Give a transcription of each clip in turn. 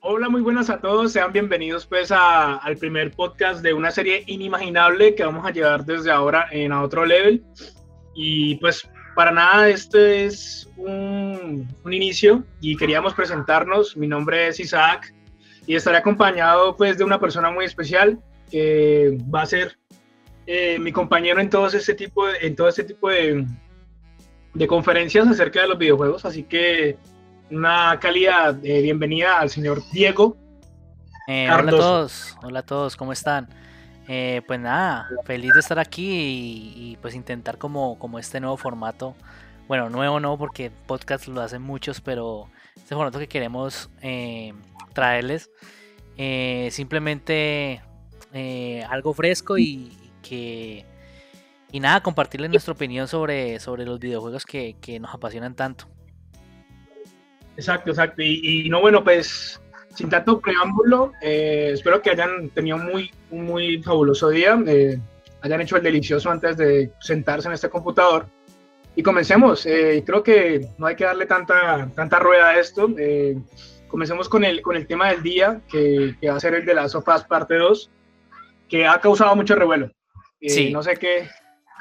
Hola, muy buenas a todos. Sean bienvenidos pues al primer podcast de una serie inimaginable que vamos a llevar desde ahora en a otro level. Y pues para nada, este es un, inicio y queríamos presentarnos. Mi nombre es Isaac y estaré acompañado pues de una persona muy especial que va a ser eh, mi compañero en todo este tipo de, en todo este tipo de, de conferencias acerca de los videojuegos. Así que una cálida de bienvenida al señor Diego. Eh, hola a todos, hola a todos, ¿cómo están? Eh, pues nada, feliz de estar aquí y, pues intentar como, como este nuevo formato. Bueno, nuevo no, porque podcast lo hacen muchos, pero este formato que queremos eh, traerles. simplemente algo fresco y, que y nada, compartirles nuestra opinión sobre, sobre los videojuegos que, que nos apasionan tanto. Exacto, exacto. Y, no, bueno, pues sin tanto preámbulo, eh, espero que hayan tenido muy, un muy fabuloso día, eh, hayan hecho el delicioso antes de sentarse en este computador. Y comencemos. Eh, creo que no hay que darle tanta, tanta rueda a esto. comencemos con el, con el tema del día, que, que va a ser el de las sofás parte 2, que ha causado mucho revuelo. sí. No sé qué,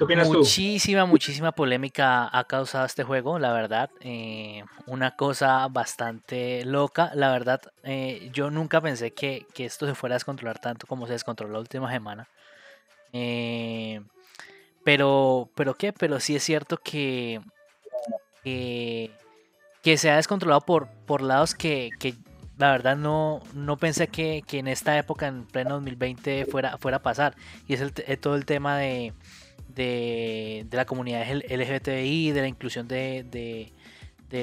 muchísima, muchísima polémica ha causado este juego, la verdad. Eh, una cosa bastante loca. La verdad, eh, yo nunca pensé que, esto se fuera a descontrolar tanto como se descontroló la última semana. Eh, pero, pero qué, pero sí es cierto que, que, se ha descontrolado por, por lados que, la verdad no, no pensé que, en esta época, en pleno 2020, fuera, fuera a pasar. Y es todo el tema de de, la comunidad LGBTI, de la inclusión de,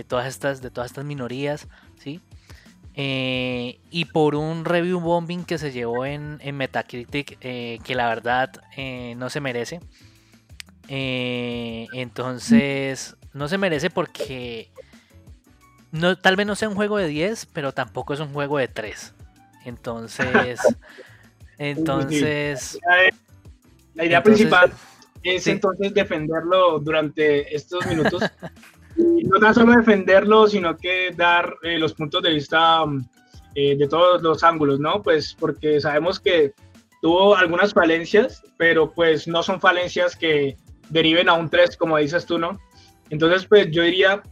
todas, estas, de todas estas minorías, ¿sí? Eh, y por un review bombing que se llevó en, Metacritic, eh, que la verdad eh, no se merece. entonces, no se merece porque no, tal vez no sea un juego de 10, pero tampoco es un juego de 3. Entonces, entonces... La idea principal es entonces defenderlo durante estos minutos. y no tan solo defenderlo, sino que dar eh, los puntos de vista mm, eh, de todos los ángulos, ¿no? Pues porque sabemos que tuvo algunas falencias, pero pues no son falencias que deriven a un 3, como dices tú, ¿no? Entonces, pues yo diría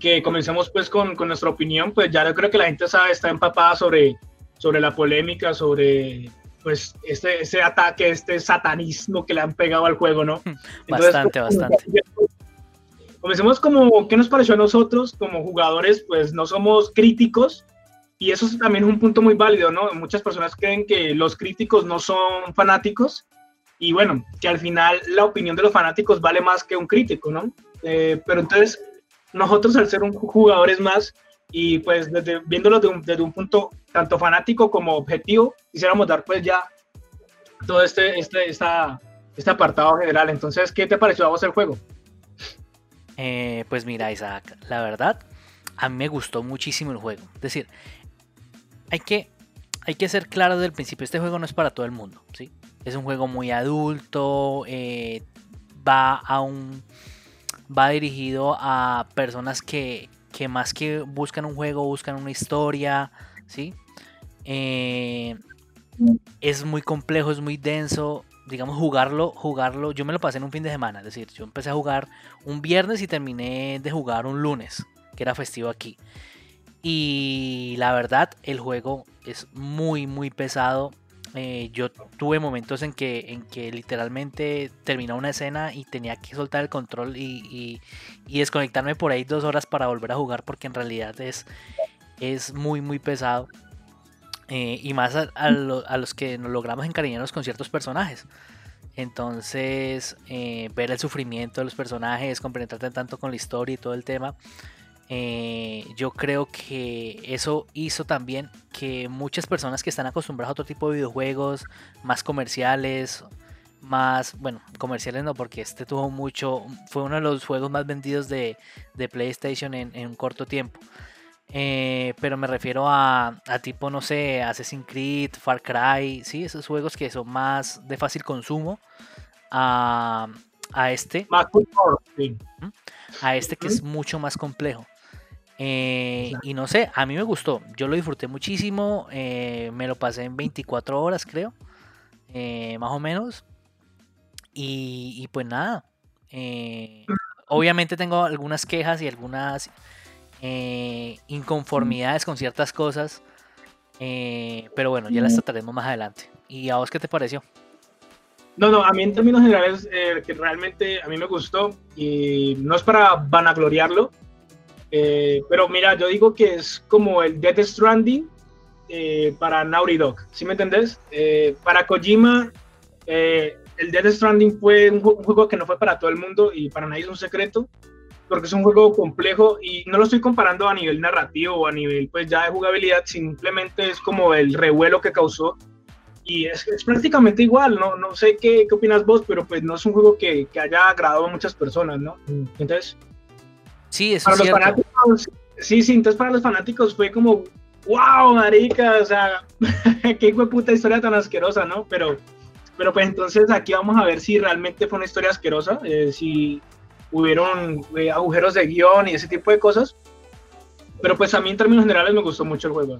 que comencemos pues con, con nuestra opinión, pues ya yo creo que la gente sabe, está empapada sobre, sobre la polémica, sobre pues este, ese ataque, este satanismo que le han pegado al juego, ¿no? bastante, bastante. Comencemos como, ¿qué nos pareció a nosotros como jugadores? Pues no somos críticos y eso también es un punto muy válido, ¿no? Muchas personas creen que los críticos no son fanáticos y bueno, que al final la opinión de los fanáticos vale más que un crítico, ¿no? Eh, pero entonces, nosotros al ser un jugadores más, y pues desde, viéndolo desde un, punto tanto fanático como objetivo, quisiéramos dar pues ya todo este, este, esta, este apartado general. Entonces, ¿qué te pareció a vos el juego? Eh, pues mira, Isaac, la verdad, a mí me gustó muchísimo el juego. Es decir, hay que, hay que ser claro desde el principio, este juego no es para todo el mundo, ¿sí? Es un juego muy adulto, eh, va a un... Va dirigido a personas que que más que buscan un juego, buscan una historia, ¿sí? Eh, es muy complejo, es muy denso. Digamos, jugarlo, jugarlo. Yo me lo pasé en un fin de semana. Es decir, yo empecé a jugar un viernes y terminé de jugar un lunes, que era festivo aquí. Y la verdad, el juego es muy, muy pesado. Eh, yo tuve momentos en que, en que literalmente terminó una escena y tenía que soltar el control y, desconectarme por ahí dos horas para volver a jugar porque en realidad es, es muy muy pesado. Eh, y más a, los que nos logramos encariñarnos con ciertos personajes. Entonces, eh, ver el sufrimiento de los personajes, compenetrarte tanto con la historia y todo el tema, eh, yo creo que eso hizo también que muchas personas que están acostumbradas a otro tipo de videojuegos, más comerciales, más, bueno, comerciales no, porque este tuvo mucho, fue uno de los juegos más vendidos de, PlayStation en, un corto tiempo. Eh, pero me refiero a, a, tipo, no sé, Assassin's Creed, Far Cry, sí, esos juegos que son más de fácil consumo. A, a este. A este que es mucho más complejo. Eh, y no sé, a mí me gustó, yo lo disfruté muchísimo, eh, me lo pasé en 24 horas creo, eh, más o menos. Y, pues nada, obviamente tengo algunas quejas y algunas inconformidades con ciertas cosas, pero bueno, ya las trataremos más adelante. ¿Y a vos qué te pareció? No, no, a mí en términos generales, que realmente a mí me gustó y no es para vanagloriarlo, eh, pero mira, yo digo que es como el Death Stranding eh, para Naughty Dog, ¿sí me entendés? Eh, para Kojima, el Death Stranding fue un, juego que no fue para todo el mundo y para nadie es un secreto, porque es un juego complejo y no lo estoy comparando a nivel narrativo o a nivel pues ya de jugabilidad, simplemente es como el revuelo que causó y es, es, prácticamente igual, ¿no? No sé qué, qué, opinas vos, pero pues no es un juego que, que haya agradado a muchas personas, ¿no? Entonces, Sí, eso para es los fanáticos, sí, sí, entonces para los fanáticos fue como, wow, marica, o sea, qué puta historia tan asquerosa, ¿no? Pero, pero pues entonces aquí vamos a ver si realmente fue una historia asquerosa, eh, si hubieron eh, agujeros de guion y ese tipo de cosas. Pero pues a mí en términos generales me gustó mucho el juego.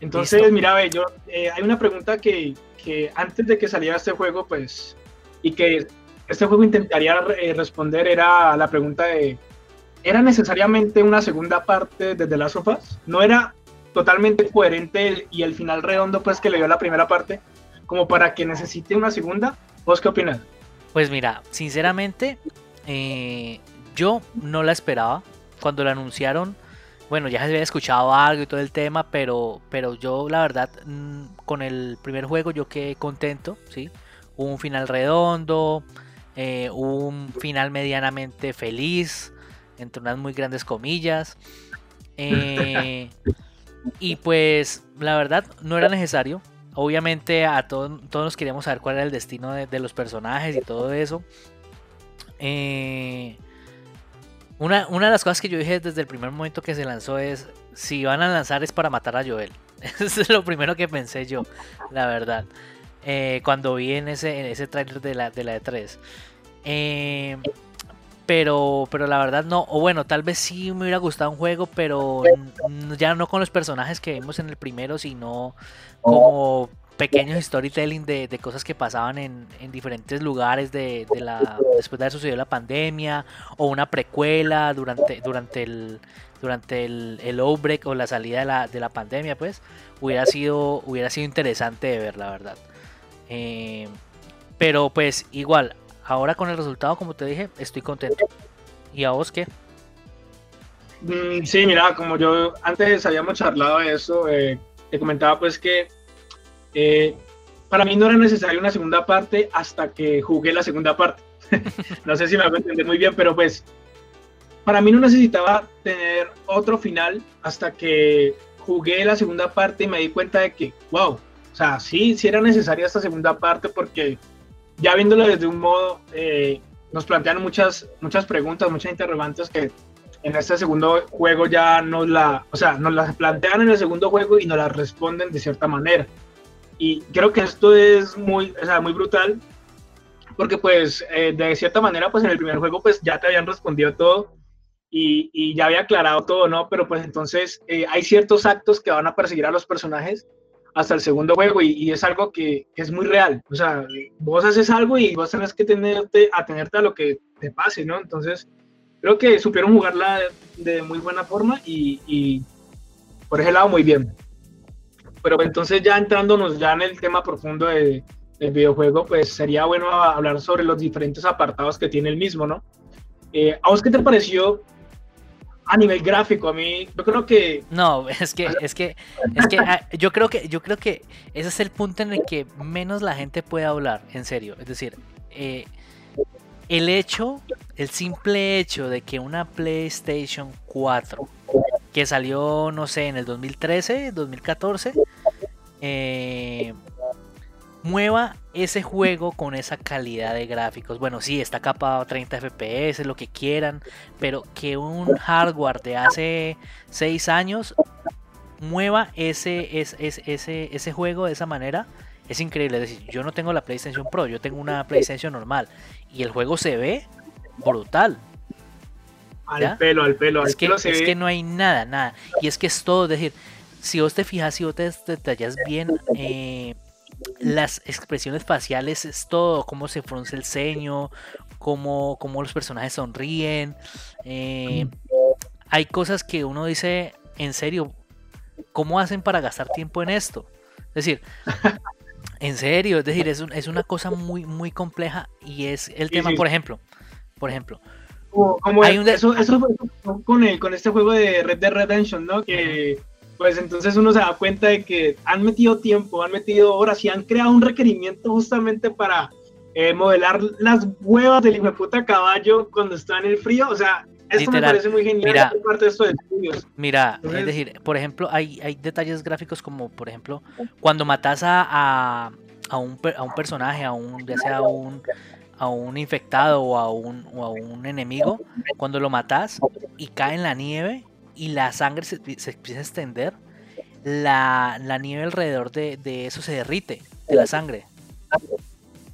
Entonces, mira, ve, yo, eh, hay una pregunta que, que, antes de que saliera este juego, pues, y que este juego intentaría responder, era la pregunta de ¿era necesariamente una segunda parte de The Last of Us? ¿No era totalmente coherente y el final redondo pues que le dio la primera parte como para que necesite una segunda? ¿Vos qué opinas? Pues mira, sinceramente, eh, yo no la esperaba. Cuando la anunciaron, bueno, ya se había escuchado algo y todo el tema, pero, pero yo la verdad, mm, con el primer juego yo quedé contento, ¿sí? un final redondo, eh, un final medianamente feliz entre unas muy grandes comillas. Eh, y pues la verdad no era necesario. Obviamente a todos, todos nos queríamos saber cuál era el destino de, los personajes y todo eso. Eh, una, una, de las cosas que yo dije desde el primer momento que se lanzó es, si van a lanzar es para matar a Joel. Eso es lo primero que pensé yo, la verdad. Eh, cuando vi en ese, en ese trailer de la, de la E3. Eh, pero, pero la verdad no, o bueno, tal vez sí me hubiera gustado un juego, pero ya no con los personajes que vimos en el primero, sino como pequeños storytelling de, de cosas que pasaban en, en diferentes lugares de, después de haber sucedido la pandemia, o una precuela durante, durante el durante el, el outbreak o la salida de la, de la pandemia, pues hubiera sido, hubiera sido interesante de ver, la verdad. Eh, pero pues igual, ahora con el resultado, como te dije, estoy contento. ¿Y a vos qué? Mm, sí, mira, como yo antes habíamos charlado de eso, eh, te comentaba pues que eh, para mí no era necesaria una segunda parte hasta que jugué la segunda parte. no sé si me a entender muy bien, pero pues para mí no necesitaba tener otro final hasta que jugué la segunda parte y me di cuenta de que, wow, o sea, sí, sí era necesaria esta segunda parte porque ya viéndolo desde un modo, eh, nos plantean muchas, muchas preguntas, muchas interrogantes que en este segundo juego ya nos la, o sea, nos las plantean en el segundo juego y nos las responden de cierta manera. Y creo que esto es muy, o sea, muy brutal, porque pues eh, de cierta manera, pues en el primer juego pues ya te habían respondido todo y, y ya había aclarado todo, ¿no? Pero pues entonces eh, hay ciertos actos que van a perseguir a los personajes hasta el segundo juego y, es algo que, es muy real. O sea, vos haces algo y vos tenés que tenerte, atenerte a lo que te pase, ¿no? Entonces, creo que supieron jugarla de, muy buena forma y, por ese lado muy bien. Pero entonces ya entrándonos ya en el tema profundo de, del videojuego, pues sería bueno hablar sobre los diferentes apartados que tiene el mismo, ¿no? Eh, ¿A vos qué te pareció a nivel gráfico, a mí, yo creo que. No, es que, es que, es que ah, yo creo que, yo creo que ese es el punto en el que menos la gente puede hablar, en serio. Es decir, eh, el hecho, el simple hecho de que una PlayStation 4 que salió, no sé, en el 2013, 2014, eh, mueva ese juego con esa calidad de gráficos. Bueno, sí, está capado a 30 FPS, lo que quieran, pero que un hardware de hace 6 años mueva ese, ese, ese, ese juego de esa manera es increíble. Es decir, yo no tengo la PlayStation Pro, yo tengo una PlayStation normal y el juego se ve brutal. Al pelo, al pelo. Es, que, es que no hay nada, nada. Y es que es todo, es decir, si vos te fijas, si vos te detallas bien, eh, las expresiones faciales es todo, cómo se frunce el ceño, cómo, cómo los personajes sonríen. Eh, hay cosas que uno dice, en serio, ¿cómo hacen para gastar tiempo en esto? Es decir, en serio, es decir, es, es una cosa muy, muy compleja y es el tema, por ejemplo, por ejemplo. hay un eso, eso, con, el, con este juego de Red Dead Redemption, ¿no? Que pues entonces uno se da cuenta de que han metido tiempo, han metido horas y han creado un requerimiento justamente para eh, modelar las huevas del hijo de puta caballo cuando está en el frío. O sea, esto me parece muy genial mira, parte de estudios. Mira, es decir, por ejemplo, hay, hay detalles gráficos como, por ejemplo, cuando matas a, a, un, a un personaje, a un, ya sea a un, a un infectado o a un, o a un enemigo, cuando lo matas y cae en la nieve, y la sangre se, empieza a extender, la, nieve alrededor de, eso se derrite, de la sangre.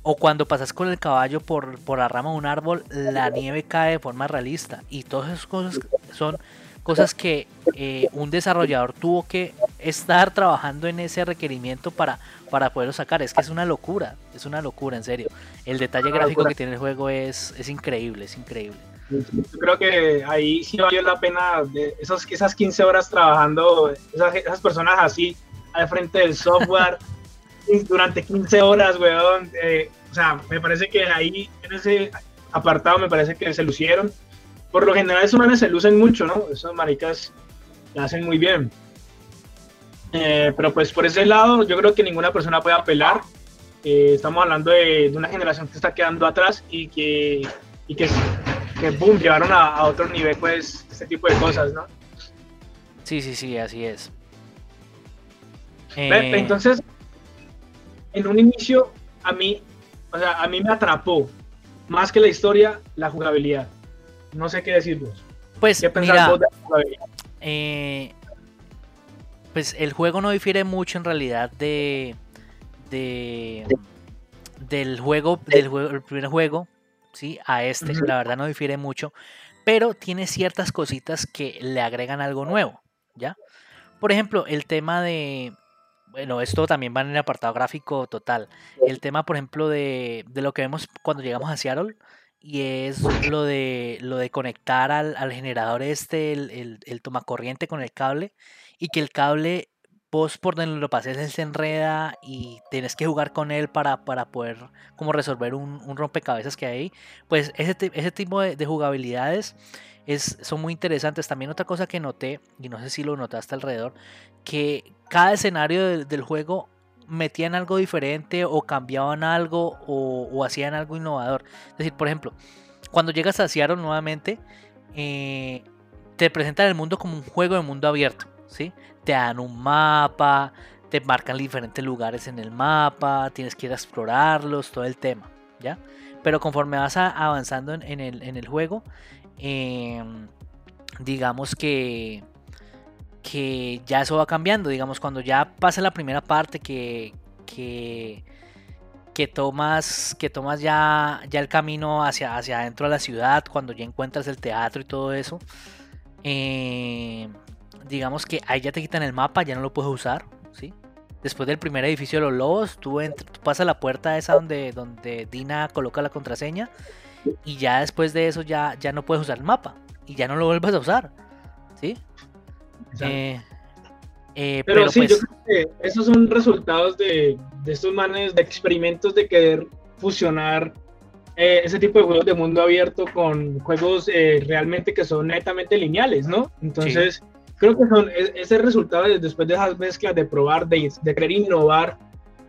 O cuando pasas con el caballo por, por la rama de un árbol, la nieve cae de forma realista. Y todas esas cosas son cosas que eh, un desarrollador tuvo que estar trabajando en ese requerimiento para, para poderlo sacar. Es que es una locura, es una locura, en serio. El detalle gráfico que tiene el juego es, es increíble, es increíble. Yo creo que ahí sí valió la pena de esos, esas 15 horas trabajando, esas, personas así al frente del software durante 15 horas, weón. Eh, o sea, me parece que ahí en ese apartado me parece que se lucieron. Por lo general esos manes se lucen mucho, ¿no? Esos maricas la hacen muy bien. Eh, pero pues por ese lado yo creo que ninguna persona puede apelar. Eh, estamos hablando de, de, una generación que está quedando atrás y que, y que que boom, llevaron a, otro nivel, pues, este tipo de cosas, ¿no? Sí, sí, sí, así es. Eh, entonces, en un inicio, a mí, o sea, a mí me atrapó, más que la historia, la jugabilidad. No sé qué decir vos. Pues, ¿Qué mira, vos de la jugabilidad? Eh, pues el juego no difiere mucho en realidad de, de del juego, del juego, el primer juego, a este, la verdad no difiere mucho, pero tiene ciertas cositas que le agregan algo nuevo, ¿ya? Por ejemplo, el tema de, bueno, esto también va en el apartado gráfico total, el tema, por ejemplo, de, lo que vemos cuando llegamos a Seattle, y es lo de, lo de conectar al, generador este, el, el, el tomacorriente con el cable, y que el cable vos por donde lo pases él se enreda y tienes que jugar con él para, para poder como resolver un, rompecabezas que hay. Pues ese, ese tipo de, jugabilidades es, son muy interesantes. También otra cosa que noté, y no sé si lo notaste alrededor, que cada escenario del, juego metían algo diferente o cambiaban algo o, hacían algo innovador. Es decir, por ejemplo, cuando llegas a Seattle nuevamente, eh, te presentan el mundo como un juego de mundo abierto. ¿sí? Te dan un mapa, te marcan diferentes lugares en el mapa, tienes que ir a explorarlos, todo el tema, ¿ya? Pero conforme vas avanzando en, el, juego, em, digamos que, que ya eso va cambiando, digamos, cuando ya pasa la primera parte que, que, que tomas, que tomas ya, ya el camino hacia, hacia adentro de la ciudad, cuando ya encuentras el teatro y todo eso, eh, digamos que ahí ya te quitan el mapa, ya no lo puedes usar, ¿sí? Después del primer edificio de los lobos, tú, pasas la puerta esa donde, donde Dina coloca la contraseña y ya después de eso ya, ya no puedes usar el mapa y ya no lo vuelves a usar, ¿sí? Eh, eh, pero, sí, yo pues creo que esos son resultados de, estos manes, de experimentos de querer fusionar eh, ese tipo de juegos de mundo abierto con juegos realmente que son netamente lineales, ¿no? Entonces, creo que son e, ese resultado después de esas mezclas de probar, de, de querer innovar.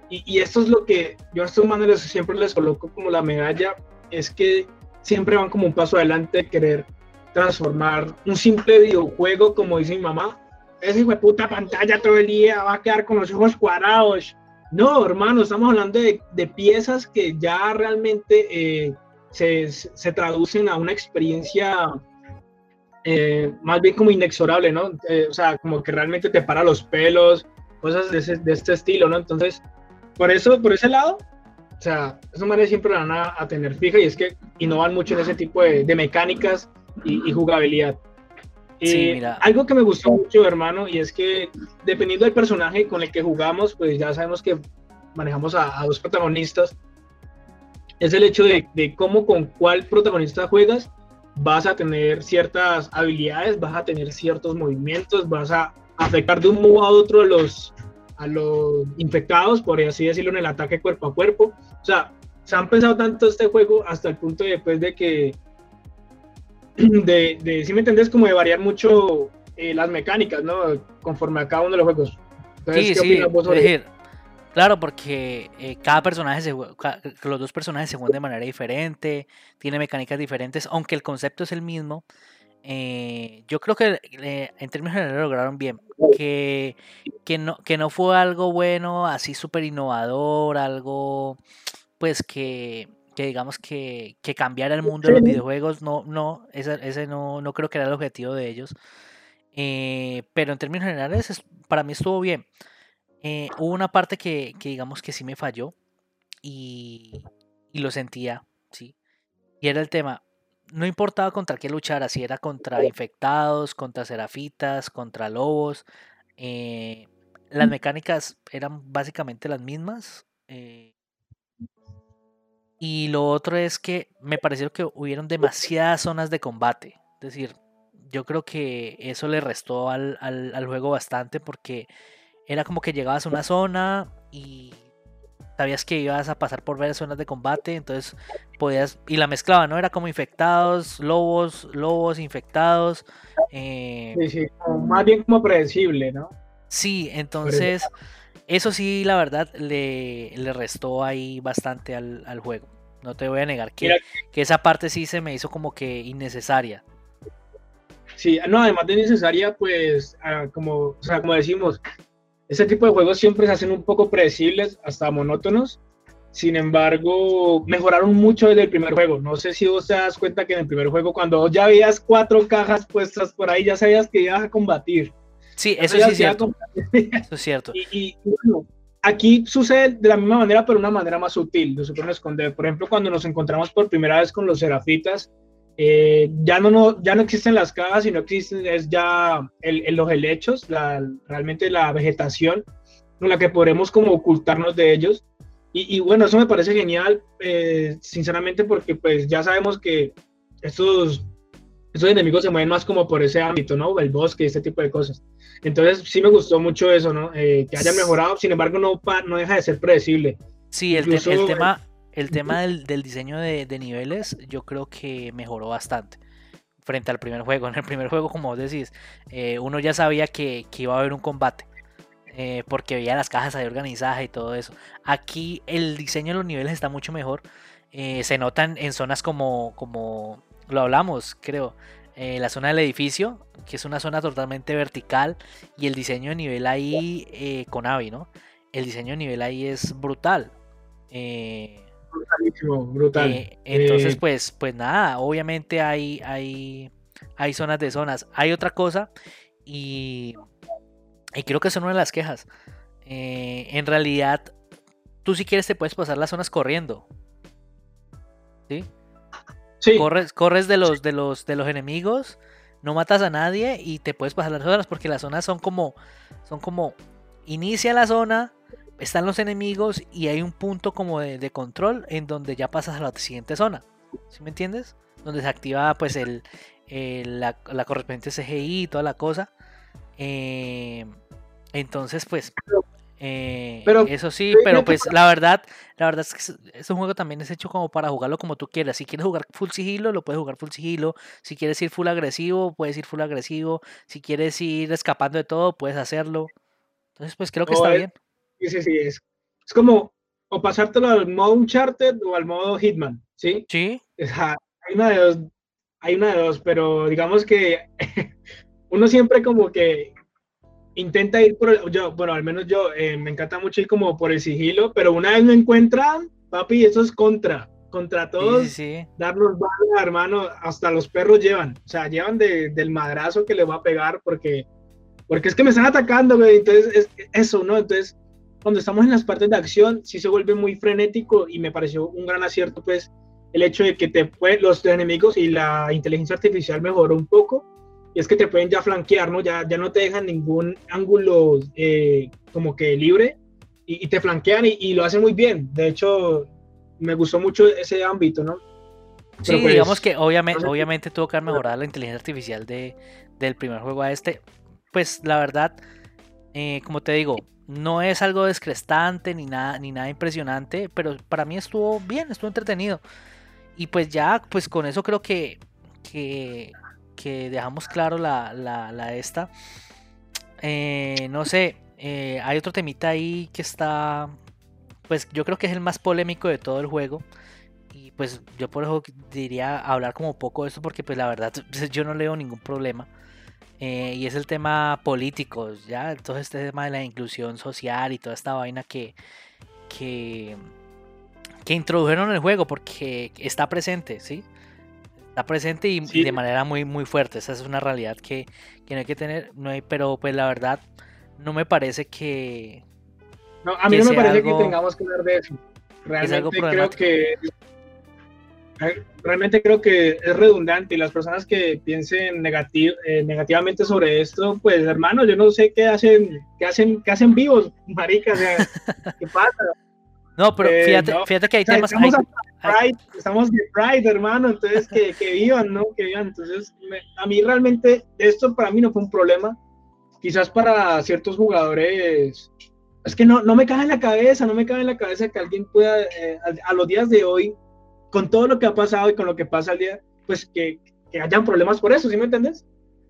Y, y, esto es lo que yo a estos manes siempre les coloco como la medalla, es que siempre van como un paso adelante de querer transformar un simple videojuego, como dice mi mamá, esa hijo de puta pantalla todo el día va a quedar con los ojos cuadrados. No, hermano, estamos hablando de, de piezas que ya realmente eh, se, se, traducen a una experiencia eh, más bien como inexorable, ¿no? Eh, o sea, como que realmente te para los pelos, cosas de, de, este estilo, ¿no? Entonces, por eso, por ese lado, o sea, eso manera siempre van a, a, tener fija y es que innovan mucho en ese tipo de, de, mecánicas y, jugabilidad. Eh, algo que me gustó mucho, hermano, y es que dependiendo del personaje con el que jugamos, pues ya sabemos que manejamos a, dos protagonistas, es el hecho de, de, cómo con cuál protagonista juegas, vas a tener ciertas habilidades, vas a tener ciertos movimientos, vas a afectar de un modo a otro a los, a los infectados, por así decirlo, en el ataque cuerpo a cuerpo. O sea, se han pensado tanto este juego hasta el punto de, después de que, de, de si me entendés, como de variar mucho eh, las mecánicas, ¿no? Conforme a cada uno de los juegos. sí, sí, decir, claro, porque eh, cada personaje, se, los dos personajes se juegan de manera diferente, tiene mecánicas diferentes, aunque el concepto es el mismo. Eh, yo creo que en términos generales lograron bien. Que, que, no, que no fue algo bueno, así súper innovador, algo pues que, que digamos que, que, cambiara el mundo de los videojuegos. No, no, ese, ese no, no creo que era el objetivo de ellos. Eh, pero en términos generales, para mí estuvo bien. Eh, hubo una parte que, que, digamos que sí me falló y, y lo sentía, ¿sí? Y era el tema, no importaba contra qué luchara, si era contra infectados, contra serafitas, contra lobos. Eh, las mecánicas eran básicamente las mismas. Eh. y lo otro es que me pareció que hubieron demasiadas zonas de combate. Es decir, yo creo que eso le restó al, al juego bastante porque era como que llegabas a una zona y sabías que ibas a pasar por varias zonas de combate, entonces podías, y la mezclaba, ¿no? Era como infectados, lobos, lobos, infectados. Eh, sí, sí, más bien como predecible, ¿no? Sí, entonces, eso sí, la verdad, le, le restó ahí bastante al, al, juego. No te voy a negar que, que esa parte sí se me hizo como que innecesaria. Sí, no, además de innecesaria, pues, ah, como, o sea, como decimos, ese tipo de juegos siempre se hacen un poco predecibles, hasta monótonos. Sin embargo, mejoraron mucho desde el primer juego. No sé si vos te das cuenta que en el primer juego, cuando ya veías cuatro cajas puestas por ahí, ya sabías que ibas a combatir. Sí, eso sí es cierto. Eso es cierto. Y, bueno, aquí sucede de la misma manera, pero una manera más sutil. Supone esconder. Por ejemplo, cuando nos encontramos por primera vez con los serafitas, eh, ya, no, no, ya no existen las cajas, sino existen es ya el, los helechos, la, realmente la vegetación con la que podremos como ocultarnos de ellos. Y, bueno, eso me parece genial, eh, sinceramente, porque pues ya sabemos que estos, estos enemigos se mueven más como por ese ámbito, ¿no? El bosque, este tipo de cosas. Entonces sí me gustó mucho eso, ¿no? Eh, que haya mejorado, sin embargo no, no deja de ser predecible. Sí, el, el tema el tema del, diseño de, niveles yo creo que mejoró bastante frente al primer juego. En el primer juego, como vos decís, eh, uno ya sabía que, iba a haber un combate. Eh, porque veía las cajas ahí organizadas y todo eso. Aquí el diseño de los niveles está mucho mejor. Eh, se notan en zonas como, como lo hablamos, creo. la zona del edificio, que es una zona totalmente vertical. Y el diseño de nivel ahí con Avi, ¿no? El diseño de nivel ahí es brutal. Eh, brutal. Eh, entonces, eh, pues, pues nada, obviamente hay, hay, hay zonas de zonas. Hay otra cosa, y, y creo que es una de las quejas. Eh, en realidad, tú si quieres te puedes pasar las zonas corriendo. ¿Sí? Corres, corres de los, de los, de los enemigos, no matas a nadie y te puedes pasar las zonas porque las zonas son como, son como, inicia la zona, están los enemigos y hay un punto como de, control en donde ya pasas a la siguiente zona. ¿Sí me entiendes? Donde se activa pues el, la, correspondiente CGI y toda la cosa. Eh, entonces pues... Eh, eso sí, pero pues la verdad, la verdad es que es un juego también es hecho como para jugarlo como tú quieras. Si quieres jugar full sigilo, lo puedes jugar full sigilo. Si quieres ir full agresivo, puedes ir full agresivo. Si quieres ir escapando de todo, puedes hacerlo. Entonces, pues creo que está bien. Sí, sí, sí. Es, es como o pasártelo al modo Uncharted o al modo Hitman, ¿sí? Sí. hay una de dos, hay una de dos, pero digamos que uno siempre como que intenta ir por el, yo, bueno, al menos yo, eh, me encanta mucho ir como por el sigilo, pero una vez lo encuentran, papi, eso es contra, contra todos, sí, darnos balas, hermano, hasta los perros llevan, o sea, llevan del madrazo que le va a pegar porque, porque es que me están atacando, güey, entonces es eso, ¿no? Entonces cuando estamos en las partes de acción, sí se vuelve muy frenético y me pareció un gran acierto, pues, el hecho de que te los enemigos y la inteligencia artificial mejoró un poco, y es que te pueden ya flanquear, ¿no? Ya, ya no te dejan ningún ángulo eh, como que libre y, te flanquean y, lo hacen muy bien. De hecho, me gustó mucho ese ámbito, ¿no? sí, pues, digamos que obviamente, obviamente tuvo que mejorar la inteligencia artificial de, del primer juego a este. Pues la verdad, eh, como te digo, no es algo descrestante ni nada, ni nada impresionante, pero para mí estuvo bien, estuvo entretenido. Y pues ya, pues con eso creo que, que, dejamos claro la, la, esta. Eh, no sé, eh, hay otro temita ahí que está, pues yo creo que es el más polémico de todo el juego. Y pues yo por eso diría hablar como poco de eso porque pues la verdad yo no leo ningún problema. Eh, y es el tema político, ya, todo este tema de la inclusión social y toda esta vaina que, que, que introdujeron en el juego porque está presente, ¿sí? Está presente y, de manera muy, muy fuerte. Esa es una realidad que, que, no hay que tener, no hay, pero pues la verdad no me parece que... No, a mí no me parece que tengamos que hablar de eso. Realmente creo que realmente creo que es redundante y las personas que piensen eh, negativamente sobre esto, pues hermano, yo no sé qué hacen, qué hacen, qué hacen vivos, maricas, ¿qué pasa? No, pero eh, fíjate, fíjate que hay temas. Estamos, Pride, estamos de Pride, hermano, entonces que, que vivan, ¿no? Que vivan. Entonces, a mí realmente esto para mí no fue un problema. Quizás para ciertos jugadores, es que no, no me cae en la cabeza, no me cabe en la cabeza que alguien pueda, eh, a, los días de hoy, con todo lo que ha pasado y con lo que pasa al día, pues que, que hayan problemas por eso, ¿sí me entiendes?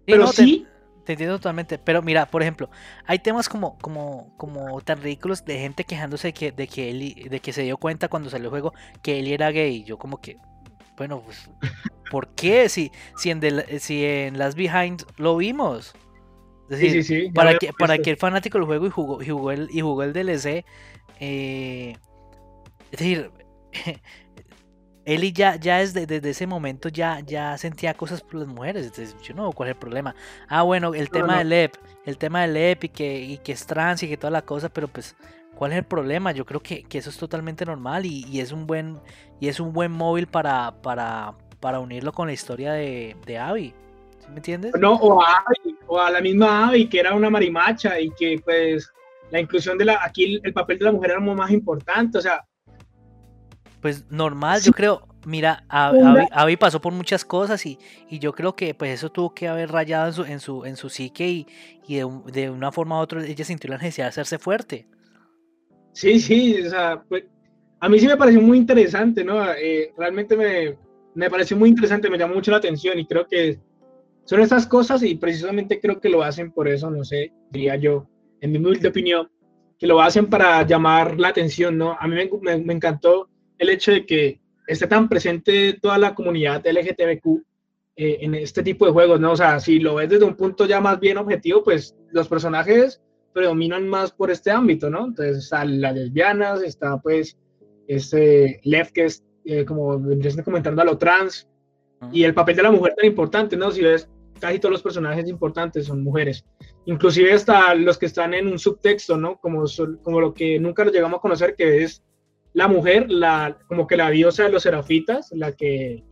Pero sí. Te, entiendo totalmente. Pero mira, por ejemplo, hay temas como, como, como tan ridículos de gente quejándose de que, de que él, de que se dio cuenta cuando salió el juego que él era gay. Yo como que, bueno, pues, ¿por qué? Si, si, en, si en las Behind lo vimos. Es decir, sí, sí, para, que, para que el fanático del juego y jugó, y jugó, el, y jugó el DLC, eh, es decir, Eli ya, ya desde, desde, ese momento ya, ya sentía cosas por las mujeres. Entonces, yo no, ¿cuál es el problema? Ah, bueno, el tema del EP, el tema del EP y que, y que es trans y que toda la cosa, pero pues, ¿cuál es el problema? Yo creo que, que eso es totalmente normal y, y, es un buen, y es un buen móvil para, para, para unirlo con la historia de, de Abby. ¿Sí me entiendes? No, o a, o a la misma Abby, que era una marimacha y que pues la inclusión de la, aquí el, papel de la mujer era más importante, o sea, pues normal, yo creo, mira, Abby, pasó por muchas cosas y, y, yo creo que pues eso tuvo que haber rayado en su, en su, en su psique y, y de, una forma u otra ella sintió la necesidad de hacerse fuerte. Sí, sí, o sea, pues, a mí sí me pareció muy interesante, ¿no? Eh, realmente me, me pareció muy interesante, me llamó mucho la atención y creo que son estas cosas y precisamente creo que lo hacen por eso, no sé, diría yo, en mi humilde opinión, que lo hacen para llamar la atención, ¿no? A mí me, me, me encantó el hecho de que esté tan presente toda la comunidad LGTBQ eh, en este tipo de juegos, ¿no? O sea, si lo ves desde un punto ya más bien objetivo, pues los personajes predominan más por este ámbito, ¿no? Entonces están las lesbianas, está pues este Left que es eh, como vendrías comentando a lo trans, y el papel de la mujer tan importante, ¿no? Si ves, casi todos los personajes importantes son mujeres, inclusive hasta los que están en un subtexto, ¿no? Como, como lo que nunca lo llegamos a conocer, que es la mujer, la, como que la diosa de los serafitas, la que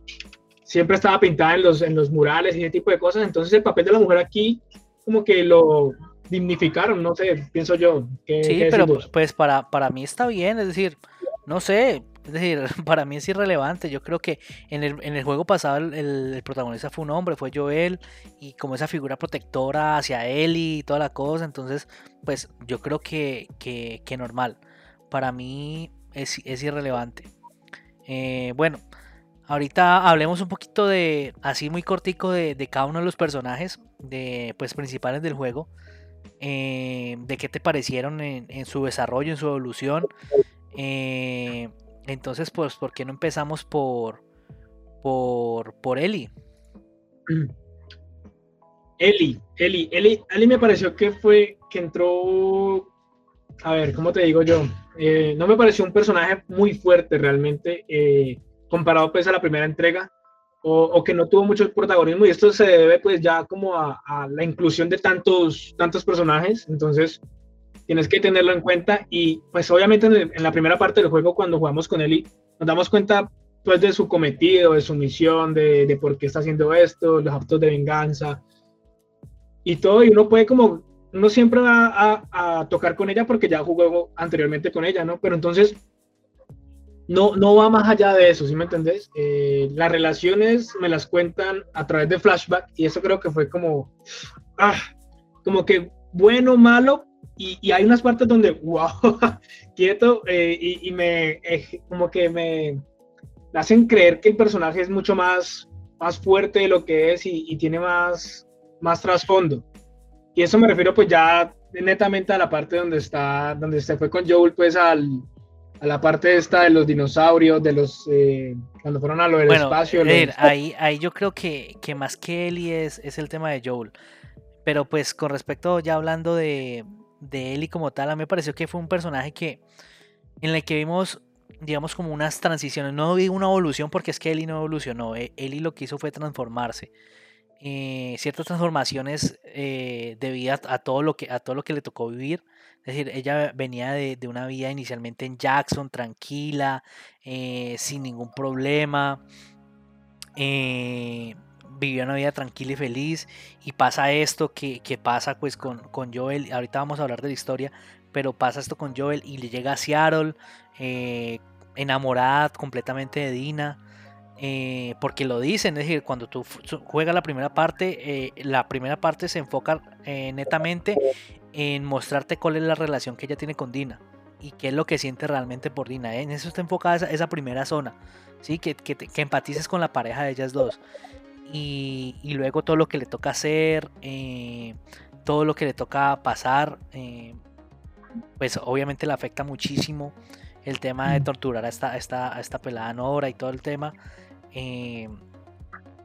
siempre estaba pintada en los, en los murales y ese tipo de cosas. Entonces el papel de la mujer aquí como que lo dignificaron, no sé, pienso yo. sí, pero pues para, para mí está bien, es decir, no sé, es decir, para mí es irrelevante. Yo creo que en el, en el juego pasado el, protagonista fue un hombre, fue Joel, y como esa figura protectora hacia él y toda la cosa, entonces, pues yo creo que, que, que normal. Para mí es, irrelevante. Eh, bueno, ahorita hablemos un poquito de, así muy cortico, de, cada uno de los personajes de, pues, principales del juego. Eh, de qué te parecieron en, su desarrollo, en su evolución. Eh, entonces, pues, ¿por qué no empezamos por, por, por Eli? Eli, Eli, Eli, Eli me pareció que fue, que entró, a ver, ¿cómo te digo yo? Eh, no me pareció un personaje muy fuerte realmente, eh, comparado pues a la primera entrega, o, que no tuvo mucho protagonismo, y esto se debe pues ya como a, la inclusión de tantos, tantos personajes, entonces tienes que tenerlo en cuenta, y pues obviamente en, la primera parte del juego cuando jugamos con Eli, nos damos cuenta pues de su cometido, de su misión, de, de por qué está haciendo esto, los actos de venganza y todo, y uno puede como, uno siempre va a, tocar con ella porque ya jugó anteriormente con ella, ¿no? Pero entonces no, no va más allá de eso, ¿sí me entendés? Eh, las relaciones me las cuentan a través de flashback y eso creo que fue como, ah, como que bueno, malo, y, y hay unas partes donde, wow, quieto, eh, y, y, me, eh, como que me hacen creer que el personaje es mucho más, más fuerte de lo que es y, y tiene más, más trasfondo. Y eso me refiero pues ya netamente a la parte donde está, donde se fue con Joel pues al, a la parte esta de los dinosaurios, de los eh, cuando fueron a lo del espacio. ahí, ahí yo creo que, que más que Ellie es, es el tema de Joel. Pero pues con respecto, ya hablando de, de Ellie como tal, a mí me pareció que fue un personaje que en el que vimos, digamos, como unas transiciones. No vi una evolución porque es que Ellie no evolucionó. Eh, Ellie lo que hizo fue transformarse. Eh, ciertas transformaciones eh, debido a, todo lo que, a todo lo que le tocó vivir es decir, ella venía de, una vida inicialmente en Jackson, tranquila, eh, sin ningún problema. Eh, vivió una vida tranquila y feliz. Y pasa esto que, pasa pues con, con, Joel. Ahorita vamos a hablar de la historia. Pero pasa esto con Joel y le llega a Seattle. Enamorada completamente de Dina. Porque lo dicen, es decir, cuando tú juegas la primera parte, la primera parte se enfoca netamente en mostrarte cuál es la relación que ella tiene con Dina y qué es lo que siente realmente por Dina. ¿eh? En eso está enfocada esa, primera zona, ¿sí? Que, que, que, empatices con la pareja de ellas dos. Y, y luego todo lo que le toca hacer, eh, todo lo que le toca pasar, eh, pues obviamente le afecta muchísimo el tema de torturar a esta, esta, a esta pelada Nora y todo el tema.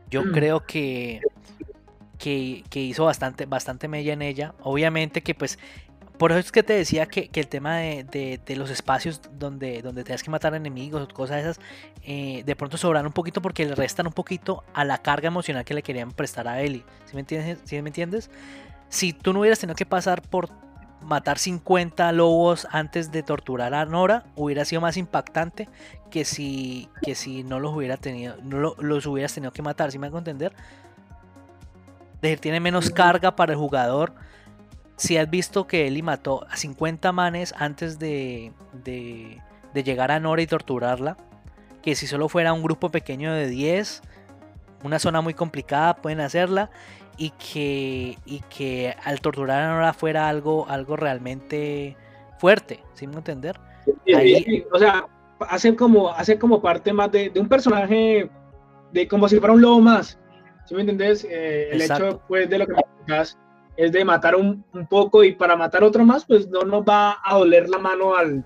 Yo mm. creo que que, hizo bastante, bastante mella en ella. Obviamente que pues por eso es que te decía que, el tema de, los espacios donde, donde tengas que matar enemigos o cosas esas, eh, de pronto sobran un poquito porque le restan un poquito a la carga emocional que le querían prestar a Ellie. ¿Sí me entiendes? ¿Sí me entiendes? Si tú no hubieras tenido que pasar por matar 50 lobos antes de torturar a Nora, hubiera sido más impactante que si, que si no los hubiera tenido, no los hubieras tenido que matar, ¿sí me hago entender? decir, tiene menos carga para el jugador. Si has visto que Eli mató a 50 manes antes de, de, llegar a Nora y torturarla, que si solo fuera un grupo pequeño de 10, una zona muy complicada, pueden hacerla. Y que, y que al torturar a Nora fuera algo, algo realmente fuerte, ¿sí me entender? o sea, hace como, hace como parte más de, de un personaje, de como si fuera un lobo más. ¿Sí me entendés? Eh, el hecho pues, de lo que me es de matar un, un, poco y para matar otro más, pues no nos va a doler la mano al,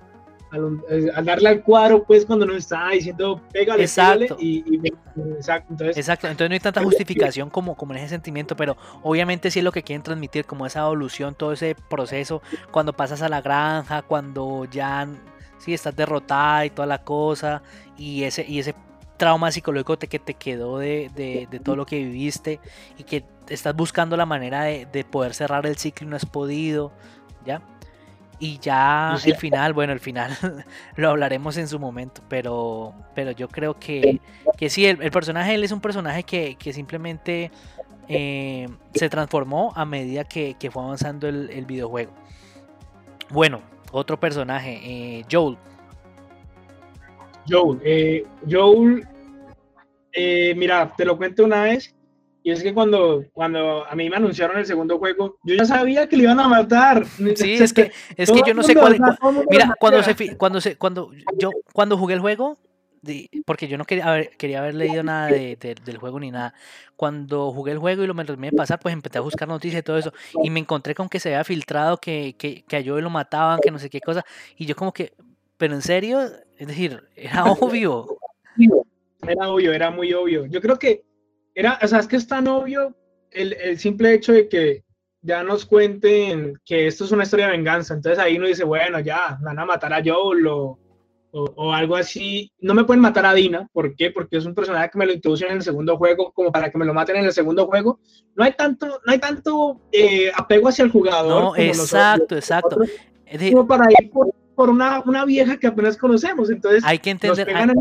al, eh, al darle al cuadro, pues cuando nos está diciendo pégale, exacto. y, y, exacto. Entonces, exacto, entonces no hay tanta justificación como, como en ese sentimiento, pero obviamente sí es lo que quieren transmitir, como esa evolución, todo ese proceso, cuando pasas a la granja, cuando ya sí estás derrotada y toda la cosa, y ese, y ese trauma psicológico que te quedó de, todo lo que viviste y que estás buscando la manera de, poder cerrar el ciclo y no has podido, ¿ya? Y ya el final, bueno, el final lo hablaremos en su momento, pero, pero yo creo que, que sí, el, personaje, él es un personaje que, simplemente eh, se transformó a medida que, fue avanzando el, videojuego. Bueno, otro personaje, eh, Joel. Joel, eh, Joel, eh, mira, te lo cuento una vez, y es que cuando, cuando a mí me anunciaron el segundo juego, yo ya sabía que le iban a matar. Sí, es que, es que yo no sé cuál. mira, cuando se, cuando se, cuando yo, cuando jugué el juego, porque yo no quería haber, quería haber leído nada de, del juego ni nada. Cuando jugué el juego y lo me terminé de pasar, pues empecé a buscar noticias y todo eso. Y me encontré con que se había filtrado, que, que, que a Joel lo mataban, que no sé qué cosa. Y yo como que, pero en serio, es decir, era obvio. Era obvio, era muy obvio. Yo creo que era, o sea, es que es tan obvio el, el simple hecho de que ya nos cuenten que esto es una historia de venganza. Entonces ahí uno dice, bueno, ya, van a matar a Joel o, o, algo así. No me pueden matar a Dina. ¿Por qué? Porque es un personaje que me lo introducen en el segundo juego, como para que me lo maten en el segundo juego. No hay tanto, no hay tanto eh, apego hacia el jugador. No, exacto, exacto. como para ir por, por una, una, vieja que apenas conocemos. Entonces, hay que entender. Nos pegan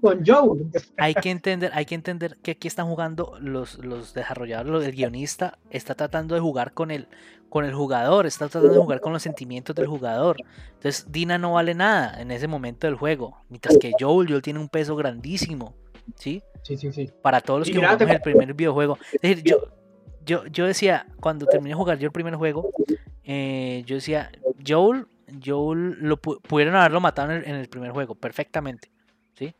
con, Joel. Hay que entender, hay que entender que aquí están jugando los, los desarrolladores, el guionista está tratando de jugar con el, con el jugador, está tratando de jugar con los sentimientos del jugador. Entonces Dina no vale nada en ese momento del juego, mientras que Joel, Joel tiene un peso grandísimo, ¿sí? Sí, sí, sí. Para todos los que jugamos el primer videojuego. Es decir, yo, yo, yo decía, cuando terminé de jugar yo el primer juego, eh, yo decía, Joel, Joel lo pudieron haberlo matado en el, primer juego, perfectamente, ¿sí?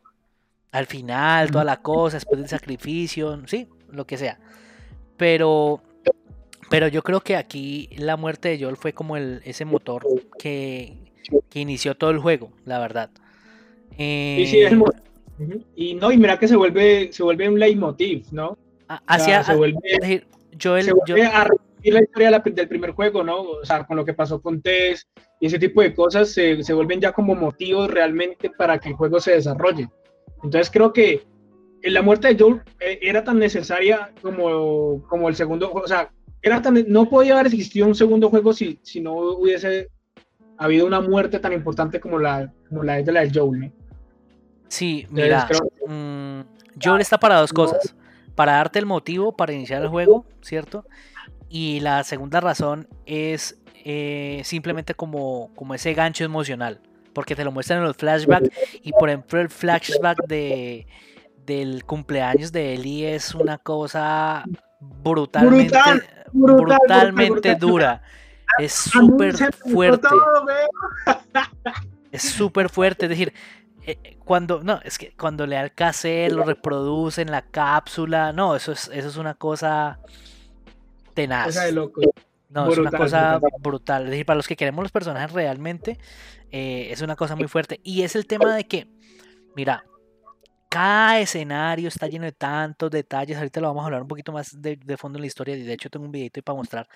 Al final, toda la cosa, después del sacrificio, sí, lo que sea. Pero, pero yo creo que aquí la muerte de Joel fue como el, ese motor que, que inició todo el juego, la verdad. sí, sí, es eh, Y no, y mira que se vuelve, se vuelve un leitmotiv, ¿no? Hacia, se vuelve, Joel, se vuelve a repetir la historia del primer juego, ¿no? O sea, con lo que pasó con Tess y ese tipo de cosas se, se vuelven ya como motivos realmente para que el juego se desarrolle. Entonces creo que la muerte de Joel eh, era tan necesaria como, como el segundo, o sea, era tan, no podía haber existido un segundo juego si, si no hubiese habido una muerte tan importante como la, como la de la de Joel, ¿no? Sí, mira, mm, Joel está para dos cosas. Para darte el motivo para iniciar el juego, ¿cierto? Y la segunda razón es eh, simplemente como, como ese gancho emocional. Porque te lo muestran en los flashbacks. Y por ejemplo, el flashback de, del cumpleaños de Eli es una cosa brutalmente, brutalmente dura. Es súper fuerte. Es súper fuerte. Es decir, eh, cuando, no, es que cuando le cassette, lo reproduce en la cápsula. No, eso es, eso es una cosa tenaz. No, es una cosa brutal. Es decir, para los que queremos los personajes realmente, eh, es una cosa muy fuerte. Y es el tema de que, mira, cada escenario está lleno de tantos detalles. Ahorita lo vamos a hablar un poquito más de, fondo en la historia. De hecho, tengo un videito para mostrar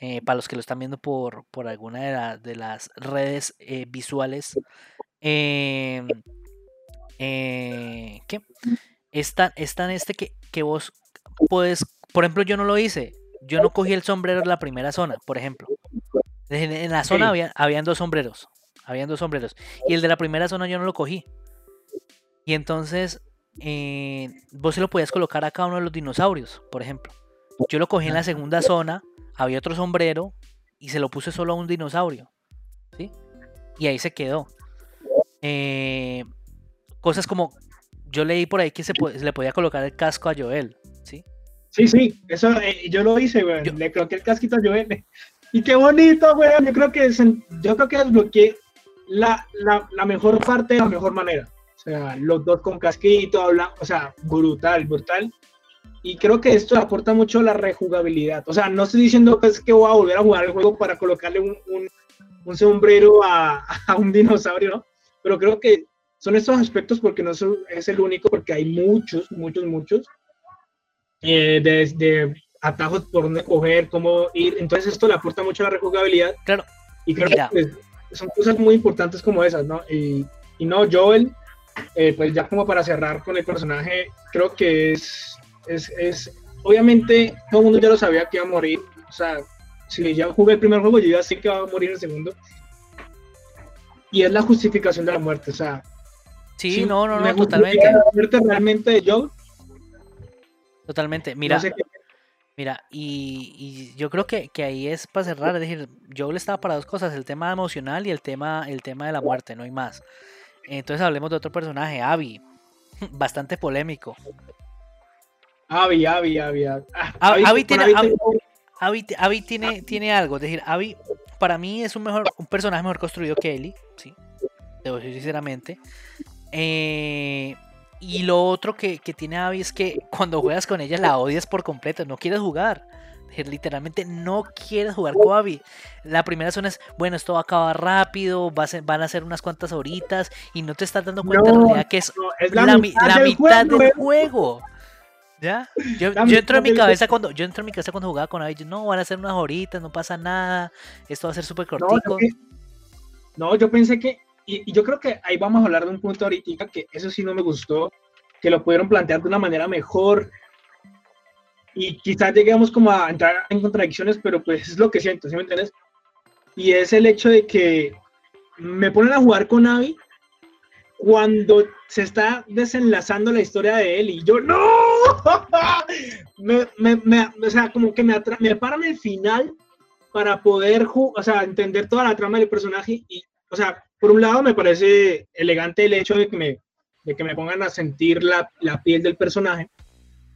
eh, para los que lo están viendo por, por alguna de, las redes eh, visuales. Em, ¿Qué? Está, está en este que, que vos puedes. Por ejemplo, yo no lo hice yo no cogí el sombrero en la primera zona, por ejemplo. En la zona había, habían dos sombreros. Habían dos sombreros. Y el de la primera zona yo no lo cogí. Y entonces eh, vos se lo podías colocar a cada uno de los dinosaurios, por ejemplo. Yo lo cogí en la segunda zona, había otro sombrero y se lo puse solo a un dinosaurio. ¿sí? Y ahí se quedó. Eh, cosas como, yo leí por ahí que se, se, le podía colocar el casco a Joel. ¿sí? Sí, sí, eso eh, yo lo hice, güey. Le coloqué el casquito a Joel. Y qué bonito, güey. Yo creo que yo creo que desbloqueé la, la, la, mejor parte de la mejor manera. O sea, los dos con casquito, hablan, o sea, brutal, brutal. Y creo que esto aporta mucho la rejugabilidad. O sea, no estoy diciendo pues, que voy a volver a jugar el juego para colocarle un, un, un sombrero a, a, un dinosaurio, ¿no? Pero creo que son estos aspectos porque no es el único, porque hay muchos, muchos, muchos eh, de, atajos por dónde coger, cómo ir. Entonces esto le aporta mucho a la rejugabilidad. Claro. Y creo que pues, son cosas muy importantes como esas, ¿no? Y, y no, Joel, eh, pues ya como para cerrar con el personaje, creo que es, es, es, obviamente todo el mundo ya lo sabía que iba a morir. O sea, si ya jugué el primer juego, yo ya sé que va a morir el segundo. Y es la justificación de la muerte, o sea. Sí, no, no, no, totalmente. La muerte realmente de Joel Totalmente. Mira, mira, y, yo creo que, ahí es para cerrar, es decir, yo le estaba para dos cosas, el tema emocional y el tema, el tema de la muerte, no hay más. Entonces hablemos de otro personaje, Abby, bastante polémico. Abby, Abby, Abby. Abby, tiene, tiene, tiene algo, es decir, Abby para mí es un mejor, un personaje mejor construido que Ellie, sí, debo decir sinceramente. Eh, y lo otro que, tiene Abby es que cuando juegas con ella la odias por completo, no quieres jugar. Literalmente no quieres jugar con Abby. La primera zona es, bueno, esto va a acabar rápido, van a ser unas cuantas horitas y no te estás dando cuenta en realidad que es, la, mitad, del, juego. ¿Ya? Yo, entro en mi cabeza cuando yo entro en mi cabeza cuando jugaba con Abby, no, van a ser unas horitas, no pasa nada, esto va a ser súper cortico. no, yo pensé que y, yo creo que ahí vamos a hablar de un punto ahorita que eso sí no me gustó, que lo pudieron plantear de una manera mejor. Y quizás lleguemos como a entrar en contradicciones, pero pues es lo que siento, ¿sí me entiendes? Y es el hecho de que me ponen a jugar con Abby cuando se está desenlazando la historia de él y yo no me, me, o sea como que me, me paran el final para poder o sea entender toda la trama del personaje y o sea por un lado me parece elegante el hecho de que me de que me pongan a sentir la, la piel del personaje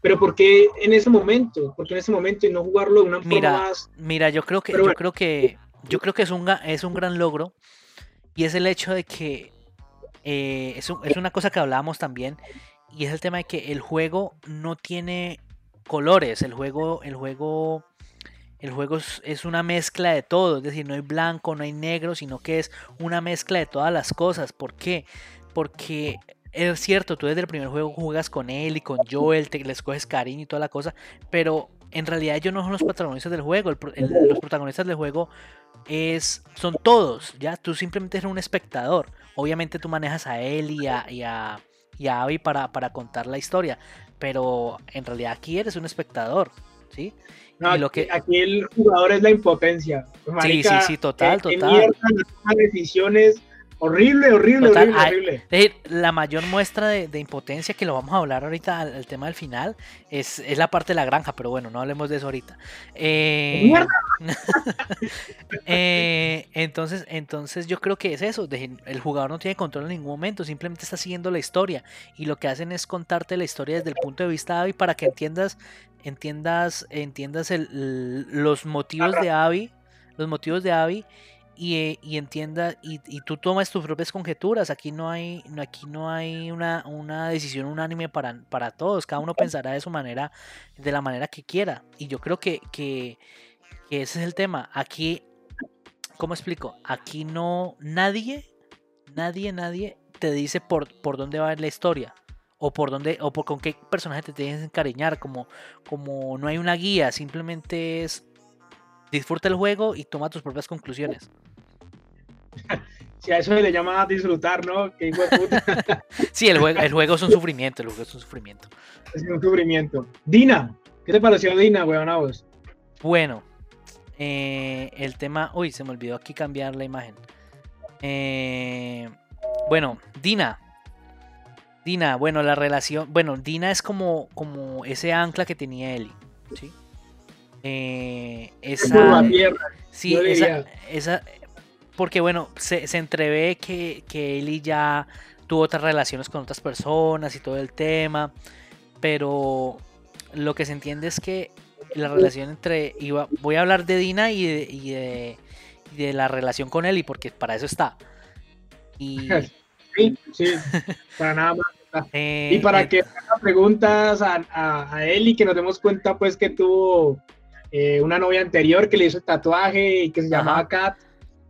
pero ¿por qué en ese momento? ¿Por qué en ese momento y no jugarlo de una mira, forma más? Mira, yo creo que, yo creo que, yo creo que es un, es un gran logro y es el hecho de que eh, es, una cosa que hablábamos también y es el tema de que el juego no tiene colores, el juego, el juego, el juego es, una mezcla de todo, es decir, no hay blanco, no hay negro, sino que es una mezcla de todas las cosas. ¿Por qué? Porque es cierto, tú desde el primer juego juegas con él y con Joel, te les coges cariño y toda la cosa, pero en realidad ellos no son los protagonistas del juego, los protagonistas del juego es, son todos, ya tú simplemente eres un espectador. Obviamente tú manejas a él y a, y a, Abby para, para, contar la historia, pero en realidad aquí eres un espectador, ¿sí? y lo que... Aquí el jugador es la impotencia. sí, sí, sí, total, total. decisiones Horrible, horrible, horrible, horrible. la mayor muestra de, impotencia que lo vamos a hablar ahorita al, tema del final es, la parte de la granja, pero bueno, no hablemos de eso ahorita. Eh, eh, entonces, entonces yo creo que es eso. el jugador no tiene control en ningún momento, simplemente está siguiendo la historia y lo que hacen es contarte la historia desde el punto de vista de Abby para que entiendas, entiendas, entiendas los motivos de Abby, los motivos de Abby y, y entienda y, y, tú tomas tus propias conjeturas. Aquí no hay, aquí no hay una, una decisión unánime para, para, todos. Cada uno pensará de su manera, de la manera que quiera. Y yo creo que, que, ese es el tema. Aquí, ¿cómo explico? Aquí no, nadie, nadie, nadie te dice por, por dónde va a ir la historia. O por dónde, o por con qué personaje te tienes que encariñar. Como, como no hay una guía, simplemente es disfruta el juego y toma tus propias conclusiones. Si a eso se le llama disfrutar, ¿no? sí, el juego, el juego es un sufrimiento, el juego es un sufrimiento. Es un sufrimiento. Dina, ¿qué te pareció Dina, weón, a vos? Bueno, eh, el tema... Uy, se me olvidó aquí cambiar la imagen. Eh, bueno, Dina. Dina, bueno, la relación... Bueno, Dina es como, como ese ancla que tenía Eli, ¿sí? Eh, esa, sí, esa, esa, porque bueno, se, se entrevé que, que Eli ya tuvo otras relaciones con otras personas y todo el tema, pero lo que se entiende es que la relación entre, iba, voy a hablar de Dina y de, y de, la relación con Eli, porque para eso está. Y... Sí, sí, para nada más. Eh, y para eh, que haga preguntas a, a, a Eli, que nos demos cuenta pues que tuvo eh, una novia anterior que le hizo el tatuaje y que se llamaba Kat.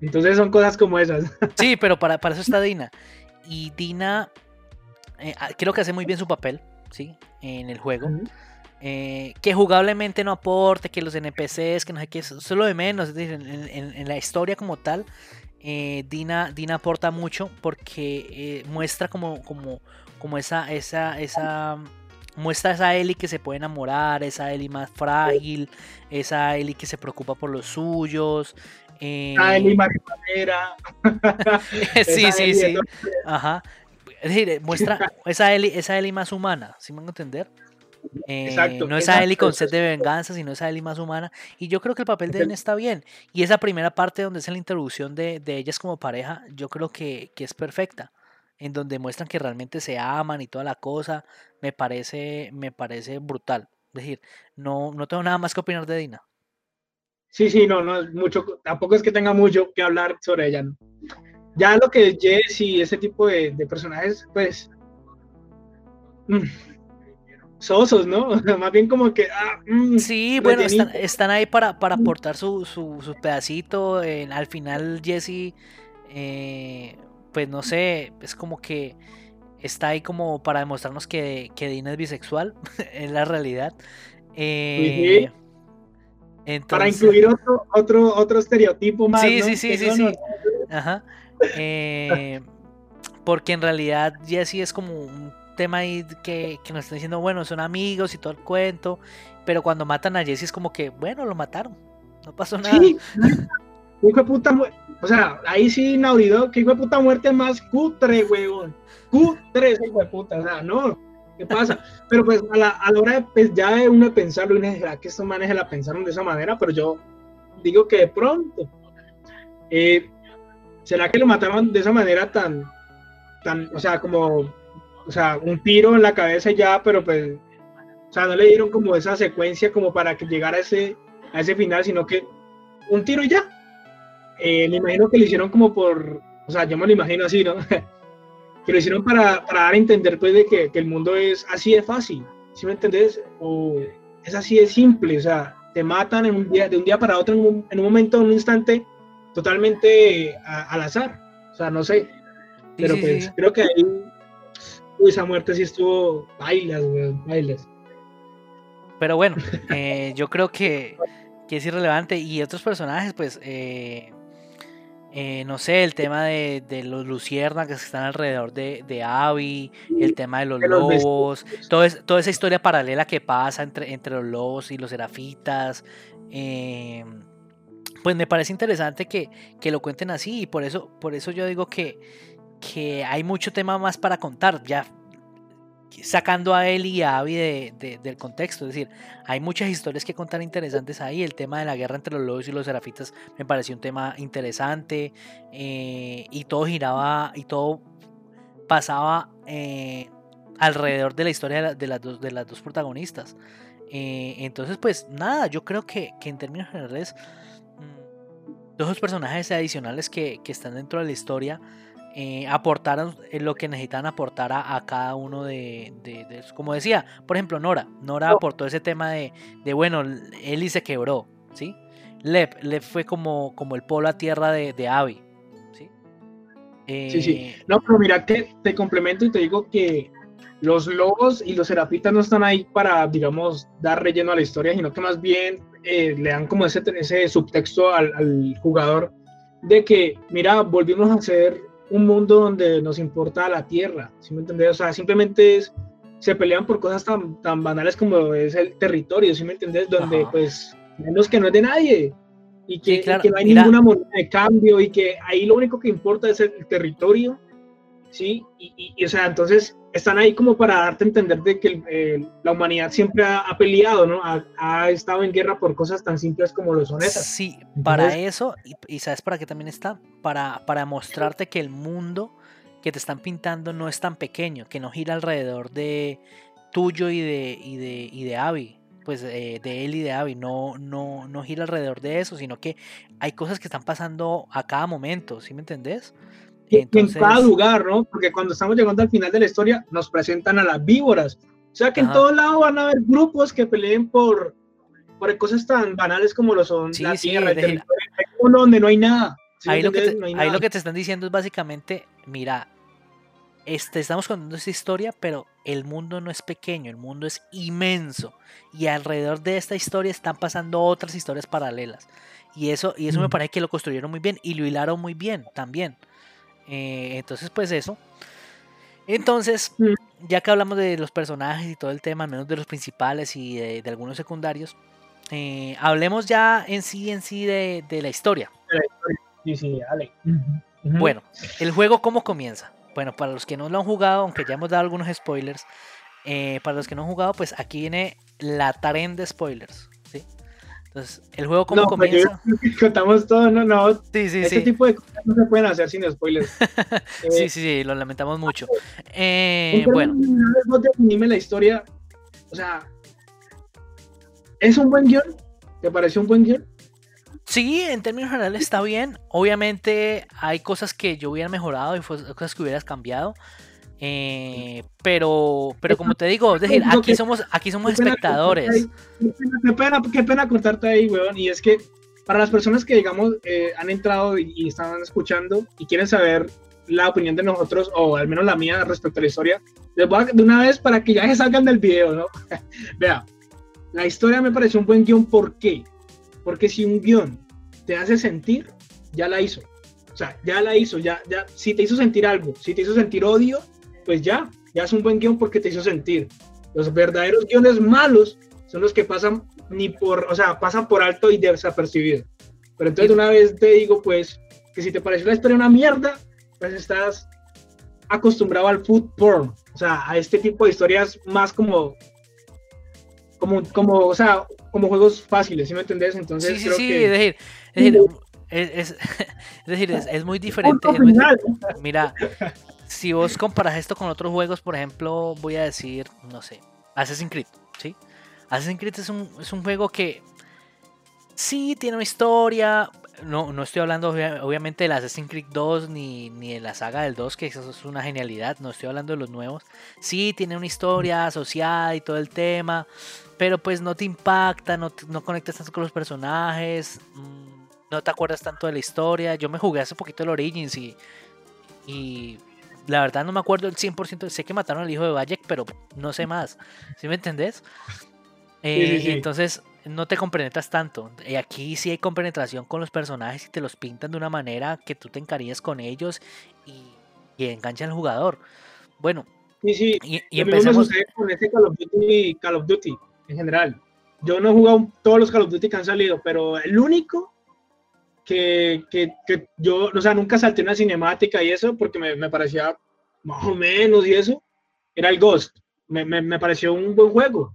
Entonces son cosas como esas. Sí, pero para, para eso está Dina. Y Dina eh, ah, creo que hace muy bien su papel, ¿sí? En el juego. Eh, que jugablemente no aporte, que los NPCs, que no sé qué, solo de menos. en, la historia como tal, Dina, Dina aporta mucho porque muestra como, como, como esa, esa, esa muestra esa Ellie que se puede enamorar, esa Ellie más frágil, esa Ellie que se preocupa por los suyos. Eh... Esa Ellie sí, sí, sí. Ajá. Es decir, muestra esa Ellie, esa Ellie más humana, ¿sí me van a entender? Eh, exacto, no esa Ellie con sed de venganza, sino esa Ellie más humana. Y yo creo que el papel de Ellen está bien. Y esa primera parte donde es la introducción de, de ellas como pareja, yo creo que, que es perfecta en donde muestran que realmente se aman y toda la cosa, me parece, me parece brutal. Es decir, no, no tengo nada más que opinar de Dina. Sí, sí, no, no, mucho, tampoco es que tenga mucho que hablar sobre ella. Ya lo que es Jess y ese tipo de, personajes, pues, mm, sosos, ¿no? Más bien como que... Ah, mm, sí, bueno, están, ahí para, para aportar su, su, pedacito. al final Jesse eh, pues no sé, es como que está ahí como para demostrarnos que, que Dina es bisexual, en la realidad. Eh, para incluir otro, otro, otro estereotipo más. Sí, sí, sí, sí, sí. Ajá. Eh, porque en realidad Jesse es como un tema ahí que, que, nos está diciendo, bueno, son amigos y todo el cuento, pero cuando matan a Jesse es como que, bueno, lo mataron, no pasó nada. hijo de puta, o sea, ahí sí Naurido, que hijo de puta muerte más cutre, weón. Cutre ese hijo de puta, o sea, no, ¿qué pasa? Pero pues a la, a la hora de, pues, ya de uno pensarlo, uno dice, que estos manes la pensaron de esa manera? Pero yo digo que de pronto, eh, ¿será que lo mataron de esa manera tan, tan, o sea, como, o sea, un tiro en la cabeza ya, pero pues, o sea, no le dieron como esa secuencia como para que llegara a ese, a ese final, sino que un tiro y ya. Eh, me imagino que lo hicieron como por, o sea, yo me lo imagino así, ¿no? que lo hicieron para, para, dar a entender pues de que, que, el mundo es así de fácil, ¿sí me entendés? O es así de simple, o sea, te matan en un día, de un día para otro, en un, en un momento, en un instante, totalmente al azar, o sea, no sé, pero pues creo que ahí, uy, esa muerte sí estuvo bailas, bailas. Pero bueno, eh, yo creo que, que, es irrelevante. Y otros personajes, pues, eh, eh, no sé, el tema de, de los luciernas que están alrededor de, de Abby, el tema de los lobos, todo es, toda esa historia paralela que pasa entre, entre los lobos y los serafitas. pues me parece interesante que, que, lo cuenten así y por eso, por eso yo digo que, que hay mucho tema más para contar. Ya sacando a él y a Abby de, del contexto. Es decir, hay muchas historias que contar interesantes ahí. El tema de la guerra entre los lobos y los serafitas me pareció un tema interesante. Eh, y todo giraba y todo pasaba eh, alrededor de la historia de, las, dos, de las dos protagonistas. Eh, entonces, pues nada, yo creo que, que en términos generales, mm, los personajes adicionales que, que están dentro de la historia eh, aportaron eh, lo que necesitan aportar a, cada uno de, de, Como decía, por ejemplo, Nora. Nora aportó ese tema de, de bueno, Eli se quebró, ¿sí? Fue como, como el polo a tierra de, de Abby, ¿sí? sí, sí. Eh, no, pero mira que te complemento y te digo que los lobos y los serapitas no están ahí para, digamos, dar relleno a la historia, sino que más bien le dan como ese, ese subtexto al, al jugador de que, mira, volvimos a ser un mundo donde nos importa la tierra, ¿sí me entendés? O sea, simplemente es, se pelean por cosas tan, tan banales como es el territorio, ¿sí me entendés? Donde pues menos que no es de nadie y que, que no hay ninguna moneda de cambio y que ahí lo único que importa es el territorio, ¿sí? Y, y o sea, entonces están ahí como para darte a entender de que eh, la humanidad siempre ha, peleado, ¿no? Ha, estado en guerra por cosas tan simples como lo son esas. Sí, para eso, y, ¿sabes para qué también está? Para, para mostrarte que el mundo que te están pintando no es tan pequeño, que no gira alrededor de tuyo y de, y de, y de Abby, pues eh, de él y de Abby, no, no, no gira alrededor de eso, sino que hay cosas que están pasando a cada momento, ¿sí me entendés? En cada lugar, ¿no? Porque cuando estamos llegando al final de la historia, nos presentan a las víboras. O sea que en todo lado van a haber grupos que peleen por, por cosas tan banales como lo son la tierra, el territorio, donde no hay nada. ahí, lo que te, ahí lo que te están diciendo es básicamente, mira, este, estamos contando esta historia, pero el mundo no es pequeño, el mundo es inmenso. Y alrededor de esta historia están pasando otras historias paralelas. Y eso, y eso me parece que lo construyeron muy bien y lo hilaron muy bien también. Eh, entonces, pues eso. Entonces, mm. ya que hablamos de los personajes y todo el tema, menos de los principales y de, algunos secundarios, eh, hablemos ya en sí, en sí de, la historia. Sí, sí, dale. Bueno, el juego cómo comienza. Bueno, para los que no lo han jugado, aunque ya hemos dado algunos spoilers, eh, para los que no han jugado, pues aquí viene la taren de spoilers. Entonces, ¿el juego cómo comienza? Contamos todo, no, no. Sí, sí, este tipo de cosas no se pueden hacer sin spoilers. sí, sí, sí, lo lamentamos mucho. Eh, bueno. Dime la historia. O sea, ¿es un buen guion? ¿Te pareció un buen guion? Sí, en términos generales está bien. Obviamente hay cosas que yo hubiera mejorado y cosas que hubieras cambiado. Eh, pero, pero como te digo, es decir, aquí somos, aquí somos espectadores. Qué pena, qué pena cortarte ahí, weón. Y es que para las personas que, digamos, eh, han entrado y, están escuchando y quieren saber la opinión de nosotros, o al menos la mía respecto a la historia, les voy a, de una vez para que ya se salgan del video, ¿no? Vea, la historia me pareció un buen guion, ¿por qué? Porque si un guion te hace sentir, ya la hizo. O sea, ya la hizo, ya, ya, si te hizo sentir algo, si te hizo sentir odio, pues ya, ya es un buen guion porque te hizo sentir. Los verdaderos guiones malos son los que pasan ni por, o sea, pasan por alto y desapercibido. Pero entonces una vez te digo, pues, que si te pareció la historia una mierda, pues estás acostumbrado al food porn, o sea, a este tipo de historias más como, como, como, o sea, como juegos fáciles, ¿sí me entendés? Entonces sí, creo sí, que... es decir, es decir, es, es- es decir, es, muy diferente. muy- mira, si vos comparas esto con otros juegos, por ejemplo, voy a decir, no sé, Assassin's Creed, ¿sí? Assassin's Creed es un, es un juego que sí tiene una historia. No, no estoy hablando obvia- obviamente del Assassin's Creed 2 ni, ni de la saga del 2, que eso es una genialidad. No estoy hablando de los nuevos. Sí tiene una historia asociada y todo el tema, pero pues no te impacta, no, no conectas tanto con los personajes, mm, no te acuerdas tanto de la historia. Yo me jugué hace poquito el Origins y, y la verdad no me acuerdo el 100%. Sé que mataron al hijo de Bayek, pero no sé más. ¿Sí me entendés? Eh, sí, sí. Entonces no te compenetras tanto. Aquí sí hay compenetración con los personajes y te los pintan de una manera que tú te encariñes con ellos y, y enganchan al jugador. Bueno, Sí, sí, y, y sucede con este Call of Duty, Call of Duty en general. Yo no he jugado todos los Call of Duty que han salido, pero el único que, que, que yo, o sea, nunca salté una cinemática y eso porque me, me parecía más o menos y eso, era el Ghost. Me, me, me pareció un buen juego.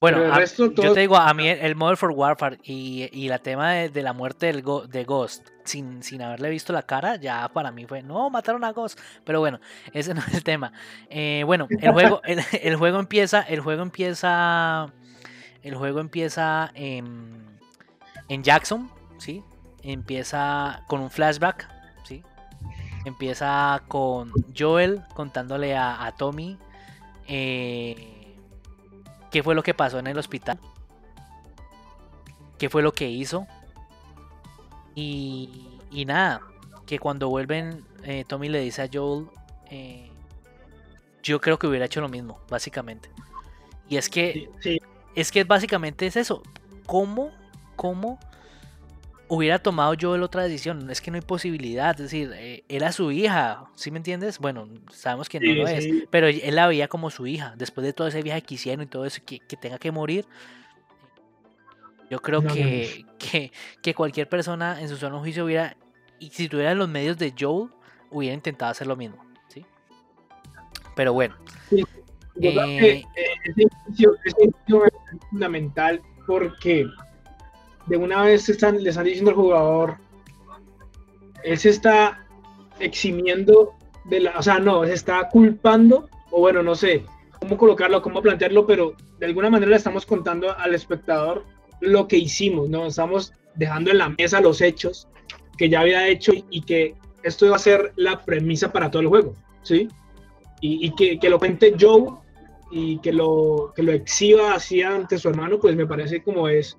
Bueno, a- yo te digo, a mí el, el Modern for Warfare y, y la tema de, de la muerte del Go- de Ghost, sin, sin haberle visto la cara, ya para mí fue, no, mataron a Ghost. Pero bueno, ese no es el tema. Eh, bueno, el juego, el, el juego empieza, el juego empieza, el juego empieza en, en Jackson, ¿sí? Empieza con un flashback, ¿sí? Empieza con Joel contándole a, a Tommy eh, qué fue lo que pasó en el hospital, qué fue lo que hizo. Y, y nada, que cuando vuelven, eh, Tommy le dice a Joel, eh, yo creo que hubiera hecho lo mismo, básicamente. Y es que Sí, sí, es que básicamente es eso. ¿Cómo, cómo hubiera tomado yo otra decisión? Es que no hay posibilidad. Es decir, eh, era su hija, ¿sí me entiendes? Bueno, sabemos que no sí, lo es, sí. pero él la veía como su hija. Después de todo ese viaje que hicieron y todo eso, que, que tenga que morir. Yo creo No, no, que, que, que cualquier persona en su de juicio hubiera, y si tuviera los medios de Joel, hubiera intentado hacer lo mismo. ¿sí? Pero bueno. Yo creo Eh, que eh, ese ese es fundamental porque de una vez están, le están diciendo al jugador, él se está eximiendo de la, o sea, no, se está culpando, o bueno, no sé cómo colocarlo, cómo plantearlo, pero de alguna manera le estamos contando al espectador lo que hicimos, ¿no? Estamos dejando en la mesa los hechos que ya había hecho y, que esto iba a ser la premisa para todo el juego, ¿sí? Y, y que, que lo cuente Joe y que lo, que lo exhiba así ante su hermano, pues me parece como es,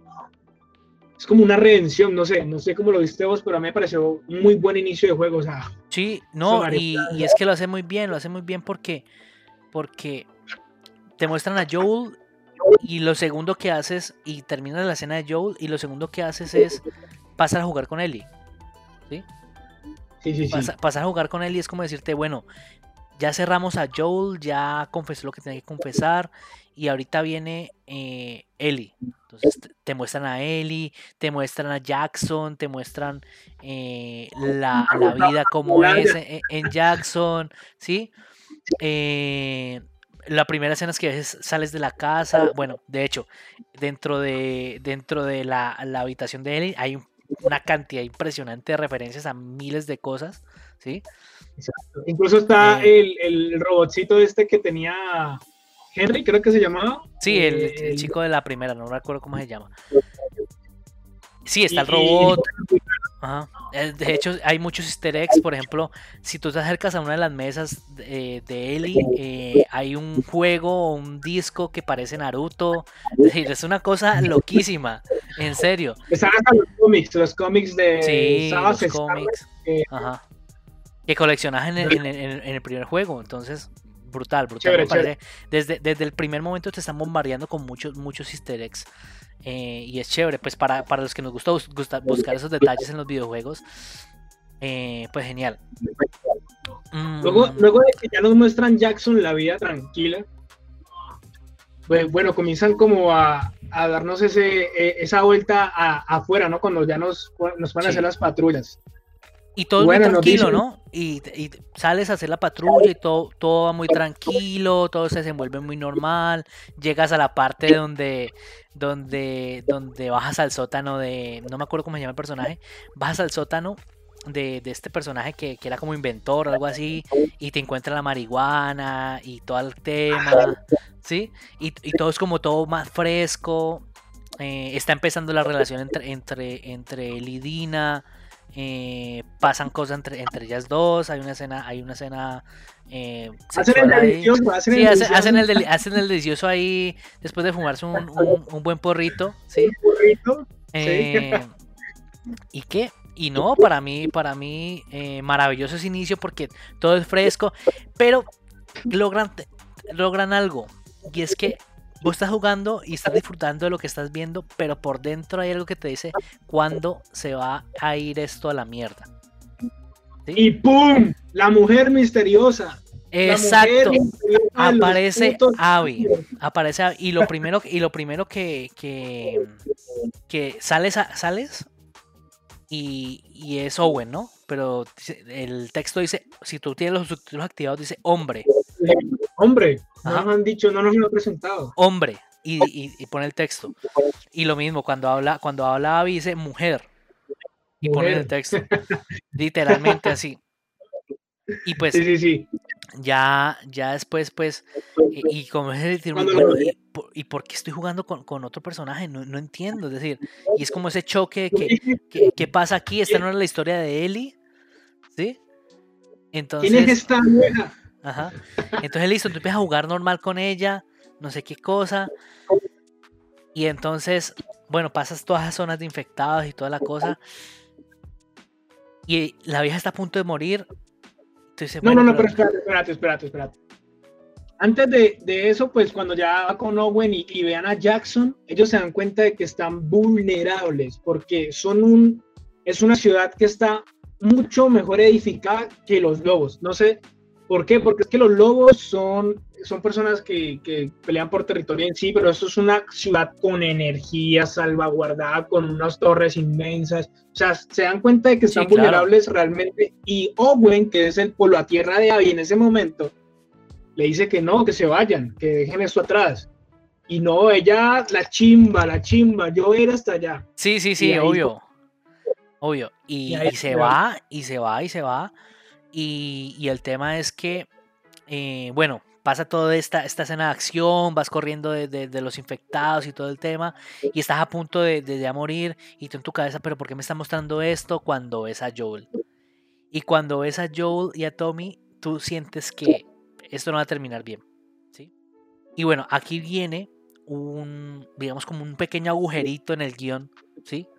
es como una redención, no sé, no sé cómo lo viste vos, pero a mí me pareció un muy buen inicio de juego, o sea, Sí, no, y, y es que lo hace muy bien, lo hace muy bien porque, porque te muestran a Joel y lo segundo que haces, y terminas la escena de Joel, y lo segundo que haces es pasar a jugar con Ellie. sí, sí, sí. Pasa- pasar a jugar con Ellie es como decirte, bueno, ya cerramos a Joel, ya confesó lo que tenía que confesar, y ahorita viene eh, Ellie. Entonces te, muestran a Ellie, te muestran a Jackson, te muestran eh, la, la vida como es en, en Jackson, ¿sí? Eh, la primera escena es que a veces sales de la casa, bueno, de hecho, dentro de, dentro de la, la habitación de Ellie hay un- una cantidad impresionante de referencias a miles de cosas, ¿sí? Incluso está Eh. el, el robotcito este que tenía Henry, creo que se llamaba. Sí, el, Eh, el chico de la primera, no recuerdo cómo se llama. Sí, está el robot. Ajá. Eh, De hecho, hay muchos easter eggs. Por ejemplo, si tú te acercas a una de las mesas de, de Ellie, eh, hay un juego o un disco que parece Naruto. Es decir, es una cosa loquísima. En serio. Están hasta los cómics, los cómics de Sí, los cómics. Ajá. Que coleccionas en el, en el- en el- en el primer juego. Entonces, brutal, brutal. Chévere, me parece. Desde, desde el primer momento te están bombardeando con muchos, muchos easter eggs. eh, y es chévere, pues para, para los que nos gusta, bus- gusta buscar esos detalles en los videojuegos. eh, pues genial. Luego, Mm, luego de que ya nos muestran Jackson la vida tranquila, pues, bueno, comienzan como a, darnos ese, e, esa vuelta afuera, ¿no? Cuando ya nos, nos van a hacer las patrullas. Y todo muy tranquilo, ¿no? Y, sales a hacer la patrulla y todo, todo va muy tranquilo, todo se desenvuelve muy normal. Llegas a la parte donde, donde, donde bajas al sótano de. No me acuerdo cómo se llama el personaje. Bajas al sótano de, este personaje que, era como inventor o algo así. Y te encuentra la marihuana y todo el tema. ¿Sí? Y, todo es como todo más fresco. Eh, está empezando la relación entre, entre, entre Lidina eh, pasan cosas entre, entre ellas dos, hay una escena, hay una escena eh, hacen el delicioso, hacen, el hacen, el delicioso ahí después de fumarse un, un, buen porrito, ¿sí? Eh, ¿Y qué? Y no, para mí, para mí, maravilloso ese inicio porque todo es fresco, pero logran, logran algo, y es que vos estás jugando y estás disfrutando de lo que estás viendo, pero por dentro hay algo que te dice cuándo se va a ir esto a la mierda. Y ¡pum! La mujer misteriosa. Exacto. aparece Abby. Aparece Y lo primero, y lo primero que, que, sales, sales y, y, es Owen, ¿no? Pero el texto dice, si tú tienes los subtítulos activados, dice hombre. Hombre, no nos han dicho, no nos lo han presentado. Hombre, y, y, pone el texto. Y lo mismo, cuando habla, cuando habla dice mujer. Y pone el texto. Literalmente así. Y pues, sí, sí, sí. ya, ya después, pues, y, como es decir, y, por qué estoy jugando con, con otro personaje? No, no, entiendo. Es decir, y es como ese choque que, que, pasa aquí. Esta no es la historia de Ellie. ¿Sí? Entonces. ¿Quién es esta vieja? Ajá. Entonces listo, tú empiezas a jugar normal con ella, no sé qué cosa. Y entonces, bueno, pasas todas las zonas de infectados y toda la cosa. Y la vieja está a punto de morir. no, no, no, pero espérate, espérate, espérate, Antes de, eso, pues cuando ya va con Owen y, y, vean a Jackson, ellos se dan cuenta de que están vulnerables porque son un, es una ciudad que está mucho mejor edificada que los lobos. No sé ¿Por qué? Porque es que los lobos son, son personas que, que, pelean por territorio en sí, pero esto es una ciudad con energía salvaguardada, con unas torres inmensas. O sea, se dan cuenta de que están vulnerables realmente. Y Owen, que es el polo a tierra de Abby en ese momento, le dice que no, que se vayan, que dejen esto atrás. Y no, ella, la chimba, la chimba, yo era hasta allá. Sí, sí, sí, obvio. Obvio. Y, y se va, y se va, y se va. Y, el tema es que, eh, bueno, pasa toda esta, esta escena de acción, vas corriendo de, los infectados y todo el tema, y estás a punto de, ya morir, y tú en tu cabeza, pero ¿por qué me está mostrando esto cuando ves a Joel? Y cuando ves a Joel y a Tommy, tú sientes que esto no va a terminar bien. ¿sí? Y bueno, aquí viene un, digamos, como un pequeño agujerito en el guion, ¿sí?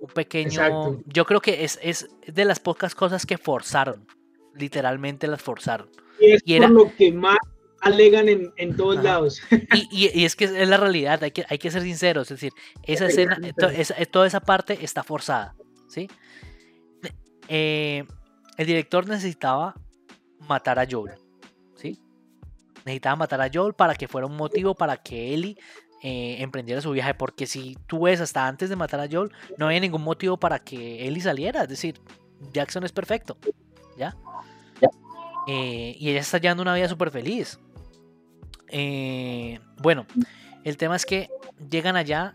Un pequeño... Yo creo que es, es de las pocas cosas que forzaron literalmente las forzaron. Y es por lo que más alegan en, todos lados. Y, es que es la realidad, hay que, hay que ser sinceros, es decir, esa escena, toda esa parte está forzada, ¿sí? Eh, el director necesitaba matar a Joel, ¿sí? Necesitaba matar a Joel para que fuera un motivo para que Ellie eh, emprendiera su viaje, porque si tú ves hasta antes de matar a Joel, no había ningún motivo para que Ellie saliera, es decir, Jackson es perfecto, ¿ya? Eh, y ella está llevando una vida súper feliz. Eh, bueno, el tema es que llegan allá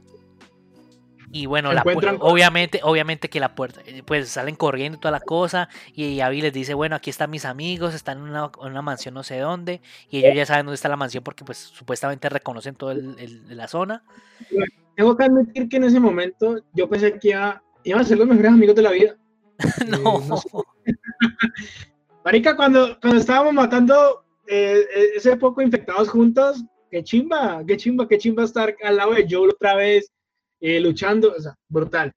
y bueno, la obviamente, obviamente que la puerta, pues salen corriendo y toda la cosa. Y Abby les dice, bueno, aquí están mis amigos, están en una, mansión no sé dónde. Y ellos ya saben dónde está la mansión porque pues supuestamente reconocen toda la zona. Tengo que admitir que en ese momento yo pensé que iba, iban a ser los mejores amigos de la vida. no. Marica, cuando, cuando estábamos matando eh, eh, ese poco infectados juntos, qué chimba, qué chimba, qué chimba estar al lado de Joel otra vez, eh, luchando, o sea, brutal.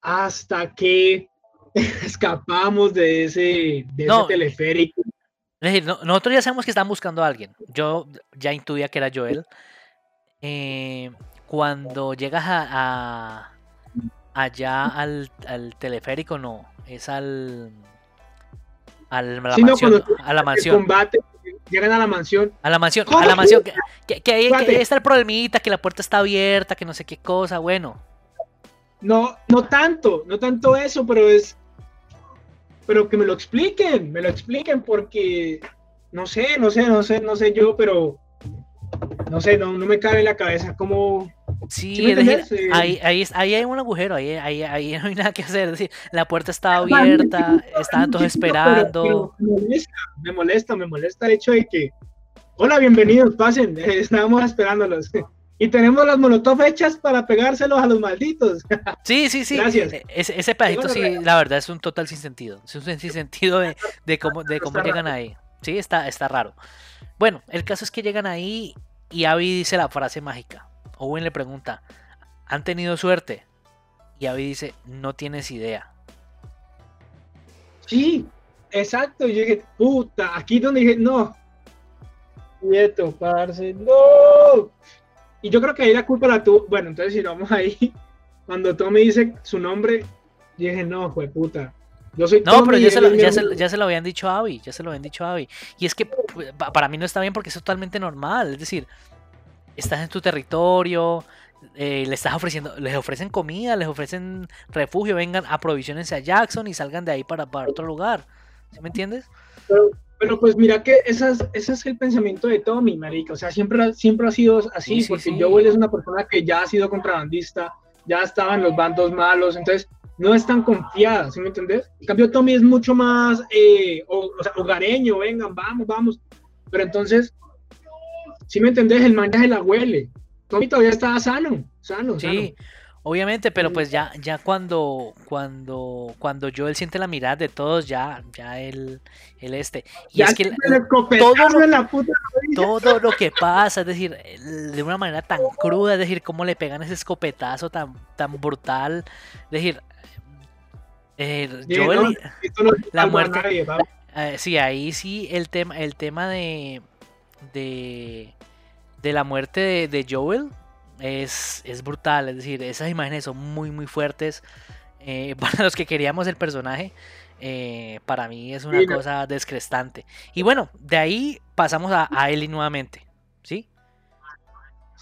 Hasta que escapamos de ese, de ese teleférico. nosotros ya sabemos que están buscando a alguien. Yo ya intuía que era Joel. cuando llegas a, allá al, al teleférico, no, es al a la mansión. a la mansión. combate, llegan a la mansión. A la mansión, a la mansión. Que, que, ahí, está el problemita, que la puerta está abierta, que no sé qué cosa, bueno. No, no tanto, no tanto eso, pero es. Pero que me lo expliquen, me lo expliquen, porque no sé, no sé, no sé, no sé yo, pero no sé, no, no me cabe en la cabeza cómo. Sí, ahí, ahí, ahí, hay un agujero, ahí, ahí, ahí, no hay nada que hacer. Es decir, la puerta estaba abierta, estaban todos esperando. me, molesta, me molesta, me molesta el hecho de que, hola, bienvenidos, pasen, estábamos esperándolos. Y tenemos las molotov hechas para pegárselos a los malditos. Sí, sí, sí. Gracias. E, ese, ese pedacito, sí, la verdad, es un total sinsentido. Es un sinsentido de, de cómo, de cómo llegan ahí. Sí, está, está raro. Bueno, el caso es que llegan ahí y Abby dice la frase mágica. Owen le pregunta, ¿han tenido suerte? Y Abby dice, no tienes idea. Sí, exacto. Yo dije, puta, aquí donde dije, no. Quieto, parce, no. Y yo creo que ahí la culpa la tuvo. Bueno, entonces si vamos ahí, cuando Tommy dice su nombre, dije, no, fue puta no, pero ya se, lo, ya, se, lo, habían dicho a Abby, ya se lo habían dicho a Abby. Y es que pues, para mí no está bien porque es totalmente normal. Es decir, estás en tu territorio, eh, le estás ofreciendo, les ofrecen comida, les ofrecen refugio, vengan, aprovisionense a Jackson y salgan de ahí para, para otro lugar. ¿Sí me entiendes? Pero, pues mira que ese es, ese es el pensamiento de Tommy, marica. O sea, siempre, siempre ha sido así, porque Joel es una persona que ya ha sido contrabandista, ya estaba en los bandos malos, entonces no es tan confiada, ¿sí me entendés? En cambio, Tommy es mucho más eh, hogareño, vengan, vamos, vamos. Pero entonces, ¿sí me entendés? El man ya la huele. Tommy todavía estaba sano, sano, sí. Obviamente, pero pues ya, ya cuando, cuando, cuando Joel siente la mirada de todos, ya, ya él, él este. Y es que todo lo, todo lo que pasa, es decir, de una manera tan cruda, es decir, cómo le pegan ese escopetazo tan, tan brutal, es decir, eh, Joel, la muerte. Eh, sí, ahí sí el tema, el tema de, de, de la muerte de, Joel es, es, brutal. Es decir, esas imágenes son muy, muy fuertes. Eh, para los que queríamos el personaje, para mí es una cosa descrestante. Y bueno, de ahí pasamos a, a Ellie nuevamente. ¿Sí?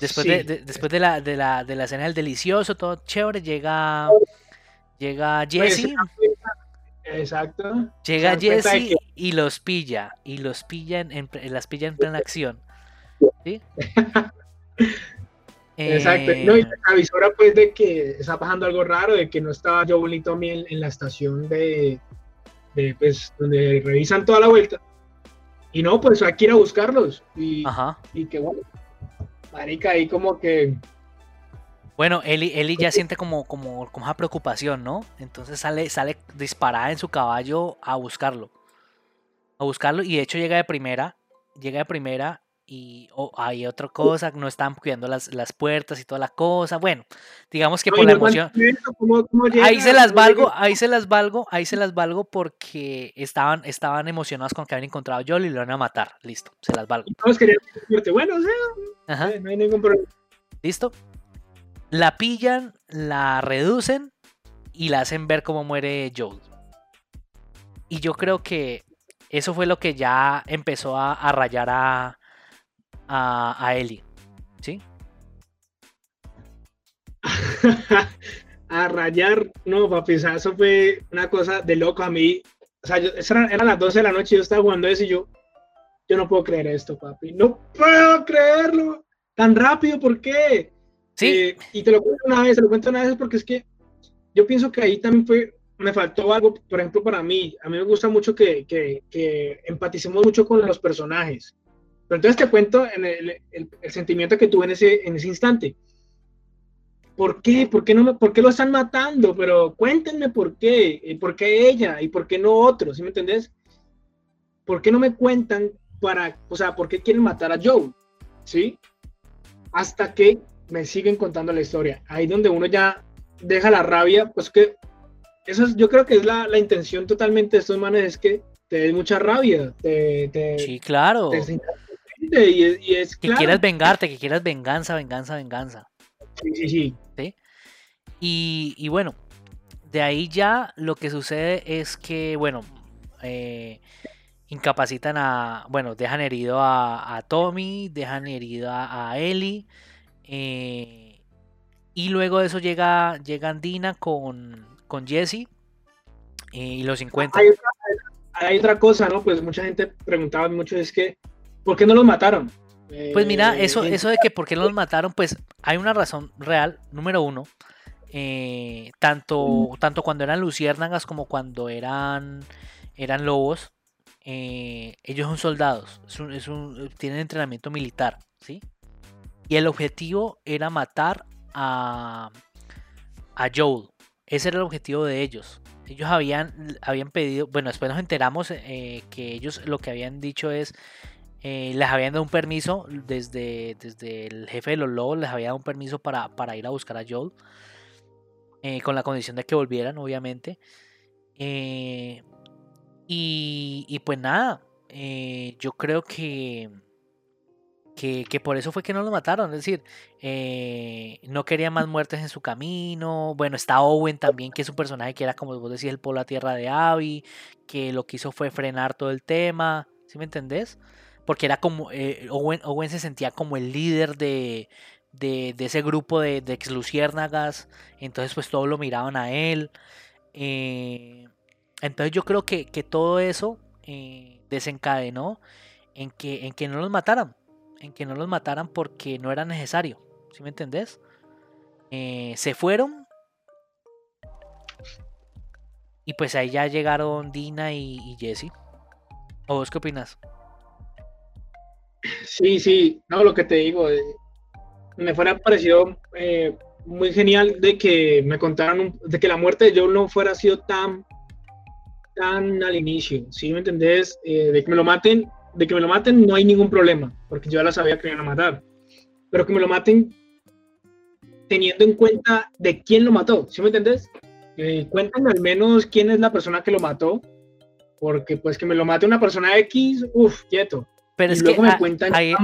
Después, de, después de, la, de, la, de la escena del delicioso, todo chévere, llega Llega Jesse. Exacto. Llega Jesse y los pilla. Y los pilla en, las pilla en plena acción. ¿Sí? Exacto. No, y la avisora pues de que está pasando algo raro, de que no estaba yo bonito en, en la estación de, de, pues, donde revisan toda la vuelta. Y no, pues hay que ir a buscarlos. Y, y que bueno, marica, ahí como que bueno, Eli, ya siente como, como, como esa preocupación, ¿no? Entonces sale, sale disparada en su caballo a buscarlo. A buscarlo y de hecho llega de primera. Llega de primera y hay otra cosa, no están cuidando las, puertas y toda la cosa. Bueno, digamos que por la emoción. ahí se las valgo, ahí se las valgo, ahí se las valgo porque estaban, estaban emocionados con que habían encontrado a Joel y lo van a matar. Listo, se las valgo. Bueno, o sea, no hay ningún problema. ¿Listo? La pillan, la reducen y la hacen ver cómo muere Joel. Y yo creo que eso fue lo que ya empezó a, rayar a, a, Ellie. ¿Sí? a rayar, no, papi, eso fue una cosa de loco a mí. O sea, yo, eran, las 12 de la noche y yo estaba jugando eso y yo, yo no puedo creer esto, papi. No puedo creerlo. Tan rápido, ¿por qué? Eh, y te lo cuento una vez, te lo cuento una vez porque es que yo pienso que ahí también fue, me faltó algo, por ejemplo, para mí. A mí me gusta mucho que, que, que empaticemos mucho con los personajes. Pero entonces te cuento en el, el, sentimiento que tuve en ese, en ese instante. ¿Por qué? ¿Por qué, no me, ¿Por qué lo están matando? Pero cuéntenme por qué. ¿Por qué ella? ¿Y por qué no otro? ¿Sí me entendés? ¿Por qué no me cuentan para, o sea, por qué quieren matar a Joe? ¿Sí? Hasta que me siguen contando la historia. Ahí donde uno ya deja la rabia, pues que eso es, yo creo que es la, la intención totalmente de estos manes, es que te des mucha rabia. Te, sí, claro. y, es, que quieras vengarte, que quieras venganza, venganza, venganza. Sí, sí, sí. Y, y, bueno, de ahí ya lo que sucede es que, bueno, eh, incapacitan a, bueno, dejan herido a, Tommy, dejan herido a, a Ellie. Eh, y luego de eso llega, llegan Dina con, con Jesse eh, y los encuentran. Hay, otra cosa, ¿no? Pues mucha gente preguntaba mucho, es que, ¿por qué no los mataron? Pues mira, eso, eso de que por qué no los mataron, pues hay una razón real, número uno. tanto, tanto cuando eran luciérnagas como cuando eran, eran lobos, eh, ellos son soldados, tienen entrenamiento militar, ¿sí? Y el objetivo era matar a, a Joel. Ese era el objetivo de ellos. Ellos habían, habían pedido, bueno, después nos enteramos eh, que ellos lo que habían dicho es, eh, les habían dado un permiso desde, desde el jefe de los lobos, les había dado un permiso para, para ir a buscar a Joel. con la condición de que volvieran, obviamente. Y, pues nada, eh, yo creo que, que, por eso fue que no lo mataron. Es decir, eh, no quería más muertes en su camino. Bueno, está Owen también, que es un personaje que era, como vos decís, el polo a tierra de Abby, que lo que hizo fue frenar todo el tema. ¿Sí me entendés? Porque era como, eh, Owen, se sentía como el líder de, de, ese grupo de, de ex luciérnagas. Entonces, pues todos lo miraban a él. Eh, entonces yo creo que, todo eso desencadenó en que, en que no los mataran. En que no los mataran porque no era necesario. ¿Sí me entendés? Eh, se fueron. Y pues ahí ya llegaron Dina y, Jesse. ¿O vos qué opinas? Sí, sí, no, lo que te digo, eh, me fuera parecido muy genial de que me contaran, de que la muerte de Joe no fuera sido tan tan al inicio, ¿sí me entendés? Eh, de que me lo maten, de que me lo maten no hay ningún problema, porque yo ya la sabía que me iban a matar. Pero que me lo maten teniendo en cuenta de quién lo mató, ¿sí me entendés? Eh, cuéntame al menos quién es la persona que lo mató, porque pues que me lo mate una persona X, uff, quieto. Pero es luego que me cuentan ahí,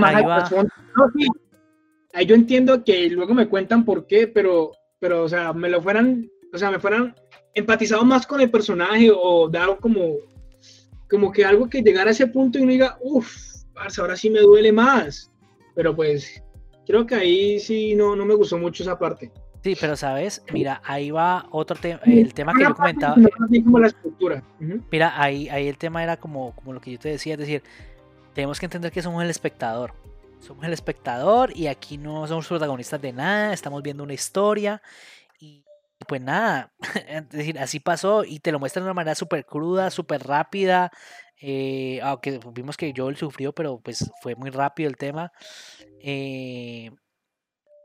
ahí yo entiendo que luego me cuentan por qué, pero, pero, o sea, me lo fueran, o sea, me fueran empatizado más con el personaje o dado como, como que algo que llegara a ese punto y uno diga, uff, ahora sí me duele más. Pero pues creo que ahí sí no, no me gustó mucho esa parte. Sí, pero sabes, mira, ahí va otro tema, el tema que yo comentaba. como la estructura. Mira, ahí, ahí el tema era como, como lo que yo te decía, es decir, tenemos que entender que somos el espectador. Somos el espectador y aquí no somos protagonistas de nada, estamos viendo una historia pues nada, es decir, así pasó y te lo muestran de una manera súper cruda, súper rápida. Eh, aunque vimos que Joel sufrió, pero pues fue muy rápido el tema. Eh,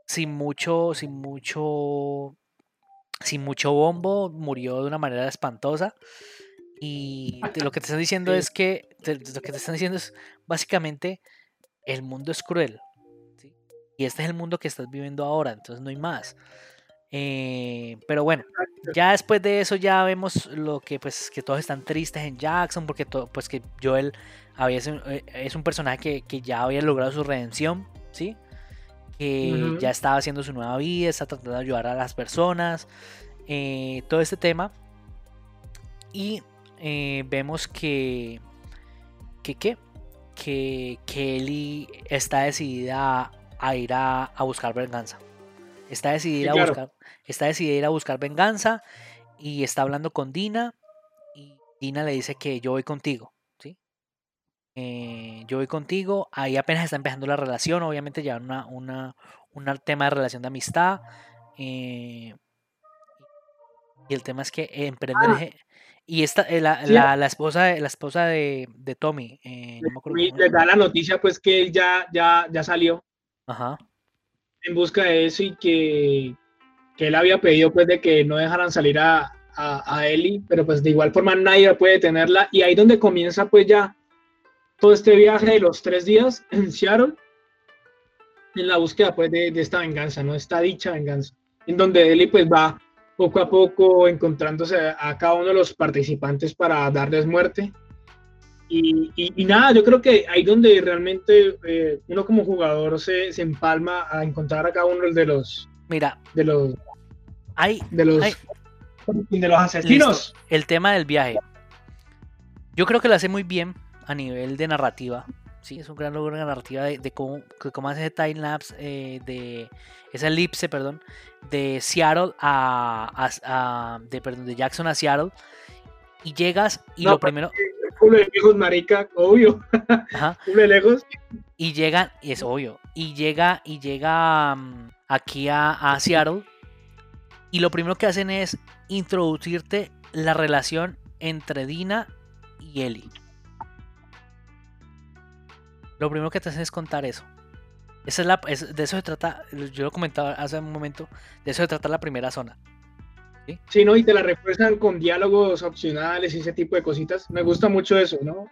sin mucho, sin mucho, sin mucho bombo, murió de una manera espantosa. Y lo que te están diciendo es que, lo que te están diciendo es básicamente, el mundo es cruel. Y este es el mundo que estás viviendo ahora, entonces no hay más. Eh, pero bueno, ya después de eso ya vemos lo que pues que todos están tristes en Jackson porque todo, pues que Joel había, eh, es un personaje que, ya había logrado su redención, ¿sí? Que ya estaba haciendo su nueva vida, está tratando de ayudar a las personas, eh, todo este tema. Y vemos que, que, ¿qué? que Kelly está decidida a, ir a buscar venganza. Está decidida, a buscar, está decidida a ir a buscar venganza y está hablando con Dina y Dina le dice que yo voy contigo, ¿sí? Eh, yo voy contigo, ahí apenas está empezando la relación, obviamente ya una, una, un tema de relación de amistad. Eh, y el tema es que emprender... Ah. Y esta, eh, la, la, esposa, la esposa de, de Tommy. le da la noticia pues que él ya, ya, ya salió. Ajá en busca de eso y que, que él había pedido pues de que no dejaran salir a, a, a pero pues de igual forma nadie puede tenerla y ahí donde comienza pues ya todo este viaje de los tres días en Seattle en la búsqueda pues de, de esta venganza, ¿no? Esta dicha venganza, en donde Ellie pues va poco a poco encontrándose a cada uno de los participantes para darles muerte y, nada, yo creo que ahí donde realmente eh, uno como jugador se, se, empalma a encontrar a cada uno de los. Mira, de los. Hay, de los. de los asesinos. El tema del viaje. Yo creo que lo hace muy bien. a nivel de narrativa. Sí, es un gran logro de narrativa de, cómo, cómo, hace ese time lapse eh, de esa elipse, perdón, de Seattle a, de, perdón, de Jackson a Seattle y llegas y lo primero de lejos, marica, obvio. Ajá. de lejos. Y llegan, y es obvio, y llega, y llega mm, aquí a, a Seattle. Y lo primero que hacen es introducirte la relación entre Dina y Ellie. Lo primero que te hacen es contar eso. Esa es la, de eso se trata, yo lo comentaba hace un momento, de eso se trata la primera zona. ¿Sí? ¿no? Y te la refuerzan con diálogos opcionales y ese tipo de cositas. Me gusta mucho eso, ¿no?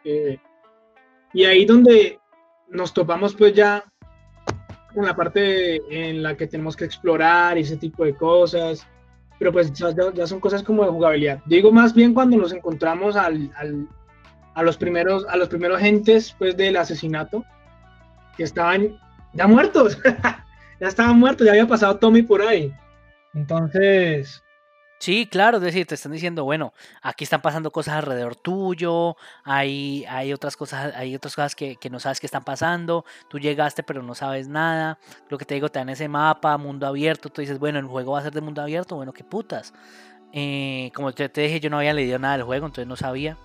y ahí donde nos topamos pues ya con la parte en la que tenemos que explorar y ese tipo de cosas, pero pues ya, son cosas como de jugabilidad. Digo más bien cuando nos encontramos al, a los primeros a los primeros gentes pues del asesinato que estaban ya muertos, ya estaban muertos, ya había pasado Tommy por ahí. Entonces, Sí, claro, es decir, te están diciendo, bueno, aquí están pasando cosas alrededor tuyo, hay, hay otras cosas, hay otras cosas que, no sabes que están pasando, tú llegaste pero no sabes nada, lo que te digo, te dan ese mapa, mundo abierto, tú dices, bueno, el juego va a ser de mundo abierto, bueno, qué putas. Eh, como te, te, dije, yo no había leído nada del juego, entonces no sabía.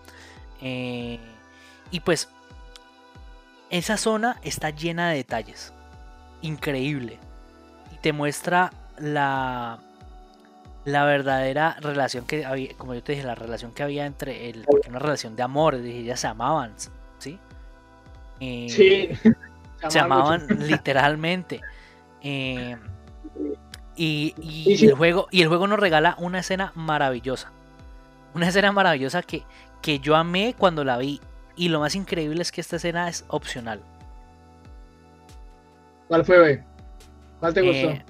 Eh, y pues, esa zona está llena de detalles, increíble, y te muestra la la verdadera relación que había, como yo te dije, la relación que había entre el, una relación de amor, dije, ellas se amaban, ¿sí? Eh, sí. Se amaban literalmente. Eh, y, el juego, y el juego nos regala una escena maravillosa. Una escena maravillosa que, que yo amé cuando la vi. Y lo más increíble es que esta escena es opcional. ¿Cuál fue, ¿Cuál te gustó? Eh,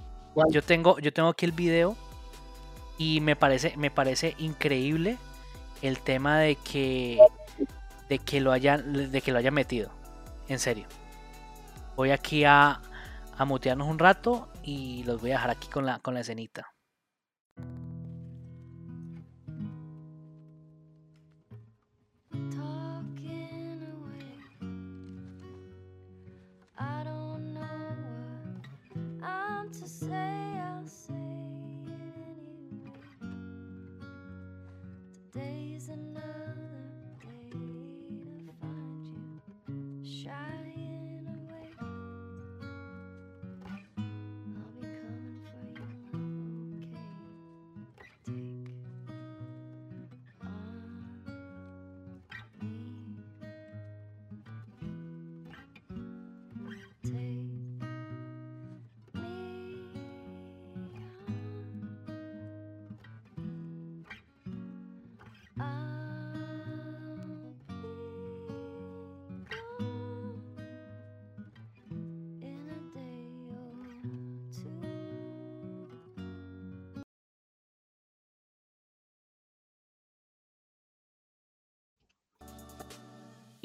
yo tengo, yo tengo aquí el video y me parece, me parece increíble el tema de que, de que lo hayan, de que lo haya metido. En serio. Voy aquí a, a mutearnos un rato y los voy a dejar aquí con la, con la escenita.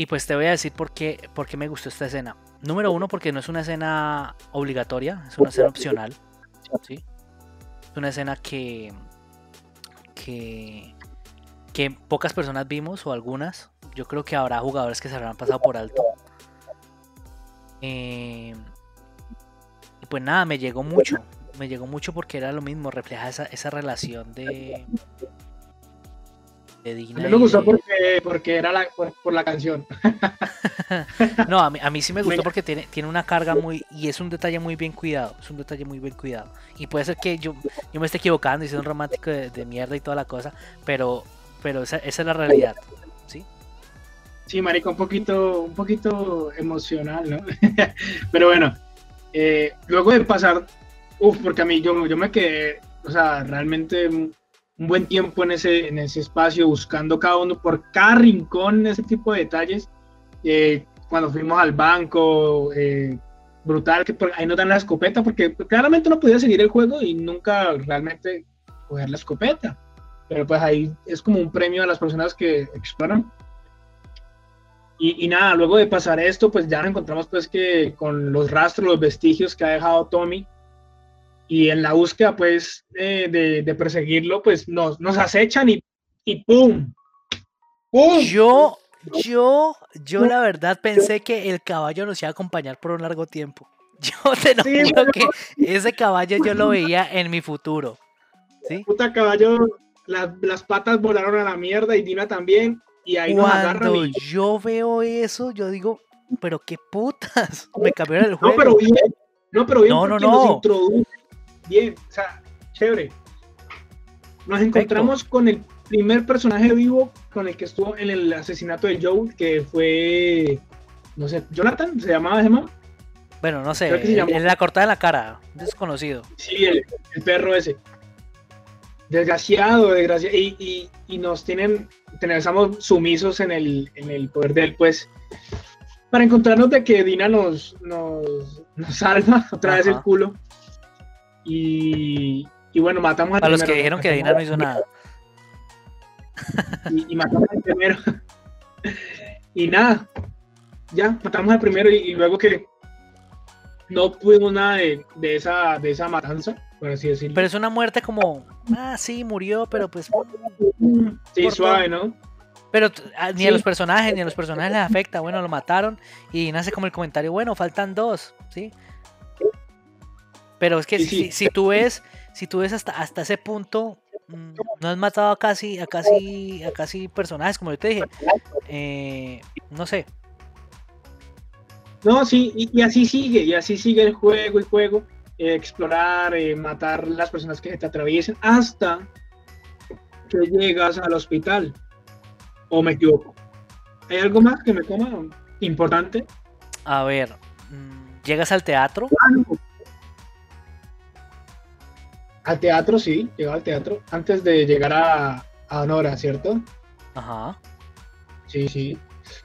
Y pues te voy a decir por qué, por qué me gustó esta escena. Número uno, porque no es una escena obligatoria, es una escena opcional. ¿sí? Es una escena que, que, que pocas personas vimos o algunas. Yo creo que habrá jugadores que se habrán pasado por alto. Eh, y pues nada, me llegó mucho. Me llegó mucho porque era lo mismo, refleja esa, esa relación de, a mí me gustó porque, porque era la, por, la canción. no, a mí, a mí sí me gustó porque tiene, tiene una carga muy. Y es un detalle muy bien cuidado. Es un detalle muy bien cuidado. Y puede ser que yo, yo me esté equivocando y soy un romántico de, mierda y toda la cosa. Pero, pero esa, esa es la realidad. ¿Sí? Sí, marica, un poquito, un poquito emocional, ¿no? pero bueno, eh, luego de pasar, uff, porque a mí yo, yo me quedé, o sea, realmente un buen tiempo en ese, en ese espacio, buscando cada uno, por cada rincón, ese tipo de detalles. Eh, cuando fuimos al banco, eh, brutal, que ahí nos dan la escopeta, porque claramente no podía seguir el juego y nunca realmente coger la escopeta. Pero pues ahí es como un premio a las personas que exploran. Y, y, nada, luego de pasar esto, pues ya encontramos pues que con los rastros, los vestigios que ha dejado Tommy, y en la búsqueda pues de, de, perseguirlo pues nos, nos acechan y, y ¡pum! Yo, yo, yo la verdad pensé que el caballo nos iba a acompañar por un largo tiempo. Yo te lo juro que ese caballo yo lo veía en mi futuro. ¿Sí? Puta caballo, las, patas volaron a la mierda y Dina también. Y ahí Cuando yo veo eso, yo digo, pero qué putas, me cambiaron el juego. No, pero bien, no, pero bien, no, no, no. nos introduce bien, o sea, chévere. Nos encontramos con el primer personaje vivo con el que estuvo en el asesinato de Joe, que fue, no sé, Jonathan, ¿se llamaba ese Bueno, no sé, en la cortada en la cara, desconocido. Sí, el, perro ese. Desgraciado, desgraciado. Y, y, nos tienen, estamos sumisos en el, en el poder de él, pues, para encontrarnos de que Dina nos, nos, nos salva otra vez el culo. Y, y bueno, matamos a los que dijeron que Dina no hizo nada. Y, matamos al primero. y nada, ya, matamos al primero y, luego que no pudimos nada de, esa, de esa matanza, por así decirlo. Pero es una muerte como, ah, sí, murió, pero pues... Sí, suave, ¿no? Pero ni a los personajes, ni a los personajes les afecta. Bueno, lo mataron y nace como el comentario, bueno, faltan dos, ¿sí? Pero es que si, si, tú ves, si tú ves hasta, hasta ese punto, mm, no has matado a casi, a casi, a casi personajes, como yo te dije. Eh, no sé. No, sí, y, así sigue, y así sigue el juego, el juego, eh, explorar, eh, matar las personas que te atraviesen, hasta que llegas al hospital. ¿O me equivoco? ¿Hay algo más que me coma importante? A ver, mm, llegas al teatro. Al teatro, sí, llegaba al teatro. Antes de llegar a, a Honora, ¿cierto? Ajá. Sí, sí.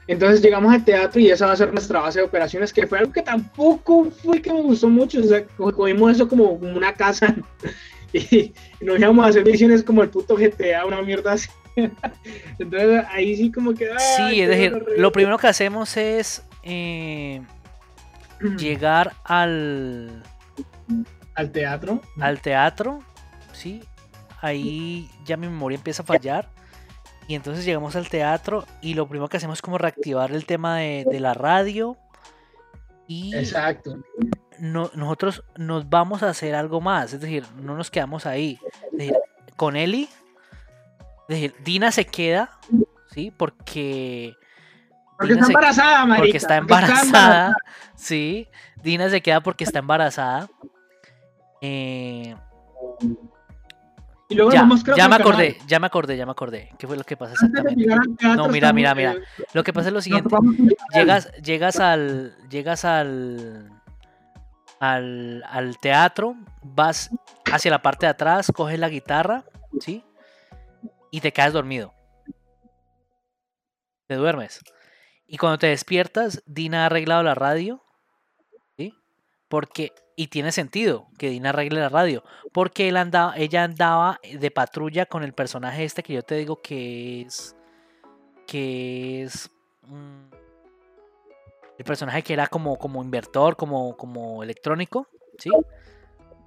Entonces llegamos al teatro y esa va a ser nuestra base de operaciones, que fue algo que tampoco fue que me gustó mucho. O sea, cogimos eso como una casa y, nos íbamos a hacer misiones como el puto GTA, una mierda así. Entonces ahí sí como que... Sí, es decir, lo primero que hacemos es eh, llegar al al teatro. Al teatro, sí. Ahí ya mi memoria empieza a fallar. Y entonces llegamos al teatro y lo primero que hacemos es como reactivar el tema de, la radio. Y Exacto. nosotros nos vamos a hacer algo más. Es decir, no nos quedamos ahí. Es decir, con Eli, es decir, Dina se queda, ¿sí? Porque... Porque está embarazada, Marica. Porque está embarazada, sí. Dina se queda porque está embarazada. Eh, y luego ya, ya me acordé, ya me acordé, ya me acordé. ¿Qué fue lo que pasa exactamente? no, mira, mira, mira. Lo que pasa es lo siguiente. Llegas, llegas al. Llegas al. Al, al teatro, vas hacia la parte de atrás, coges la guitarra, ¿sí? Y te quedas dormido. Te duermes. Y cuando te despiertas, Dina ha arreglado la radio, ¿sí? Porque y tiene sentido que Dina arregle la radio. Porque él andaba, ella andaba de patrulla con el personaje este que yo te digo que es. Que es. Mm, el personaje que era como, como invertor, como, como electrónico. ¿Sí?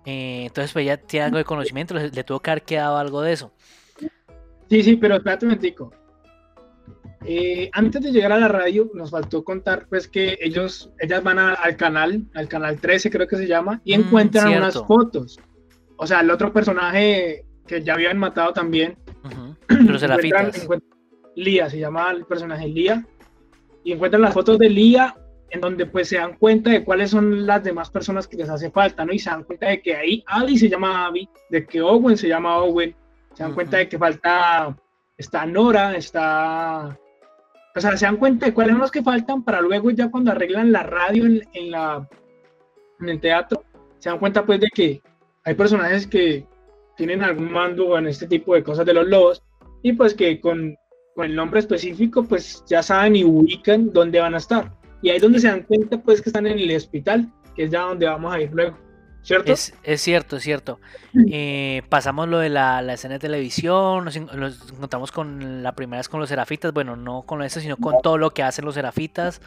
Eh, entonces, pues ella tiene algo de conocimiento, le, tuvo que haber quedado algo de eso. Sí, sí, pero espérate un momentico. Eh, antes de llegar a la radio, nos faltó contar pues que ellos, ellas van al canal, al canal 13 creo que se llama, y mm, encuentran unas fotos. O sea, el otro personaje que ya habían matado también. Los serafitas. Lía, se llama el personaje Lía. Y encuentran las fotos de Lía en donde pues se dan cuenta de cuáles son las demás personas que les hace falta, ¿no? Y se dan cuenta de que ahí Abby se llama Abby, de que Owen se llama Owen, se dan cuenta de que falta, está Nora, está o sea, se dan cuenta de cuáles son los que faltan para luego ya cuando arreglan la radio en, la, en el teatro, se dan cuenta pues de que hay personajes que tienen algún mando en este tipo de cosas de los lobos y pues que con, con el nombre específico pues ya saben y ubican dónde van a estar. Y ahí es donde se dan cuenta pues que están en el hospital, que es ya donde vamos a ir luego. ¿Cierto? Es, cierto, es cierto. Eh, pasamos lo de la, escena de televisión, nos, encontramos con la primera vez con los serafitas, bueno, no con eso, sino con todo lo que hacen los serafitas.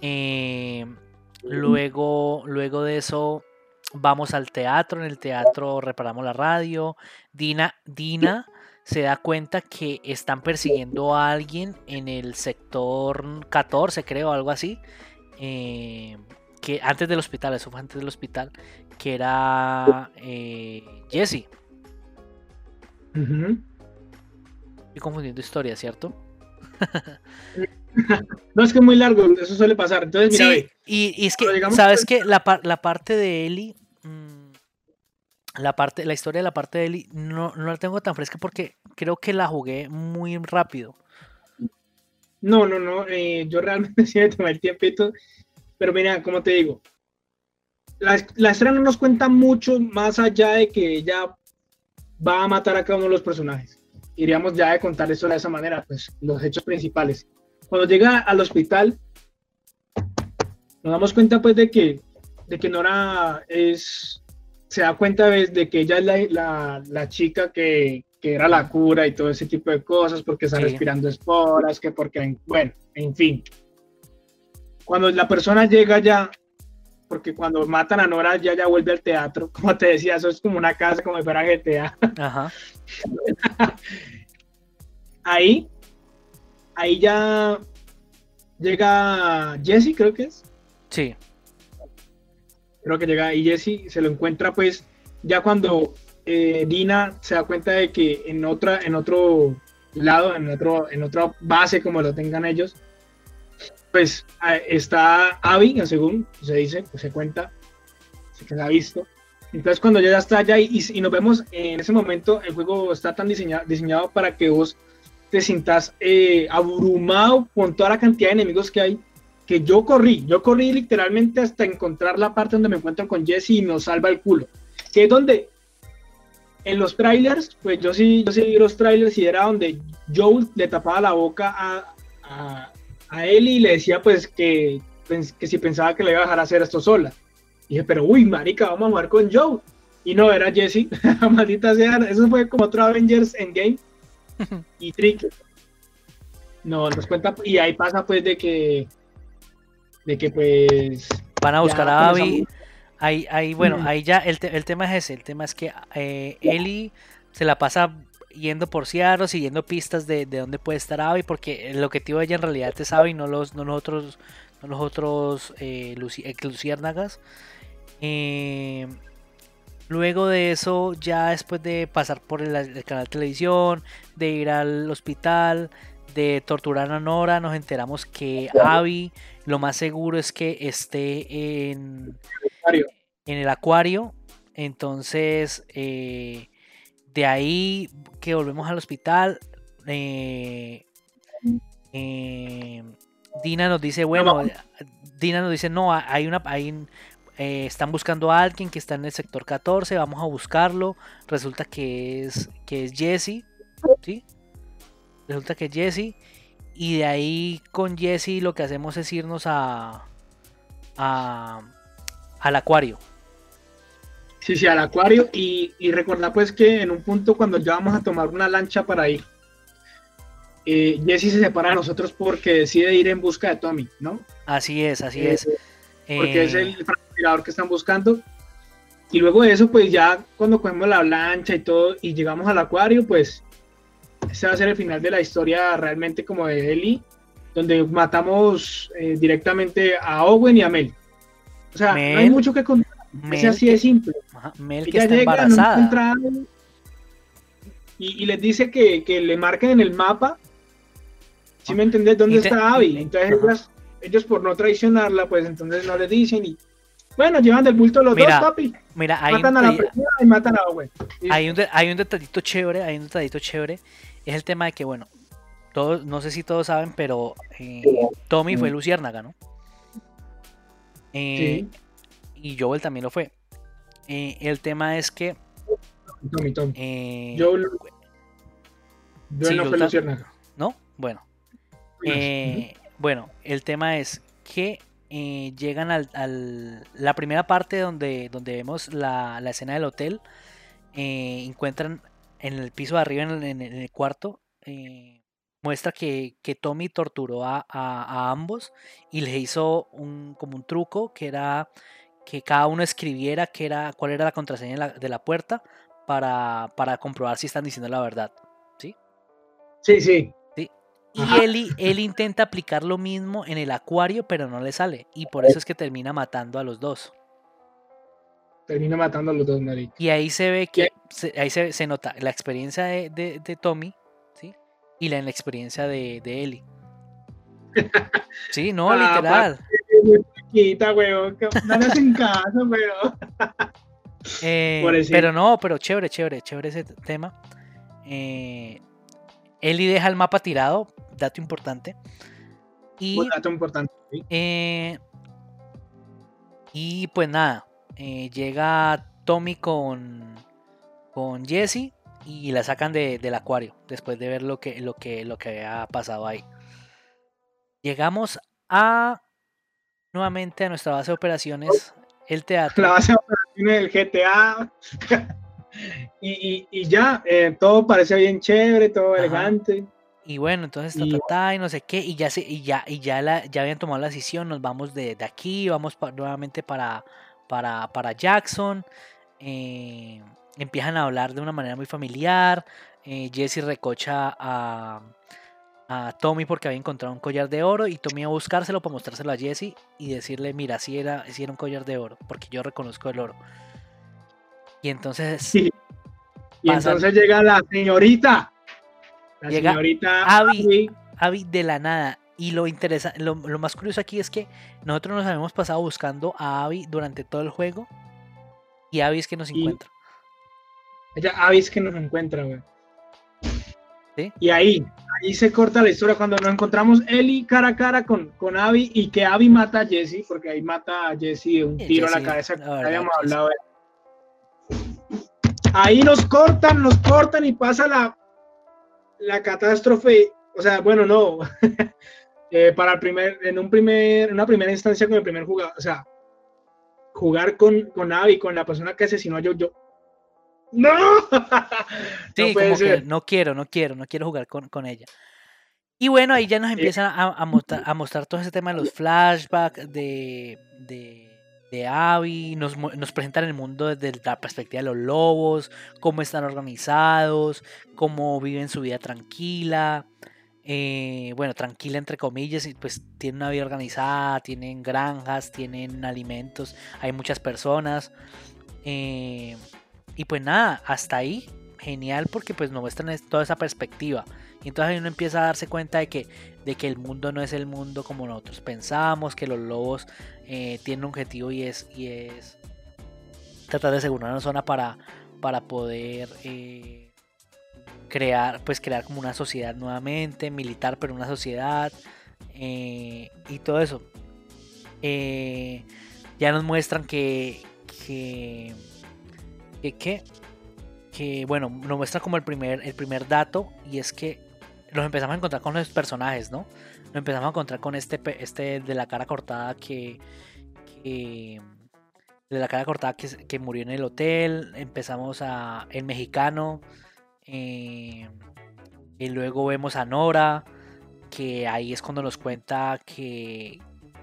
Eh, luego, luego de eso vamos al teatro, en el teatro reparamos la radio. Dina, Dina se da cuenta que están persiguiendo a alguien en el sector 14, creo, algo así. Eh, que antes del hospital, eso fue antes del hospital, que era eh, Jesse. Estoy confundiendo historia, ¿cierto? no, es que es muy largo, eso suele pasar. Entonces, mira, sí, y, es que, ¿sabes que la, la, parte de Eli, mm, la, parte, la historia de la parte de Eli, no, no la tengo tan fresca porque creo que la jugué muy rápido. No, no, no, eh, yo realmente sí me tomé el tiempito, pero mira, como te digo, la, la estrella no nos cuenta mucho más allá de que ella va a matar a cada uno de los personajes. Iríamos ya de contar eso de esa manera, pues los hechos principales. Cuando llega al hospital, nos damos cuenta pues de que, de que Nora es, se da cuenta pues, de, que ella es la, la, chica que, que, era la cura y todo ese tipo de cosas, porque está respirando esporas, que porque, bueno, en fin. Cuando la persona llega ya porque cuando matan a Nora ya ya vuelve al teatro, como te decía, eso es como una casa como si fuera GTA. Ajá. ahí, ahí ya llega Jesse, creo que es. Sí. Creo que llega y Jesse se lo encuentra pues ya cuando eh, Dina se da cuenta de que en otra, en otro lado, en otro, en otra base como lo tengan ellos, pues está Abby, según se dice, se cuenta, se ha visto. Entonces cuando ya está allá y, nos vemos en ese momento, el juego está tan diseñado, diseñado para que vos te sientas eh, abrumado con toda la cantidad de enemigos que hay, que yo corrí, yo corrí literalmente hasta encontrar la parte donde me encuentro con Jesse y nos salva el culo, que es donde en los trailers, pues yo sí, yo sí vi los trailers y era donde Joel le tapaba la boca a él y le decía pues que, que si pensaba que le iba a dejar hacer esto sola. Y dije, pero uy, marica, vamos a jugar con Joe. Y no, era Jesse, maldita sea, eso fue como otro Avengers Endgame. y Trick. No, nos cuenta, y ahí pasa pues de que, de que pues... Van a buscar a Abby. Ahí, ahí, bueno, ahí ya el, el, tema es ese, el tema es que eh, Ellie se la pasa yendo por Seattle, siguiendo pistas de, de dónde puede estar Abby, porque el objetivo de ella en realidad es Abby, no los, no nosotros no los otros eh, eh luciérnagas. Eh, luego de eso, ya después de pasar por el, canal de televisión, de ir al hospital, de torturar a Nora, nos enteramos que Abby lo más seguro es que esté en, en el acuario. Entonces, eh, de ahí que volvemos al hospital, eh, eh, Dina nos dice, bueno, Dina nos dice, no, hay una, hay, eh, están buscando a alguien que está en el sector 14, vamos a buscarlo. Resulta que es, que es Jesse, ¿sí? Resulta que es Jesse. Y de ahí con Jesse lo que hacemos es irnos a, a al acuario. Sí, sí, al acuario y, y recordar pues que en un punto cuando ya vamos a tomar una lancha para ir, eh, Jesse se separa de nosotros porque decide ir en busca de Tommy, ¿no? Así es, así es. Eh, porque es el francotirador que están buscando. Y luego de eso, pues ya cuando cogemos la lancha y todo y llegamos al acuario, pues ese va a ser el final de la historia realmente como de Ellie, donde matamos eh, directamente a Owen y a Mel. O sea, no hay mucho que contar. Es así de simple. Mel que está embarazada. y, les dice que, que, le marquen en el mapa. Si me entendés dónde está Abby. Entonces ellos por no traicionarla, pues entonces no le dicen y bueno, llevan del bulto los dos, papi. Mira, hay matan a la y matan a Owen. Hay un, hay un detallito chévere, hay un detallito chévere. Es el tema de que, bueno, todos, no sé si todos saben, pero eh, Tommy fue Luciérnaga, ¿no? Eh, sí. Y Joel también lo fue. Eh, el tema es que. Tommy, Tommy. Eh, yo, no fue ¿No? Bueno. Eh, bueno, el tema es que llegan al, la primera parte donde, donde vemos la, escena del hotel. encuentran en el piso de arriba, en el, cuarto, muestra que, que, Tommy torturó a, a, ambos y les hizo un, como un truco que era que cada uno escribiera qué era, cuál era la contraseña de la, puerta para, comprobar si están diciendo la verdad. ¿sí? Sí, sí. Y él, intenta aplicar lo mismo en el acuario, pero no le sale. Y por eso es que termina matando a los dos. Termina matando a los dos, Mari. Y ahí se ve que, ahí se, nota la experiencia de, Tommy, ¿sí? Y la experiencia de, de Ellie. Sí, no, ah, literal. No me hacen caso, eh, pero no, pero chévere, chévere, chévere ese tema. Eh, Eli deja el mapa tirado, dato importante. Y, dato importante. Eh, y pues nada, eh, llega Tommy con, con Jesse y la sacan del acuario después de ver lo que, lo, que, lo que había pasado ahí. Llegamos a nuevamente a nuestra base de operaciones, el teatro. La base de operaciones del GTA. y, ya, eh, todo parece bien chévere, todo elegante. Y bueno, entonces ta, y no sé qué, y ya se, y ya, y ya la, ya habían tomado la decisión, nos vamos de, aquí, vamos nuevamente para, para, para Jackson. Eh, empiezan a hablar de una manera muy familiar. Eh, Jesse recocha a, a Tommy porque había encontrado un collar de oro y Tommy a buscárselo para mostrárselo a Jesse y decirle, mira, si era, si era un collar de oro, porque yo reconozco el oro. Y entonces. Sí. Y entonces llega la señorita. La señorita Abby, Abby. de la nada. Y lo, interesa, lo, más curioso aquí es que nosotros nos habíamos pasado buscando a Abby durante todo el juego. Y Abby es que nos encuentra. Ella, Abby es que nos encuentra, güey. ¿Sí? Y ahí, ahí se corta la historia cuando nos encontramos Ellie cara a cara con, con Abby y que Abby mata a Jesse, porque ahí mata a Jesse de un tiro a la cabeza. habíamos hablado Ahí nos cortan, nos cortan y pasa la, la catástrofe. O sea, bueno, no. Eh, para el primer, en un primer, una primera instancia con el primer jugador, o sea, jugar con, con Abby, con la persona que asesinó a yo ¡No! Sí, no, como que no quiero, no quiero, no quiero jugar con, con ella. Y bueno, ahí ya nos empiezan a, a, mostrar, a mostrar todo ese tema de los flashbacks, de, de de Abby, nos, nos, presentan el mundo desde la perspectiva de los lobos, cómo están organizados, cómo viven su vida tranquila. Eh, bueno, tranquila entre comillas, pues tienen una vida organizada, tienen granjas, tienen alimentos, hay muchas personas. Eh, y pues nada, hasta ahí, genial porque pues nos muestran toda esa perspectiva. Y entonces uno empieza a darse cuenta de que, de que el mundo no es el mundo como nosotros pensamos, que los lobos eh, tienen un objetivo y es, y es tratar de asegurar una zona para, para poder eh, crear, pues crear como una sociedad nuevamente, militar, pero una sociedad eh, y todo eso. ya nos muestran que, que, que, que, bueno, nos muestra como el primer, el primer dato y es que nos empezamos a encontrar con los personajes, ¿no? Nos empezamos a encontrar con este, este de la cara cortada que, de la cara cortada que, murió en el hotel. Empezamos a el mexicano. Eh, y luego vemos a Nora, que ahí es cuando nos cuenta que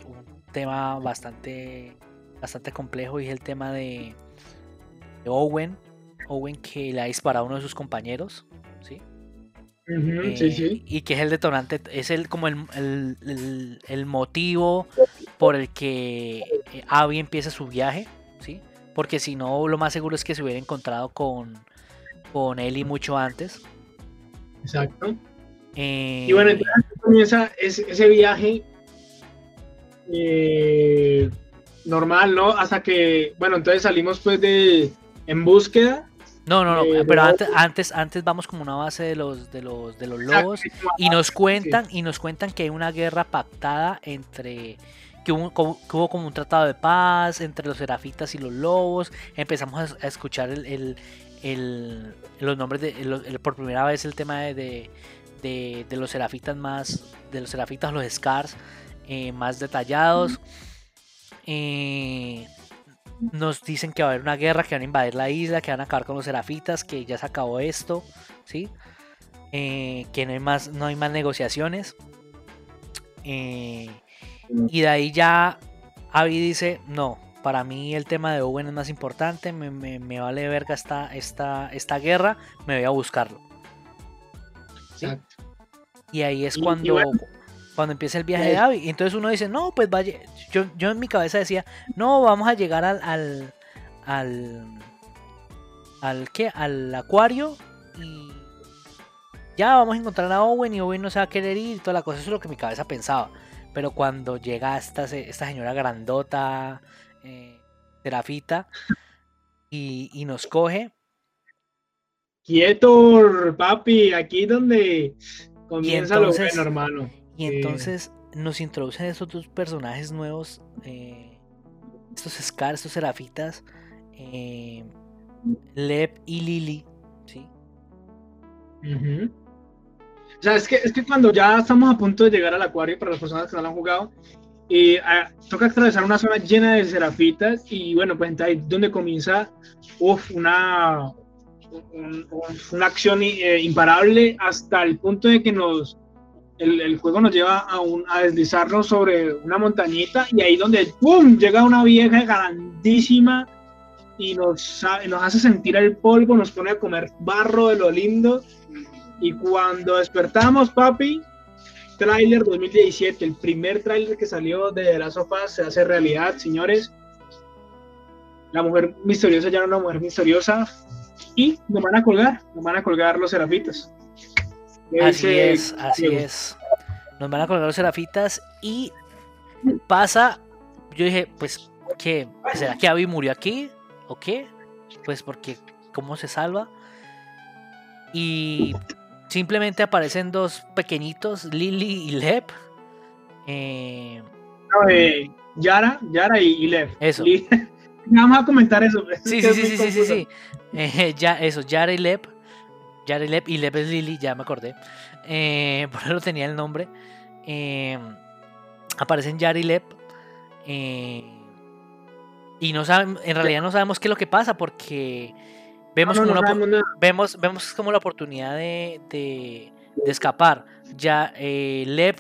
un tema bastante, bastante complejo y es el tema de Owen. Owen que le ha disparado a uno de sus compañeros. ¿sí? Eh, y que es el detonante, es el como el, el, motivo por el que eh, Abby empieza su viaje, ¿sí? Porque si no, lo más seguro es que se hubiera encontrado con, con Ellie mucho antes. Exacto. y bueno, eh, entonces comienza ese, ese viaje normal, ¿no? Hasta que, bueno, entonces salimos pues de en búsqueda no, no, no, eh, pero antes, antes, antes vamos como una base de los, de los, de los lobos y nos cuentan, y nos cuentan que hay una guerra pactada entre que hubo, como un tratado de paz entre los serafitas y los lobos. Empezamos a, escuchar el, el, los nombres de por primera vez el tema de, de, de, los serafitas más, de los serafitas, los scars eh, más detallados. Eh, nos dicen que va a haber una guerra, que van a invadir la isla, que van a acabar con los serafitas, que ya se acabó esto, ¿sí? Eh, que no hay más, no hay más negociaciones. Eh, y de ahí ya Abby dice, no, para mí el tema de Owen es más importante, me, vale verga esta, esta, esta guerra, me voy a buscarlo. Y ahí es cuando, cuando empieza el viaje de Abby. Y entonces uno dice, no, pues vaya. Yo, yo en mi cabeza decía, no, vamos a llegar al. al. al, al ¿qué? Al acuario. Y ya vamos a encontrar a Owen y Owen no se va a querer ir y toda la cosa. Eso es lo que mi cabeza pensaba. Pero cuando llega esta, esta señora grandota, eh, Serafita, y, y, nos coge. Quieto, papi, aquí donde comienza lo bueno, hermano. Y entonces nos introducen estos dos personajes nuevos, eh, estos Scar, estos Serafitas, eh, Lep y Lily, ¿sí? O sea, es que, es que cuando ya estamos a punto de llegar al acuario, para las personas que no lo han jugado, ah, toca atravesar una zona llena de serafitas y bueno, pues ahí donde comienza uf, una, una acción eh, imparable hasta el punto de que nos el, el juego nos lleva a, un, a, deslizarnos sobre una montañita y ahí donde ¡pum! llega una vieja grandísima y nos, nos hace sentir el polvo, nos pone a comer barro de lo lindo y cuando despertamos, papi, tráiler 2017, el primer tráiler que salió de las sofás se hace realidad, señores. La mujer misteriosa ya no es una mujer misteriosa y nos van a colgar, nos van a colgar los serafitas. Así es, así es. Nos van a colgar los serafitas y pasa, yo dije, pues, ¿qué? ¿Será que Abby murió aquí? ¿O qué? Pues porque, ¿cómo se salva? Y Simplemente aparecen dos pequeñitos, Lily y Lep. Eh, eh, Yara, Yara y, Lep. Eso. Vamos a comentar eso. Sí, sí, sí, sí, sí, sí, eh, ya, eso, Yara y Lep. Yara y Lep, y Lep es Lily, ya me acordé. por eso tenía el nombre. aparecen Yara y Lep. y no saben, en realidad no sabemos qué es lo que pasa porque Vemos, como, vemos, vemos como la oportunidad de, de, escapar. Ya eh, Lev,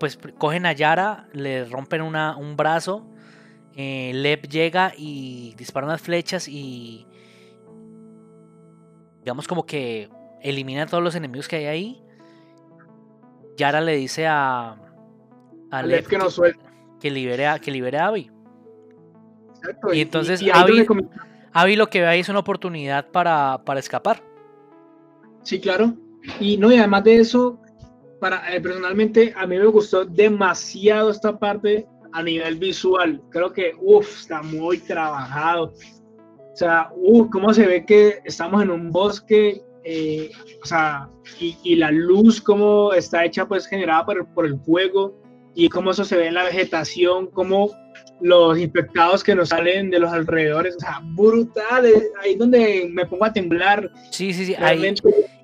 pues cogen a Yara, le rompen una, un brazo. Eh, Lev llega y dispara unas flechas y. Digamos como que elimina a todos los enemigos que hay ahí. Yara le dice a. A que, que, libere a, que libere a Abby. y, entonces Abby, Avi lo que ve ahí es una oportunidad para, escapar. Sí, claro. Y no, y además de eso, para, eh, personalmente a mí me gustó demasiado esta parte a nivel visual. Creo que, uff, está muy trabajado. O sea, uff, cómo se ve que estamos en un bosque, eh, o sea, y, la luz, cómo está hecha, pues generada por, por el fuego, y cómo eso se ve en la vegetación, cómo los infectados que nos salen de los alrededores, o sea, brutales, ahí donde me pongo a temblar. Sí, sí, sí,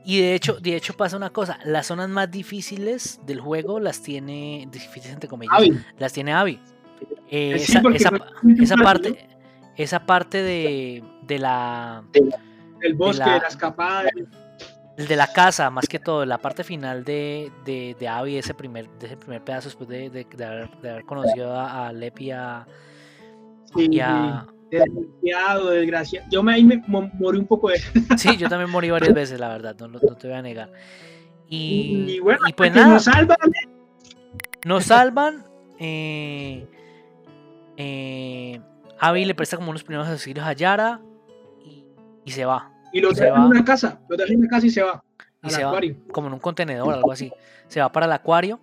y de hecho, de hecho pasa una cosa, las zonas más difíciles del juego las tiene, difíciles entre comillas, las tiene Abby. Eh, esa, esa, parte, esa parte de, de la... del bosque, de la, escapada. El de la casa, más que todo, la parte final de, de, de Abby, ese primer, de ese primer pedazo después de, de haber, conocido a, a Lepi a, sí, Desgraciado, desgraciado. Yo me, ahí me morí un poco de. Sí, yo también morí varias veces, la verdad, no, no, te voy a negar. Y, y bueno, y pues nada. Nos salvan. Nos salvan. Eh, eh, Abby le presta como unos primeros auxilios a Yara y, y se va. Y lo deja en una casa, lo deja en una casa y se va. Y se va como en un contenedor, algo así. Se va para el acuario.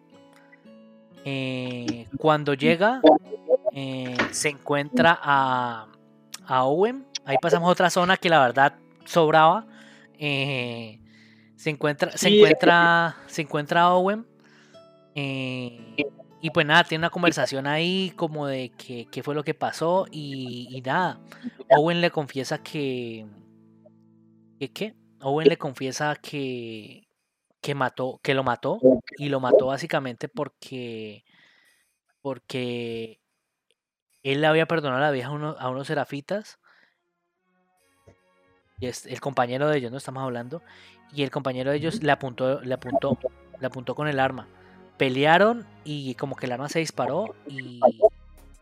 Eh, cuando llega, eh, se encuentra a, a, Owen. Ahí pasamos a otra zona que la verdad sobraba. Eh, se encuentra, se encuentra, se encuentra a Owen. y pues nada, tiene una conversación ahí como de qué fue lo que pasó. Y, y nada, Owen le confiesa que, que Owen le confiesa que, que mató, que lo mató, y lo mató básicamente porque, porque él le había perdonado a la vieja a, unos serafitas. Y es el compañero de ellos, no estamos hablando. Y el compañero de ellos le apuntó, le apuntó, le apuntó con el arma. Pelearon y como que el arma se disparó y,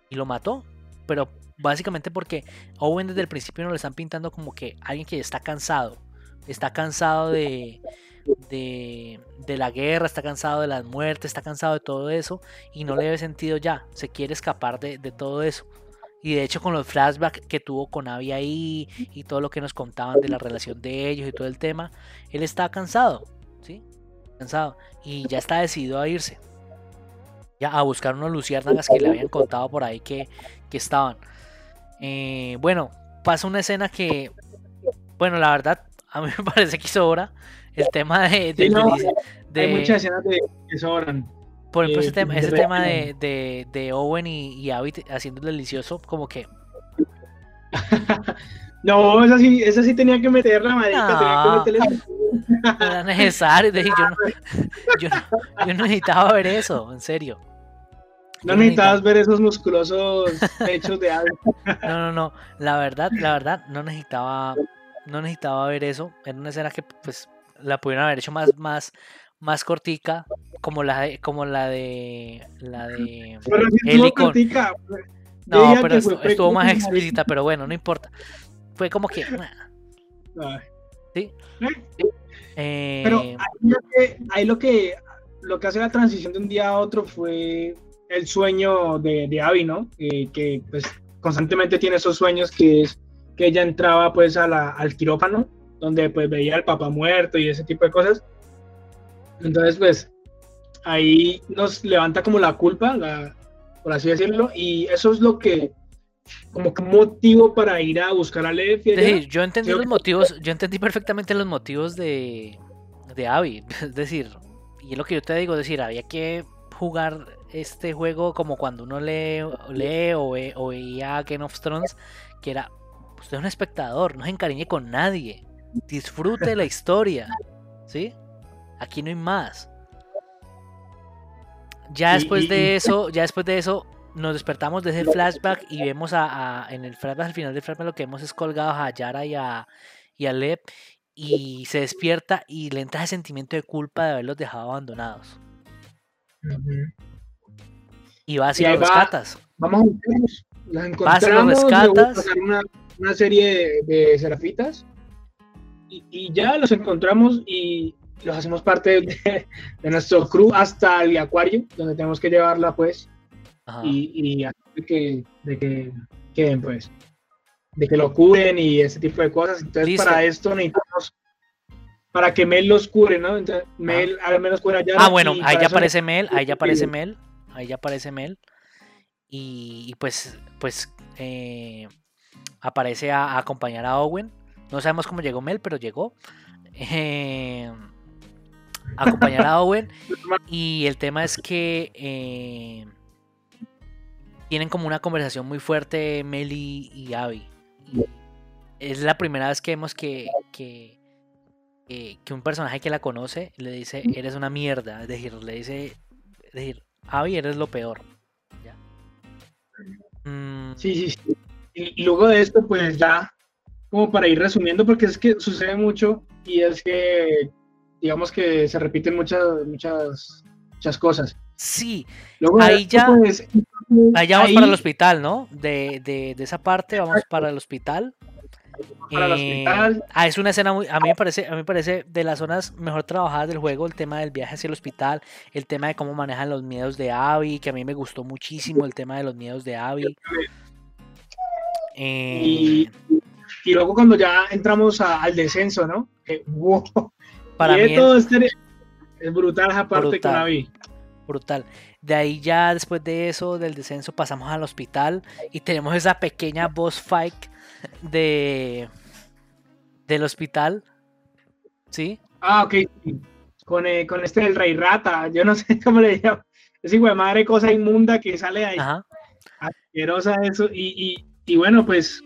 y lo mató. Pero básicamente porque Owen desde el principio no le están pintando como que alguien que está cansado. Está cansado de, de, la guerra, está cansado de las muertes, está cansado de todo eso y no le ve sentido ya, se quiere escapar de, todo eso. Y de hecho con los flashbacks que tuvo con Abby ahí y todo lo que nos contaban de la relación de ellos y todo el tema, él está cansado, ¿sí? Cansado. Y ya está decidido a irse. Ya a buscar unos luciérnagas que le habían contado por ahí que, estaban. Eh, bueno, pasa una escena que, bueno, la verdad, a mí me parece que sobra. El tema de. de, hay muchas escenas de, que sobran. Por ejemplo, ese eh, tema, ese tema de, de, Owen y, y Abby haciendo el delicioso, como que. no, esa sí, esa sí tenía que meterla, marica. tenía que No era necesario. Yo no, yo, no, yo no necesitaba ver eso, en serio. No necesitabas ver esos musculosos pechos de Abby. No, no, no. La verdad, la verdad, no necesitaba, no necesitaba ver eso. Era una escena que, pues, la pudieron haber hecho más, más, más cortica, como la de, como la de la de No, pero estuvo, más explícita, pero bueno, no importa. Fue como que. ¿Sí? Eh, pero ahí lo, que, lo que hace la transición de un día a otro fue el sueño de, de Abby, ¿no? que pues constantemente tiene esos sueños que es que ella entraba pues a la, al quirófano donde pues veía al papá muerto y ese tipo de cosas. Entonces pues ahí nos levanta como la culpa, por así decirlo, y eso es lo que como que motivo para ir a buscar a Lev. Yo entendí los motivos, yo entendí perfectamente los motivos de, de Abby, es decir, y es lo que yo te digo, es decir, había que jugar este juego como cuando uno lee, lee o, ve, o veía Game of Thrones, que era, usted es un espectador, no se encariñe con nadie. Disfrute la historia. ¿Sí? Aquí no hay más. Ya después de eso, ya después de eso, nos despertamos desde el flashback y vemos a, en el flashback, al final del flashback, lo que hemos es colgado a Yara y a, y a Lep y se despierta y le entra ese sentimiento de culpa de haberlos dejado abandonados. Y va hacia los rescatas. Vamos a encontramos. los rescatas. Una, una serie de, de serafitas y, ya los encontramos y los hacemos parte de, nuestro crew hasta el acuario, donde tenemos que llevarla, pues, y, y que, de que queden, pues, de que lo curen y ese tipo de cosas. Entonces, para esto necesitamos, para que Mel los cure, ¿no? Entonces, Mel al menos cura ya. Ah, bueno, ahí ya aparece Mel, ahí ya aparece Mel, ahí ya aparece Mel. Y, pues, pues, eh, aparece a acompañar a Owen no sabemos cómo llegó Mel, pero llegó. Eh, acompañar a Owen. Y el tema es que eh, tienen como una conversación muy fuerte Mel y, Abby. es la primera vez que vemos que, que, que, un personaje que la conoce le dice, eres una mierda. Es decir, le dice, es decir, Abby, eres lo peor. Mm. Sí, sí, sí. Y luego de esto, pues ya como para ir resumiendo, porque es que sucede mucho y es que, digamos que se repiten muchas, muchas, muchas cosas. Sí, ahí ya, pues, vamos para el hospital, ¿no? De, de, de, esa parte vamos para el hospital. Eh. Ah, es una escena muy, a mí me parece, a mí me parece de las zonas mejor trabajadas del juego, el tema del viaje hacia el hospital, el tema de cómo manejan los miedos de Abby, que a mí me gustó muchísimo el tema de los miedos de Abby. Eh, y luego cuando ya entramos al descenso, ¿no? Para mí todo es, es, brutal esa parte brutal, la vi. Brutal. De ahí ya después de eso, del descenso, pasamos al hospital y tenemos esa pequeña boss fight de del hospital. ¿Sí? Ah, ok. Con, eh, con este del rey rata, yo no sé cómo le llamo. Es igual madre cosa inmunda que sale ahí. Ajá. Asquerosa eso. Y, y, y bueno, pues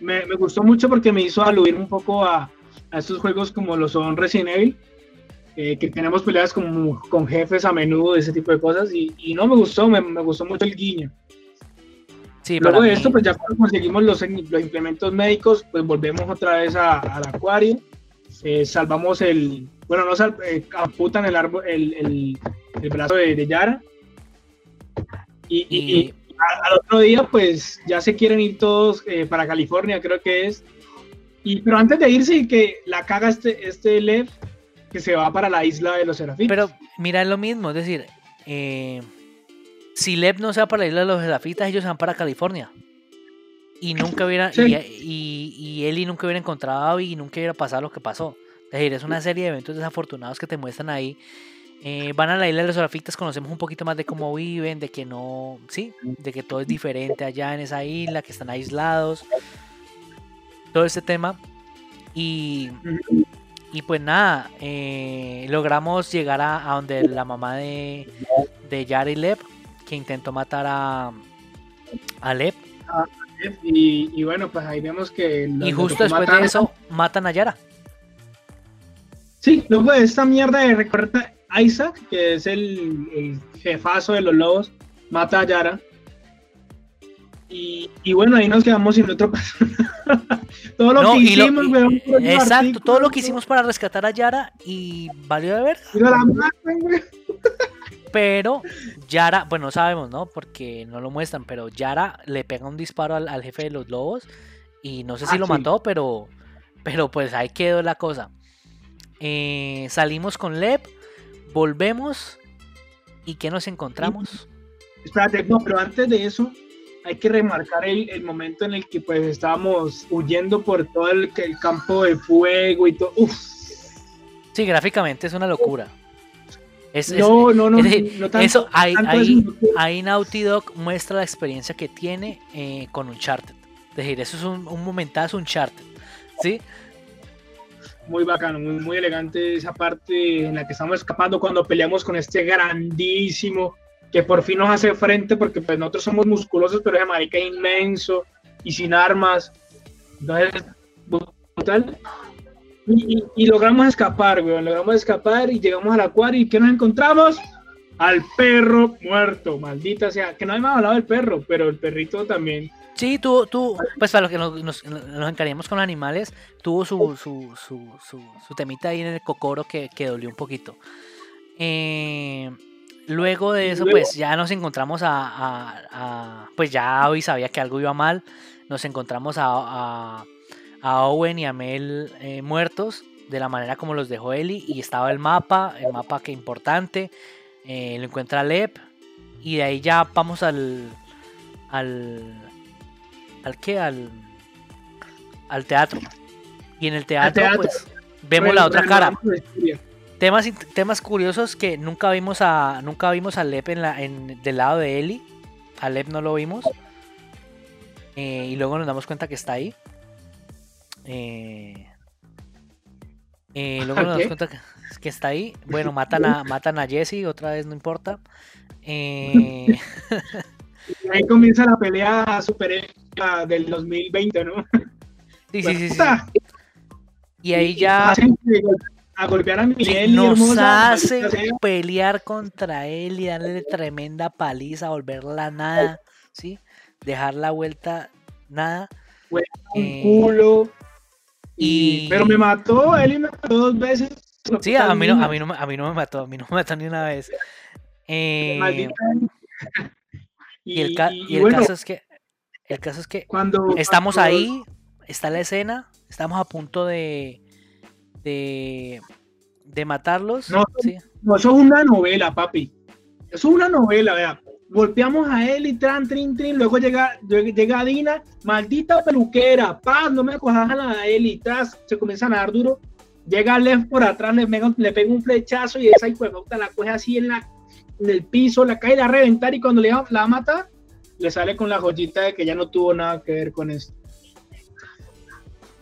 me, gustó mucho porque me hizo aludir un poco a, a estos juegos como lo son Resident Evil, eh, que tenemos peleas con, con jefes a menudo, ese tipo de cosas, y, y no me gustó, me, me, gustó mucho el guiño. Sí, Luego de esto, pues ya cuando conseguimos los, los, implementos médicos, pues volvemos otra vez al acuario, eh, salvamos el, bueno, no sal, eh, amputan el, árbol, el, el, el brazo de, de Yara, y, y, al otro día, pues ya se quieren ir todos eh, para California, creo que es. Y, pero antes de irse y que la caga este, este Lev, que se va para la isla de los serafitas. Pero mira, es lo mismo, es decir, eh, si Lep no se va para la isla de los serafitas, ellos se van para California. Y nunca hubiera, Sí. y, y, nunca hubiera encontrado a Abby y nunca hubiera pasado lo que pasó. Es decir, es una serie de eventos desafortunados que te muestran ahí. Eh, van a la isla de los serafitas, conocemos un poquito más de cómo viven, de que no, sí, de que todo es diferente allá en esa isla, que están aislados. Todo este tema. Y y pues nada, eh, logramos llegar a, a donde la mamá de, de Yara y Lep, que intentó matar a, a Lep. Y, y bueno, pues ahí vemos que... Y justo después matan. de eso, matan a Yara. Sí, luego de esta mierda de recorta Isaac, que es el, el jefazo de los lobos, mata a Yara. Y, y bueno, ahí nos quedamos sin otro personaje. Todo lo No, que lo- hicimos, weón, Exacto, todo lo que hicimos para rescatar a Yara y valió de ver. y la matan. Pero Yara, bueno, no sabemos, ¿no? Porque no lo muestran, pero Yara le pega un disparo al, al jefe de los lobos y no sé si Ah, lo sí. mató, pero, pero pues ahí quedó la cosa. Eh, salimos con Lep, volvemos y ¿qué nos encontramos? Espérate, no, pero antes de eso, hay que remarcar el, el momento en el que pues estábamos huyendo por todo el, el campo de fuego y todo. Uf. Sí, gráficamente es una locura. Es, es- No, no, no, es decir, no tanto- eso ahí, tanto ahí, ahí Naughty Dog muestra la experiencia que tiene eh, con Uncharted. Es decir, eso es un, un momentazo Uncharted. ¿Sí? Muy bacano, muy, muy elegante esa parte en la que estamos escapando cuando peleamos con este grandísimo que por fin nos hace frente porque pues nosotros somos musculosos, pero ese marica es inmenso y sin armas. Entonces, brutal. Y, logramos escapar, weón, logramos escapar y llegamos al acuario y ¿qué nos encontramos? Al perro muerto, maldita sea, que no hemos hablado del perro, pero el perrito también. Sí, tú, tú, pues para los que nos, nos, nos encariñamos con los animales, tuvo su, su, su, su, su temita ahí en el cocoro que, que dolió un poquito. Eh, luego de eso, Luego- pues ya nos encontramos a, a- a- pues ya hoy sabía que algo iba mal, nos encontramos a, a, a Owen y a Mel eh, muertos de la manera como los dejó Eli y estaba el mapa, el mapa que importante, eh, lo encuentra Lep y de ahí ya vamos al al al qué al al teatro. Y en el teatro, teatro. pues vemos la otra cara. temas temas curiosos que nunca vimos a nunca vimos a Lep en la en del lado de Eli a Lep no lo vimos. Eh, y luego nos damos cuenta que está ahí Eh, eh, luego nos damos ¿Qué? cuenta que, que está ahí bueno matan a matan a Jesse otra vez no importa Eh, ahí comienza la pelea super del 2020, ¿no? sí, sí, sí, sí. Puta, y ahí ya a golpear a Sí, Miguel nos hermosa, hace pelear contra él y darle tremenda paliza, volverla nada, ¿sí? Dejar la vuelta nada. un eh, culo. Y-. Pero me mató, él y me mató dos veces. Sí, a mí, no, a, mí no, me- a mí no me mató, a mí no me mató ni una vez. Eh, y el, ca- y- y y el bueno, caso es que el caso es que cuando estamos cuando- ahí, está la escena, estamos a punto de de, de matarlos. No, ¿sí? No, eso es una novela, papi. Eso es una novela, vea. Golpeamos a él y tran, trin, trin. Luego llega, llega Dina, maldita peluquera, paz, no me cojas a la él y tras, se comienza a nadar duro. Llega Lev por atrás, le le pega un flechazo y esa hijo de puta la coge así en, la, en el piso, la cae la reventar. Y cuando le va- la va a matar, le sale con la joyita de que ya no tuvo nada que ver con esto.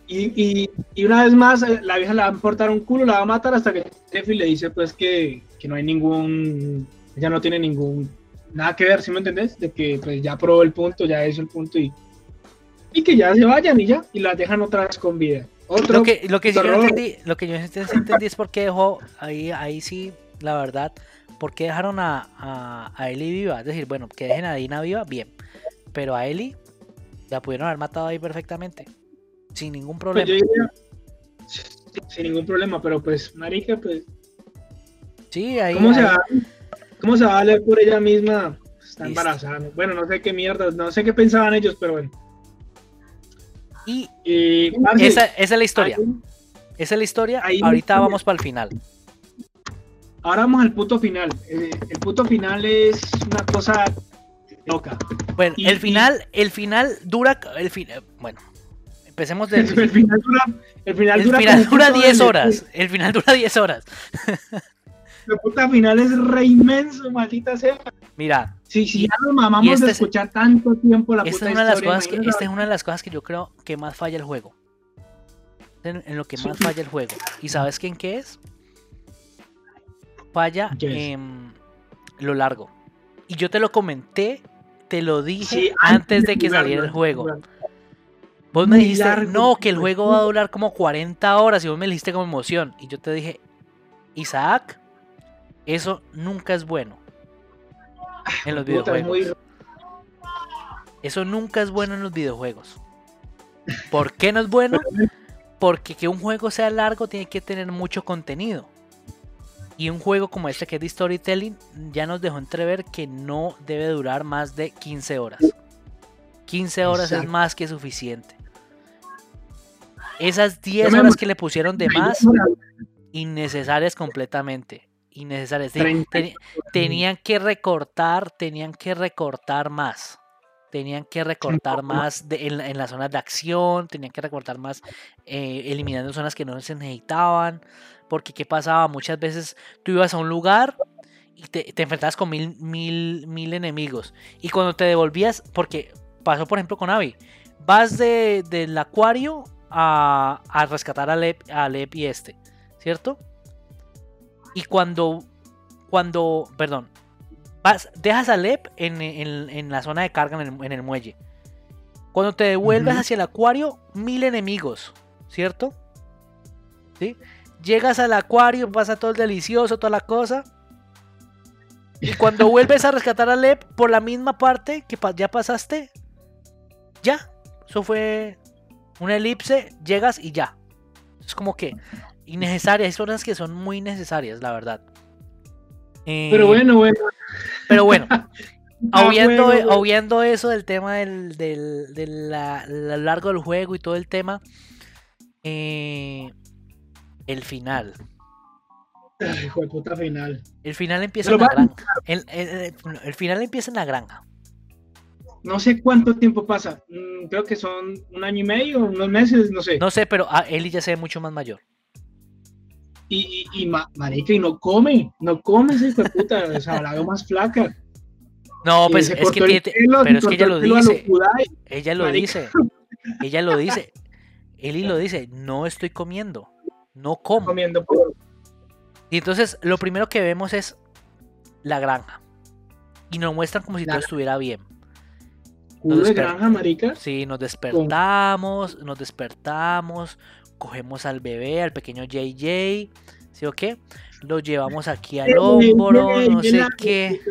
Y, y, y una vez más, eh, la vieja la va a importar un culo, la va a matar hasta que Steffi le dice pues que, que no hay ningún, ella no tiene ningún, nada que ver, ¿sí me entendés? De que pues ya probó el punto, ya hizo el punto y, y que ya se vayan y ya, y las dejan otra vez con vida. Otro, Lo que, lo que yo no entendí, lo que yo entendí es por qué dejó, ahí, ahí sí, la verdad, por qué dejaron a, a, a Ellie viva. Es decir, bueno, que dejen a Dina viva, bien. Pero a Ellie la pudieron haber matado ahí perfectamente. Sin ningún pues, problema. diría, sin, sin ningún problema, pero pues, marica, pues, Sí, ahí. ¿cómo se va, cómo se va a valer por ella misma? Está embarazada. ¿no? Bueno, no sé qué mierda, no sé qué pensaban ellos, pero bueno. Y esa, esa es la historia. ahí- Esa es la historia. ahí- Ahorita vamos para el final. Ahora vamos al punto final. Eh, el punto final es una cosa loca. Bueno, Y- el final, el final dura, el fin, bueno, empecemos del El final dura, el final el dura, final como dura cinco 10 años. horas, el final dura 10 horas. El puta final es re inmenso, maldita sea. Mira, sí, Y- ya nos mamamos este de es- escuchar tanto tiempo la esta puta es una de las cosas que, esta es una de las cosas que yo creo que más falla el juego. En, en lo que más Sí. falla el juego. ¿Y sabes quién qué es? Falla lo largo. Y yo te lo comenté, te lo dije Sí, antes de que saliera el juego. Vos me dijiste, largo, no, que el juego va a durar como 40 horas y vos me dijiste como emoción. Y yo te dije, Isaac, eso nunca es bueno en los Puta, videojuegos. muy- Eso nunca es bueno en los videojuegos. ¿Por qué no es bueno? Porque que un juego sea largo tiene que tener mucho contenido. Y un juego como este que es de storytelling ya nos dejó entrever que no debe durar más de 15 horas. 15 horas es más que suficiente. Esas 10 me horas que le pusieron de más, innecesarias completamente. Innecesarias. Te- 30. te- tenían que recortar, tenían que recortar más. Tenían que recortar más de- en, en las zonas de acción, tenían que recortar más eh, eliminando zonas que no se necesitaban. Porque ¿qué pasaba? Muchas veces tú ibas a un lugar y te, te enfrentabas con mil, mil, mil enemigos. Y cuando te devolvías, porque pasó por ejemplo con Abby, vas de, del acuario a, a rescatar a Lep, a Lep y este, ¿cierto? Y cuando, cuando, perdón, vas, dejas a Lep en, en- en la zona de carga en el, en el muelle. Cuando te devuelves hacia el acuario, mil enemigos, ¿cierto? ¿Sí? Llegas al acuario, pasa todo el delicioso, toda la cosa. Y cuando vuelves a rescatar a Lep por la misma parte que pa- ya pasaste, ya. Eso fue una elipse, llegas y ya. Es como que innecesaria. Hay zonas que son muy necesarias, la verdad. Eh, Pero bueno, bueno. pero bueno, Ah, obviando, bueno, bueno. obviando eso del tema del, del, de la- la largo del juego y todo el tema, eh, el final. Ay, hijo de puta final. El final empieza Pero en la granja. El, el- el- el final empieza en la granja. No sé cuánto tiempo pasa. Mm, creo que son un año y medio, unos meses, no sé. No sé, pero a Eli ya se ve mucho más mayor. Y, y, y ma- marica, y no come, no come ese hijo de puta. O sea, la veo más flaca. No, Y pues es que tiene, pelo, pero es que ella lo dice. Ella lo marica. dice. Ella lo dice. Eli lo dice. No estoy comiendo. No como. comiendo por Y entonces lo primero que vemos es la granja. Y nos muestran como si La- todo estuviera bien. culo de granja, marica. Sí, nos despertamos, nos despertamos, cogemos al bebé, al pequeño JJ, ¿sí o qué? Lo llevamos aquí al hombro, no sé qué,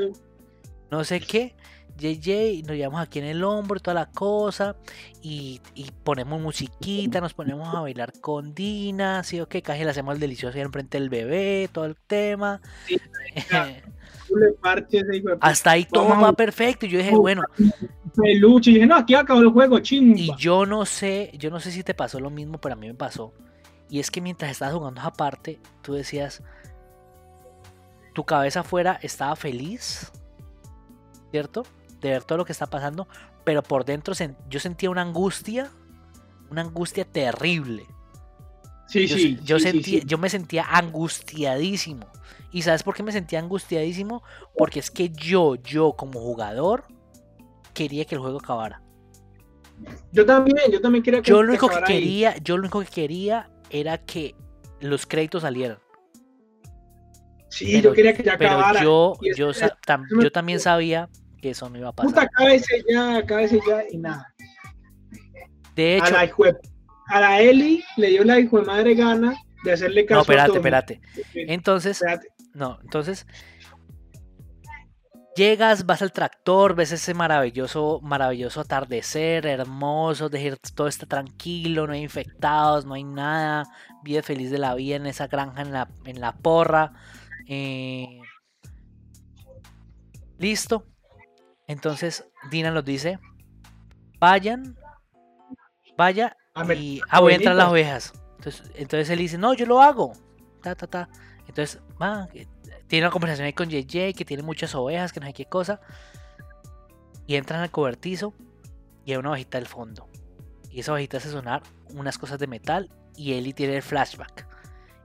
no sé qué. JJ, nos llevamos aquí en el hombro, toda la cosa, y, y ponemos musiquita, nos ponemos a bailar con Dina, ¿sí o qué? Casi le hacemos el delicioso ahí enfrente del bebé, todo el tema. Sí, Hasta ahí todo va perfecto. Y yo dije, bueno, Peluche. Y dije, no, aquí acabó el juego, chimba. Y yo no sé, yo no sé si te pasó lo mismo, pero a mí me pasó. Y es que mientras estabas jugando esa parte, tú decías, tu cabeza afuera estaba feliz, ¿cierto? De ver todo lo que está pasando, pero por dentro yo sentía una angustia, una angustia terrible. Sí, Yo, sí. yo sí, sentía, sí. yo me sentía angustiadísimo. ¿Y sabes por qué me sentía angustiadísimo? Porque es que yo, yo como jugador, quería que el juego acabara. Yo también, yo también quería Yo lo único que ahí. quería, yo lo único que quería era que los créditos salieran. Sí, pero- yo quería que ya Pero acabara. yo, es yo, que- tam- yo también sabía que eso no iba a Puta, pasar. cábese ya, cábese ya y nada. De A hecho, la, hijue- a la Eli le dio la hijo de madre gana de hacerle caso no, a espérate, espérate. Entonces, Espérate. No, entonces llegas, vas al tractor, ves ese maravilloso, maravilloso atardecer, hermoso, de todo está tranquilo, no hay infectados, no hay nada, vida feliz de la vida en esa granja en la, en la porra. eh, listo. Entonces Dina nos dice, vayan, vaya y ah, voy a entrar a las ovejas. Entonces, entonces él dice, no, yo lo hago. Ta, ta, ta. Entonces, va, eh, tiene una conversación ahí con JJ, que tiene muchas ovejas, que no sé qué cosa. Y entran al cobertizo y hay una ovejita del fondo. Y esa ovejita hace sonar unas cosas de metal y Ellie tiene el flashback.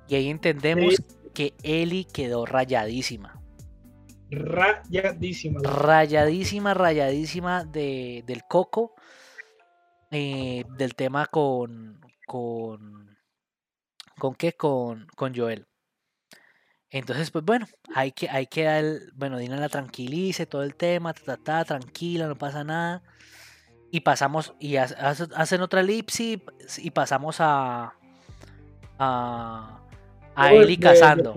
Y ahí entendemos que Ellie quedó rayadísima. Rayadísima. Rayadísima, rayadísima de, del coco. eh, del tema con. con. ¿Con qué? Con, con Joel. Entonces, pues bueno, hay que, hay que dar bueno, Dina la tranquilice todo el tema, ta, ta, ta, tranquila, no pasa nada. Y pasamos, y ha- hace- hacen otra elipsis y pasamos a, a, a de cazando.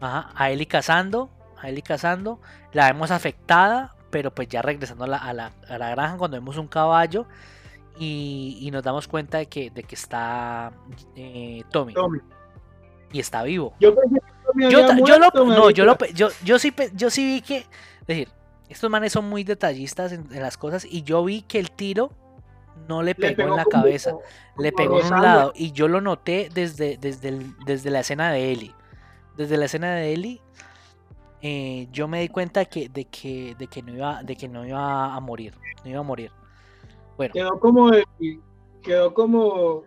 Ajá, a Ellie cazando, a Ellie cazando, la vemos afectada, pero pues ya regresando a la, a la, a la granja cuando vemos un caballo y, y nos damos cuenta de que, de que está eh, Tommy Tommy. y está vivo. Yo pensé Yo, había yo lo, no, yo, lo, yo, yo, sí, yo sí vi que, es decir, estos manes son muy detallistas en, en las cosas y yo vi que el tiro no le Le pegó, en la como- cabeza, le pegó en un lado y yo lo noté desde, desde, el- desde la escena de Ellie. Desde la escena de Ellie, eh, yo me di cuenta que, de, que, de, que no iba, de que no iba a morir. No iba a morir. Bueno, Quedó como. Quedó como.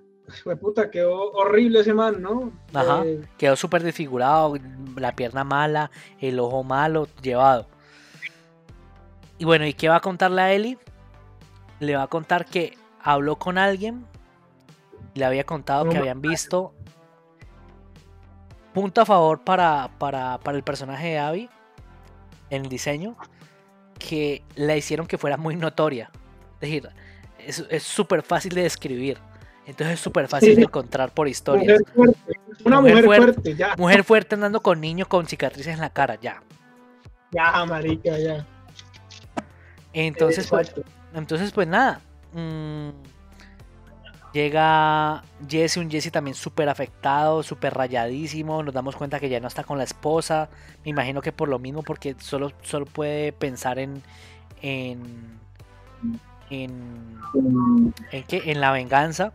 Puta, quedó horrible ese man, ¿no? Ajá. Eh, quedó súper desfigurado, la pierna mala, el ojo malo, llevado. Y bueno, ¿y qué va a contarle a Ellie? Le va a contar que habló con alguien, le había contado No que habían visto. Punto a favor para, para, para el personaje de Abby en el diseño, que la hicieron que fuera muy notoria. Es decir, es es súper fácil de describir. Entonces es súper fácil Sí. de encontrar por historias. mujer fuerte. Una Mujer mujer, fuerte. fuerte. ya. Mujer fuerte andando con niños con cicatrices en la cara, ya. Ya, marica, ya. Entonces, pues, entonces pues nada. mm, llega Jesse, un Jesse también súper afectado, súper rayadísimo. Nos damos cuenta que ya no está con la esposa. Me imagino que por lo mismo, porque solo, solo puede pensar en. en. En. ¿En qué? En la venganza.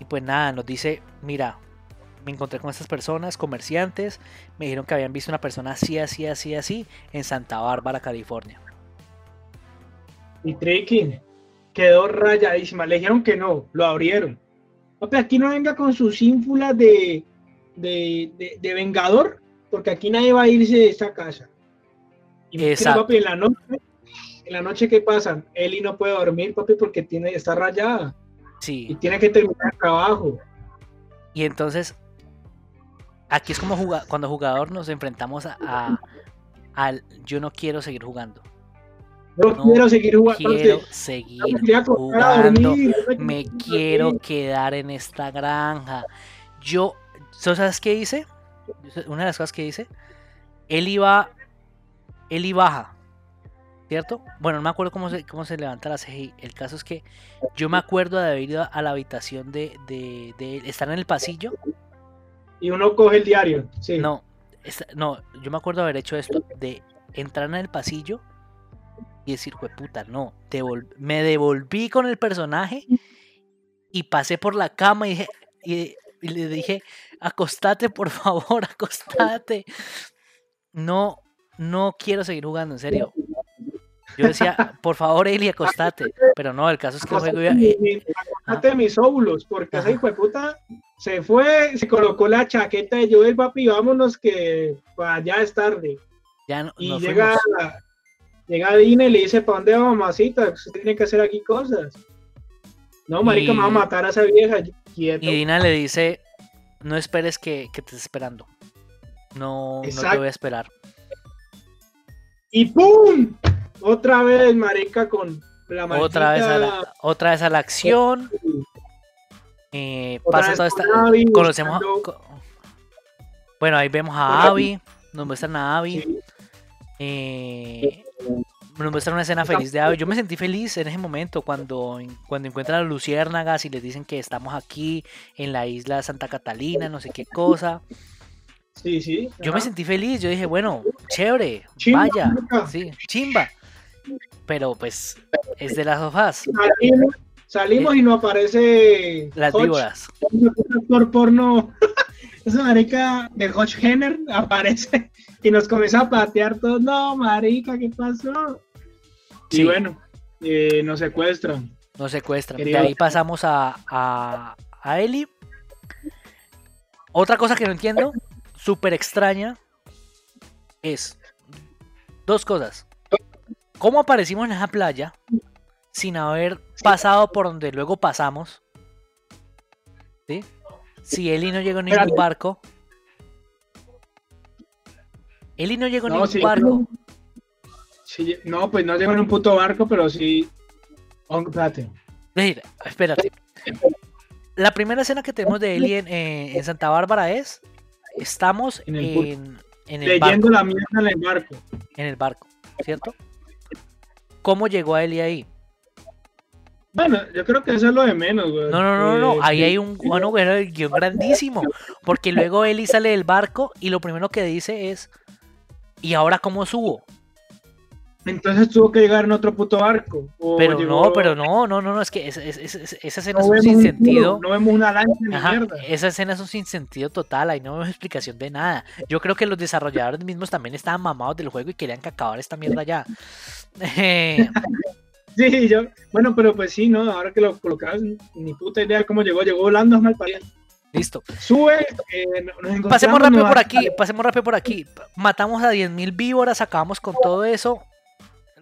Y pues nada, nos dice, mira, me encontré con estas personas, comerciantes, me dijeron que habían visto una persona así, así, así, así, en Santa Bárbara, California. Y Tricky quedó rayadísima. Le dijeron que no, lo abrieron. Papi, aquí no venga con sus ínfulas de, de, de, de vengador, porque aquí nadie va a irse de esta casa. Y Exacto. papi, en la noche, en la noche ¿qué pasa? Eli no puede dormir, papi, porque tiene, está rayada y Sí, tiene que terminar el trabajo. y entonces, aquí es como cuando jugador nos enfrentamos a, a- al yo no quiero seguir jugando. No quiero seguir jugando. Quiero seguir jugando. dormir, Me quiero dormir. quedar en esta granja. Yo, ¿tú ¿sabes qué hice? Una de las cosas que hice, él iba, él iba baja, ¿cierto? Bueno, no me acuerdo cómo se, cómo se levanta la CGI. El caso es que yo me acuerdo de haber ido a la habitación de, de, de él, estar en el pasillo. Y uno coge el diario. Sí. No, esta- no, yo me acuerdo de haber hecho esto, de entrar en el pasillo y decir, puta, no, devol- me devolví con el personaje y pasé por la cama y, dije- y- y le dije, acostate, por favor, acostate. No, no quiero seguir jugando, en serio. Yo decía, por favor, Eli, acostate. Pero no, el caso es que el juego iba- eh, acostate de mis óvulos, porque ese hijo de puta se fue, se colocó la chaqueta de Joel, papi, vámonos que para allá es tarde. ya no, Y llega, fuimos. llega Dina y le dice, ¿para dónde va mamacita? Usted tiene que hacer aquí cosas. No, marica, Y- me va a matar a esa vieja. Quieto. Y Dina le dice, no esperes que, que te esté esperando. No, no te voy a esperar. Y ¡pum! Otra vez, marica, con la maldita... Otra vez, a la, otra vez a la acción. eh, pasa toda esta. Abby Conocemos. a- bueno, ahí vemos a Abby. Nos muestran a Abby. Sí, eh, nos muestran una escena feliz de Abby. Yo me sentí feliz en ese momento cuando, cuando encuentran a luciérnagas y les dicen que estamos aquí en la isla Santa Catalina, no sé qué cosa. sí, sí. Yo me sentí feliz, yo dije, bueno, chévere, Chimba, vaya, marica. sí, chimba. Pero pues es de las sofás, Salimos, salimos y no aparece las Hodge, víboras. un actor porno esa marica de Hodge Henner aparece y nos comienza a patear todos. No, marica, ¿qué pasó? Y bueno, eh, nos secuestran. Nos secuestran. De ahí pasamos a, a, a Eli. Otra cosa que no entiendo, súper extraña, es dos cosas. ¿Cómo aparecimos en esa playa sin haber pasado por donde luego pasamos? ¿Sí? Si Eli no llegó en ningún barco. Eli no llegó en ningún barco. no, pues no llegó en un puto barco, pero sí. Oh, espérate. espérate. La primera escena que tenemos de Eli eh, en, Santa Bárbara es. Estamos en el, Leyendo la mierda en el barco. En el barco, ¿cierto? ¿Cómo llegó a Eli ahí? Bueno, yo creo que eso es lo de menos, güey. No, no, no, no. Eh, ahí hay un bueno, guion grandísimo. Porque luego Eli sale del barco y lo primero que dice es: ¿Y ahora cómo subo? Entonces tuvo que llegar en otro puto barco. pero no, pero no, no, no, no, es que esa escena es un sin sentido. no vemos una lancha ni mierda. Esa escena es un sin sentido total, ahí no vemos explicación de nada. Yo creo que los desarrolladores mismos también estaban mamados del juego y querían que acabara esta mierda ya. sí, yo, bueno, pero pues sí, ¿no? Ahora que lo colocas, ni puta idea cómo llegó, llegó volando mal pariente. Listo. Sube. Eh, pasemos rápido por aquí. Pasemos rápido por aquí. Matamos a 10.000 víboras. Acabamos con todo eso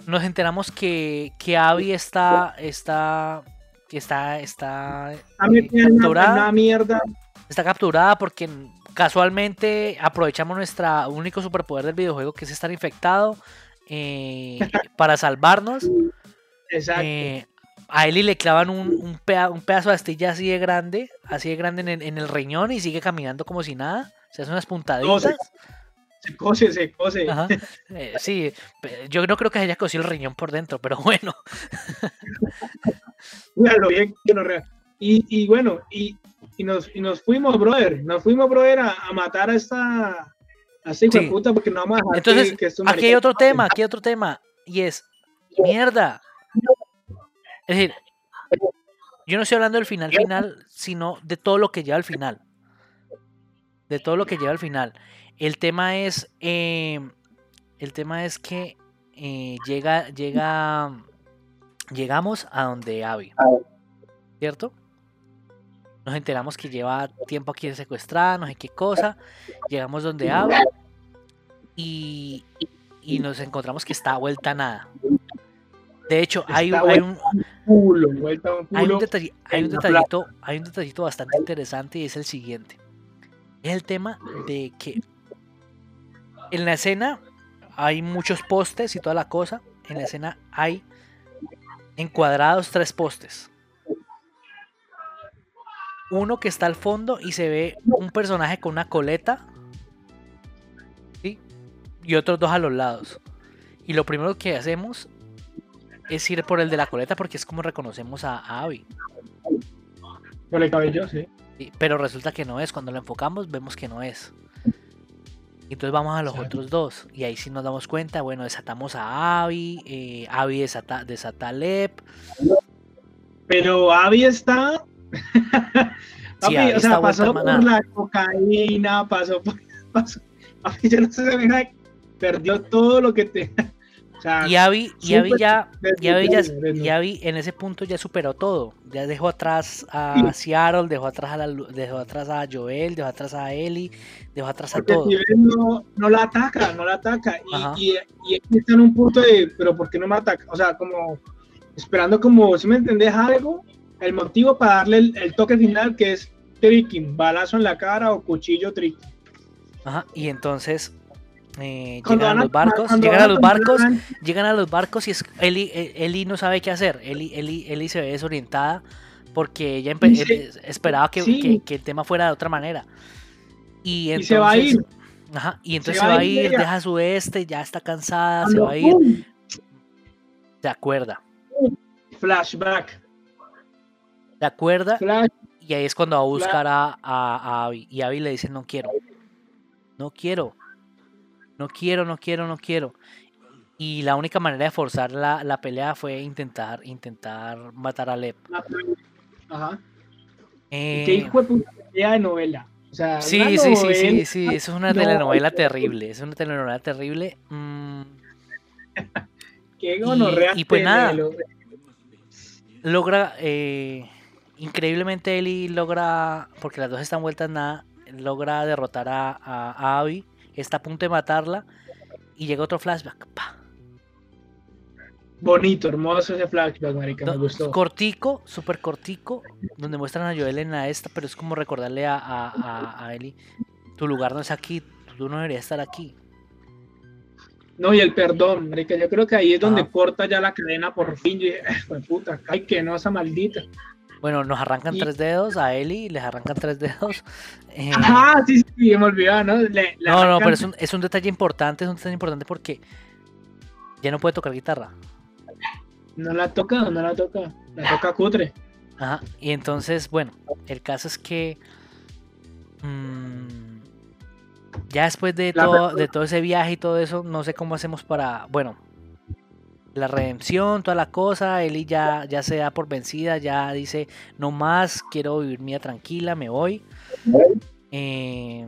nos enteramos que, que Abby está, está, está, está eh, capturada. mierda. Está capturada porque casualmente aprovechamos nuestro único superpoder del videojuego que es estar infectado eh, para salvarnos. Exacto. Eh, a Eli le clavan un, un, pedazo de astilla así de grande, así de grande en el, riñón y sigue caminando como si nada. Se hace unas puntaditas se cose, se cose. Eh, sí, yo no creo que haya cosido el riñón por dentro, pero bueno. bien y, y bueno, y, y, nos, y nos fuimos, brother, nos fuimos, brother, a, a matar a esta, a esta puta porque no vamos a Entonces, aquí hay otro tema, aquí hay otro tema, y es, mierda. Es decir, yo no estoy hablando del final final, sino de todo lo que lleva al final. De todo lo que lleva al final. El tema es. Eh, el tema es que eh, llega. llega. Llegamos a donde Abby. ¿Cierto? Nos enteramos que lleva tiempo aquí secuestrada, no sé qué cosa. Llegamos donde Abby. Y, y nos encontramos que está vuelta a nada. De hecho, hay, un, hay, un, hay, un detallito, hay un detallito bastante interesante y es el siguiente. Es el tema de que en la escena hay muchos postes y toda la cosa. En la escena hay encuadrados tres postes. Uno que está al fondo y se ve un personaje con una coleta. Y otros dos a los lados. Y lo primero que hacemos es ir por el de la coleta porque es como reconocemos a, Abby. Por el cabello, sí. Pero resulta que no es. Cuando lo enfocamos vemos que no es. Entonces vamos a los otros dos. Y ahí sí nos damos cuenta, bueno, desatamos a Avi, eh, Avi desata, desata a Lep. Pero Avi está... sí, o sea, pasó por la cocaína, pasó por... Pasó, yo no sé, perdió todo lo que te y Abby, ya, ya, en ese punto ya superó todo. Ya dejó atrás a Seattle, dejó atrás a, dejó atrás a Joel, dejó atrás a Ellie, dejó atrás a todo. No, no, la ataca, no la ataca. Y, y, está en un punto de, pero ¿por qué no me ataca? O sea, como esperando como, si me entendés algo, el motivo para darle el, toque final que es tricking, balazo en la cara o cuchillo tricking. Ajá, y entonces eh, llegan a los barcos, llegan a los barcos, llegan a los barcos y es, Eli, eh, Eli no sabe qué hacer. Eli, Eli, Eli se ve desorientada porque ella eh, esperaba que, que, el tema fuera de otra manera. Y, entonces, se va a ir. Ajá, y entonces se, va, a ir, deja su este, ya está cansada, se va a ir. Se acuerda. Flashback. Se acuerda. Y ahí es cuando va a buscar a, a, Abby. Y Abby le dice, no quiero. No quiero no quiero, no quiero, no quiero. Y la única manera de forzar la, la pelea fue intentar, intentar matar a Lep. Ajá. Eh, ¿Qué hijo de puta pelea de novela? O sea, sí, sí, sí, sí, sí, es una no, telenovela terrible, es una telenovela terrible. mm, Qué Y- gonorrea y pues nada. Logra, eh, increíblemente Ellie logra, porque las dos están vueltas nada, logra derrotar a, a, a Abby, está a punto de matarla y llega otro flashback. pa. Bonito, hermoso ese flashback, marica, me gustó. Cortico, súper cortico, donde muestran a Joel en la esta, pero es como recordarle a, a, a- Ellie, tu lugar no es aquí, tú no deberías estar aquí. No, y el perdón, marica, yo creo que ahí es donde corta ya la cadena por fin. Yo dije, "Eh, puta, ay, que no, esa maldita. Bueno, nos arrancan Y- tres dedos a Ellie, les arrancan tres dedos. eh, Ajá, sí, sí, sí, me olvidaba, ¿no? Le- no, no, pero es un, es un detalle importante, es un detalle importante porque ya no puede tocar guitarra. No la toca, no la toca. La toca cutre. Ajá, y entonces, bueno, el caso es que mm, ya después de todo, de todo ese viaje y todo eso, no sé cómo hacemos para, bueno, la redención, toda la cosa, Eli ya, ya se da por vencida, ya dice, no más, quiero vivir mía tranquila, me voy. Eh,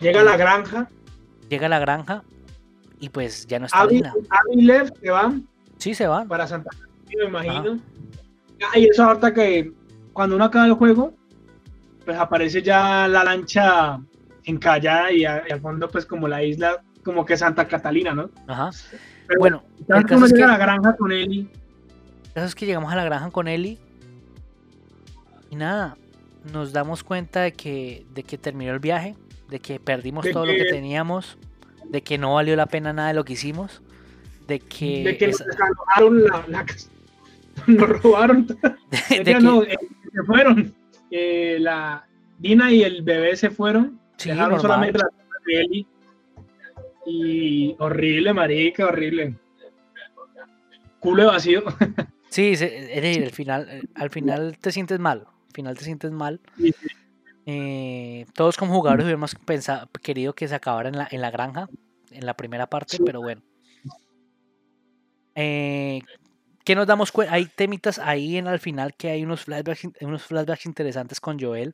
Llega a la granja, llega a la granja y pues ya no está Abby. Abby Lev se van Sí, se van. para Santa Cruz, me imagino. Ah, y eso ahorita que cuando uno acaba el juego, pues aparece ya la lancha encallada y, a- y al fondo pues como la isla, como que Santa Catalina, ¿no? Ajá. Pero Bueno, ¿sabes el caso es llega que- a la granja con Eli? El caso es que llegamos a la granja con Eli y nada, nos damos cuenta de que, de que terminó el viaje, de que perdimos De todo lo que teníamos, de que no valió la pena nada de lo que hicimos, de que, de que esa- nos desalojaron la, la casa. Nos robaron. de- que- no, eh, se fueron. Eh, la Dina y el bebé se fueron. sí, dejaron normal. solamente la de Eli. Y horrible, marica, horrible. Culo vacío. Sí, es decir, el final, al final te sientes mal, al final te sientes mal. Sí, sí. Eh, todos como jugadores hubiéramos pensado, querido que se acabara en la, en la granja, en la primera parte, Sí. pero bueno. Eh, ¿Qué nos damos cuenta? Hay temitas ahí en al final que hay unos flashbacks, unos flashbacks interesantes con Joel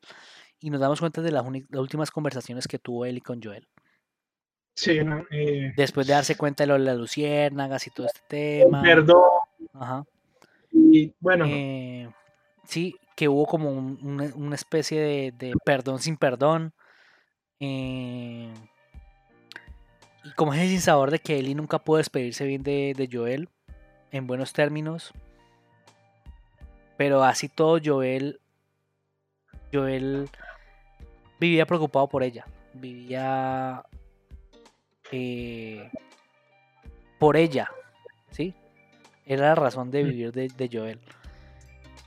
y nos damos cuenta de las, las últimas conversaciones que tuvo él y con Joel. Sí, no, eh, Después de darse cuenta de lo de las luciérnagas y todo este tema. perdón. Ajá. Y bueno, Eh, sí, que hubo como un- una, una especie de, de perdón sin perdón. eh, y como ese sin sabor de que Ellie nunca pudo despedirse bien de, de Joel en buenos términos. Pero así todo Joel. Joel vivía preocupado por ella. Vivía eh, por ella. ¿Sí? Era la razón de vivir de, de Joel.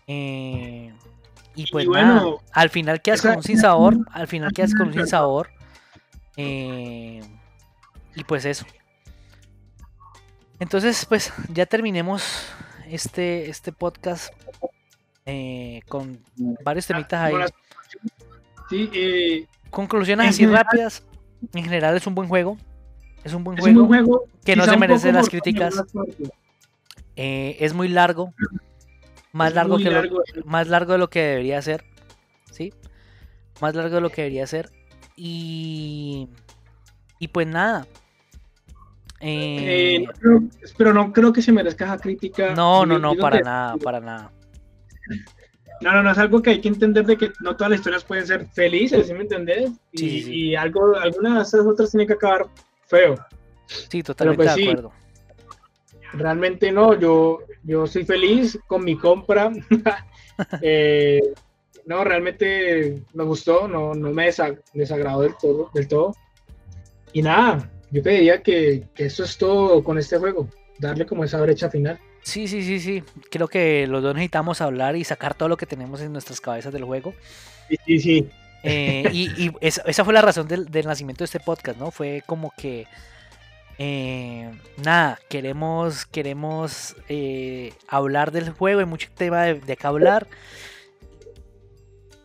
Eh, y Y pues bueno, nada, al final quedas con un sinsabor. Al final quedas con un sinsabor. Eh, y pues eso. Entonces, pues ya terminemos este, este podcast eh, con varios temitas ahí. sí, eh, Conclusiones así general- rápidas. En general es un buen juego. Es un buen es un juego. buen juego. que no se merece las críticas. Eh, es muy largo. Más Es largo que lo- largo. más largo de lo que debería ser. ¿Sí? Más largo de lo que debería ser. Y. Y pues nada. Eh, Eh, no creo- pero no creo que se merezca esa crítica. no, no, no, para que- nada, para nada. No, no, no, es algo que hay que entender de que no todas las historias pueden ser felices, ¿sí me entendés? Y, Sí, sí, sí. y algo, algunas de esas otras tienen que acabar feo. Sí, totalmente pues de sí. acuerdo. Realmente no, yo, yo soy feliz con mi compra. Eh, no, realmente me gustó, no, no me desa- desagradó del todo, del todo. Y nada, yo te diría que, que eso es todo con este juego, darle como esa brecha final. Sí, sí, sí, sí. Creo que los dos necesitamos hablar y sacar todo lo que tenemos en nuestras cabezas del juego. Sí, sí, sí. Eh, y y esa, esa fue la razón del, nacimiento de este podcast, ¿no? Fue como que eh, nada, queremos, queremos eh, hablar del juego, hay mucho tema de, de qué hablar.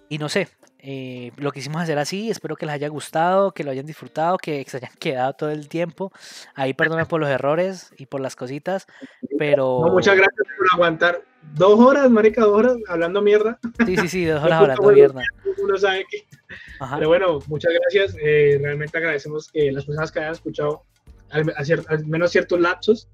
Y no sé, Eh, lo quisimos hacer así, espero que les haya gustado, que lo hayan disfrutado, que se hayan quedado todo el tiempo. Ahí perdonen por los errores y por las cositas, pero... muchas gracias por aguantar dos horas, marica, dos horas hablando mierda. Sí, sí, sí, dos horas hablando mierda. Uno sabe que... Pero bueno, muchas gracias. Eh, realmente agradecemos que las personas que hayan escuchado al, menos ciertos lapsos.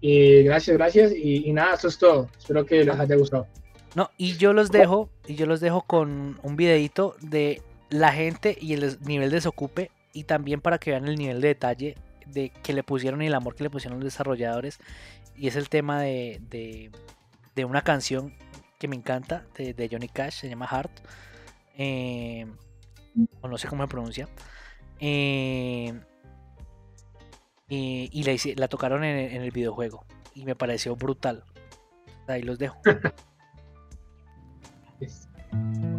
Y gracias, gracias. Y, y nada, eso es todo. Espero que les haya gustado. No, y yo los dejo, y yo los dejo con un videito de la gente y el nivel de desocupe y también para que vean el nivel de detalle de que le pusieron y el amor que le pusieron los desarrolladores. Y es el tema de, de, de una canción que me encanta de, Johnny Cash, se llama Heart. Eh, o no sé cómo se pronuncia. Eh, y, la, tocaron en, en, el videojuego. Y me pareció brutal. Ahí los dejo.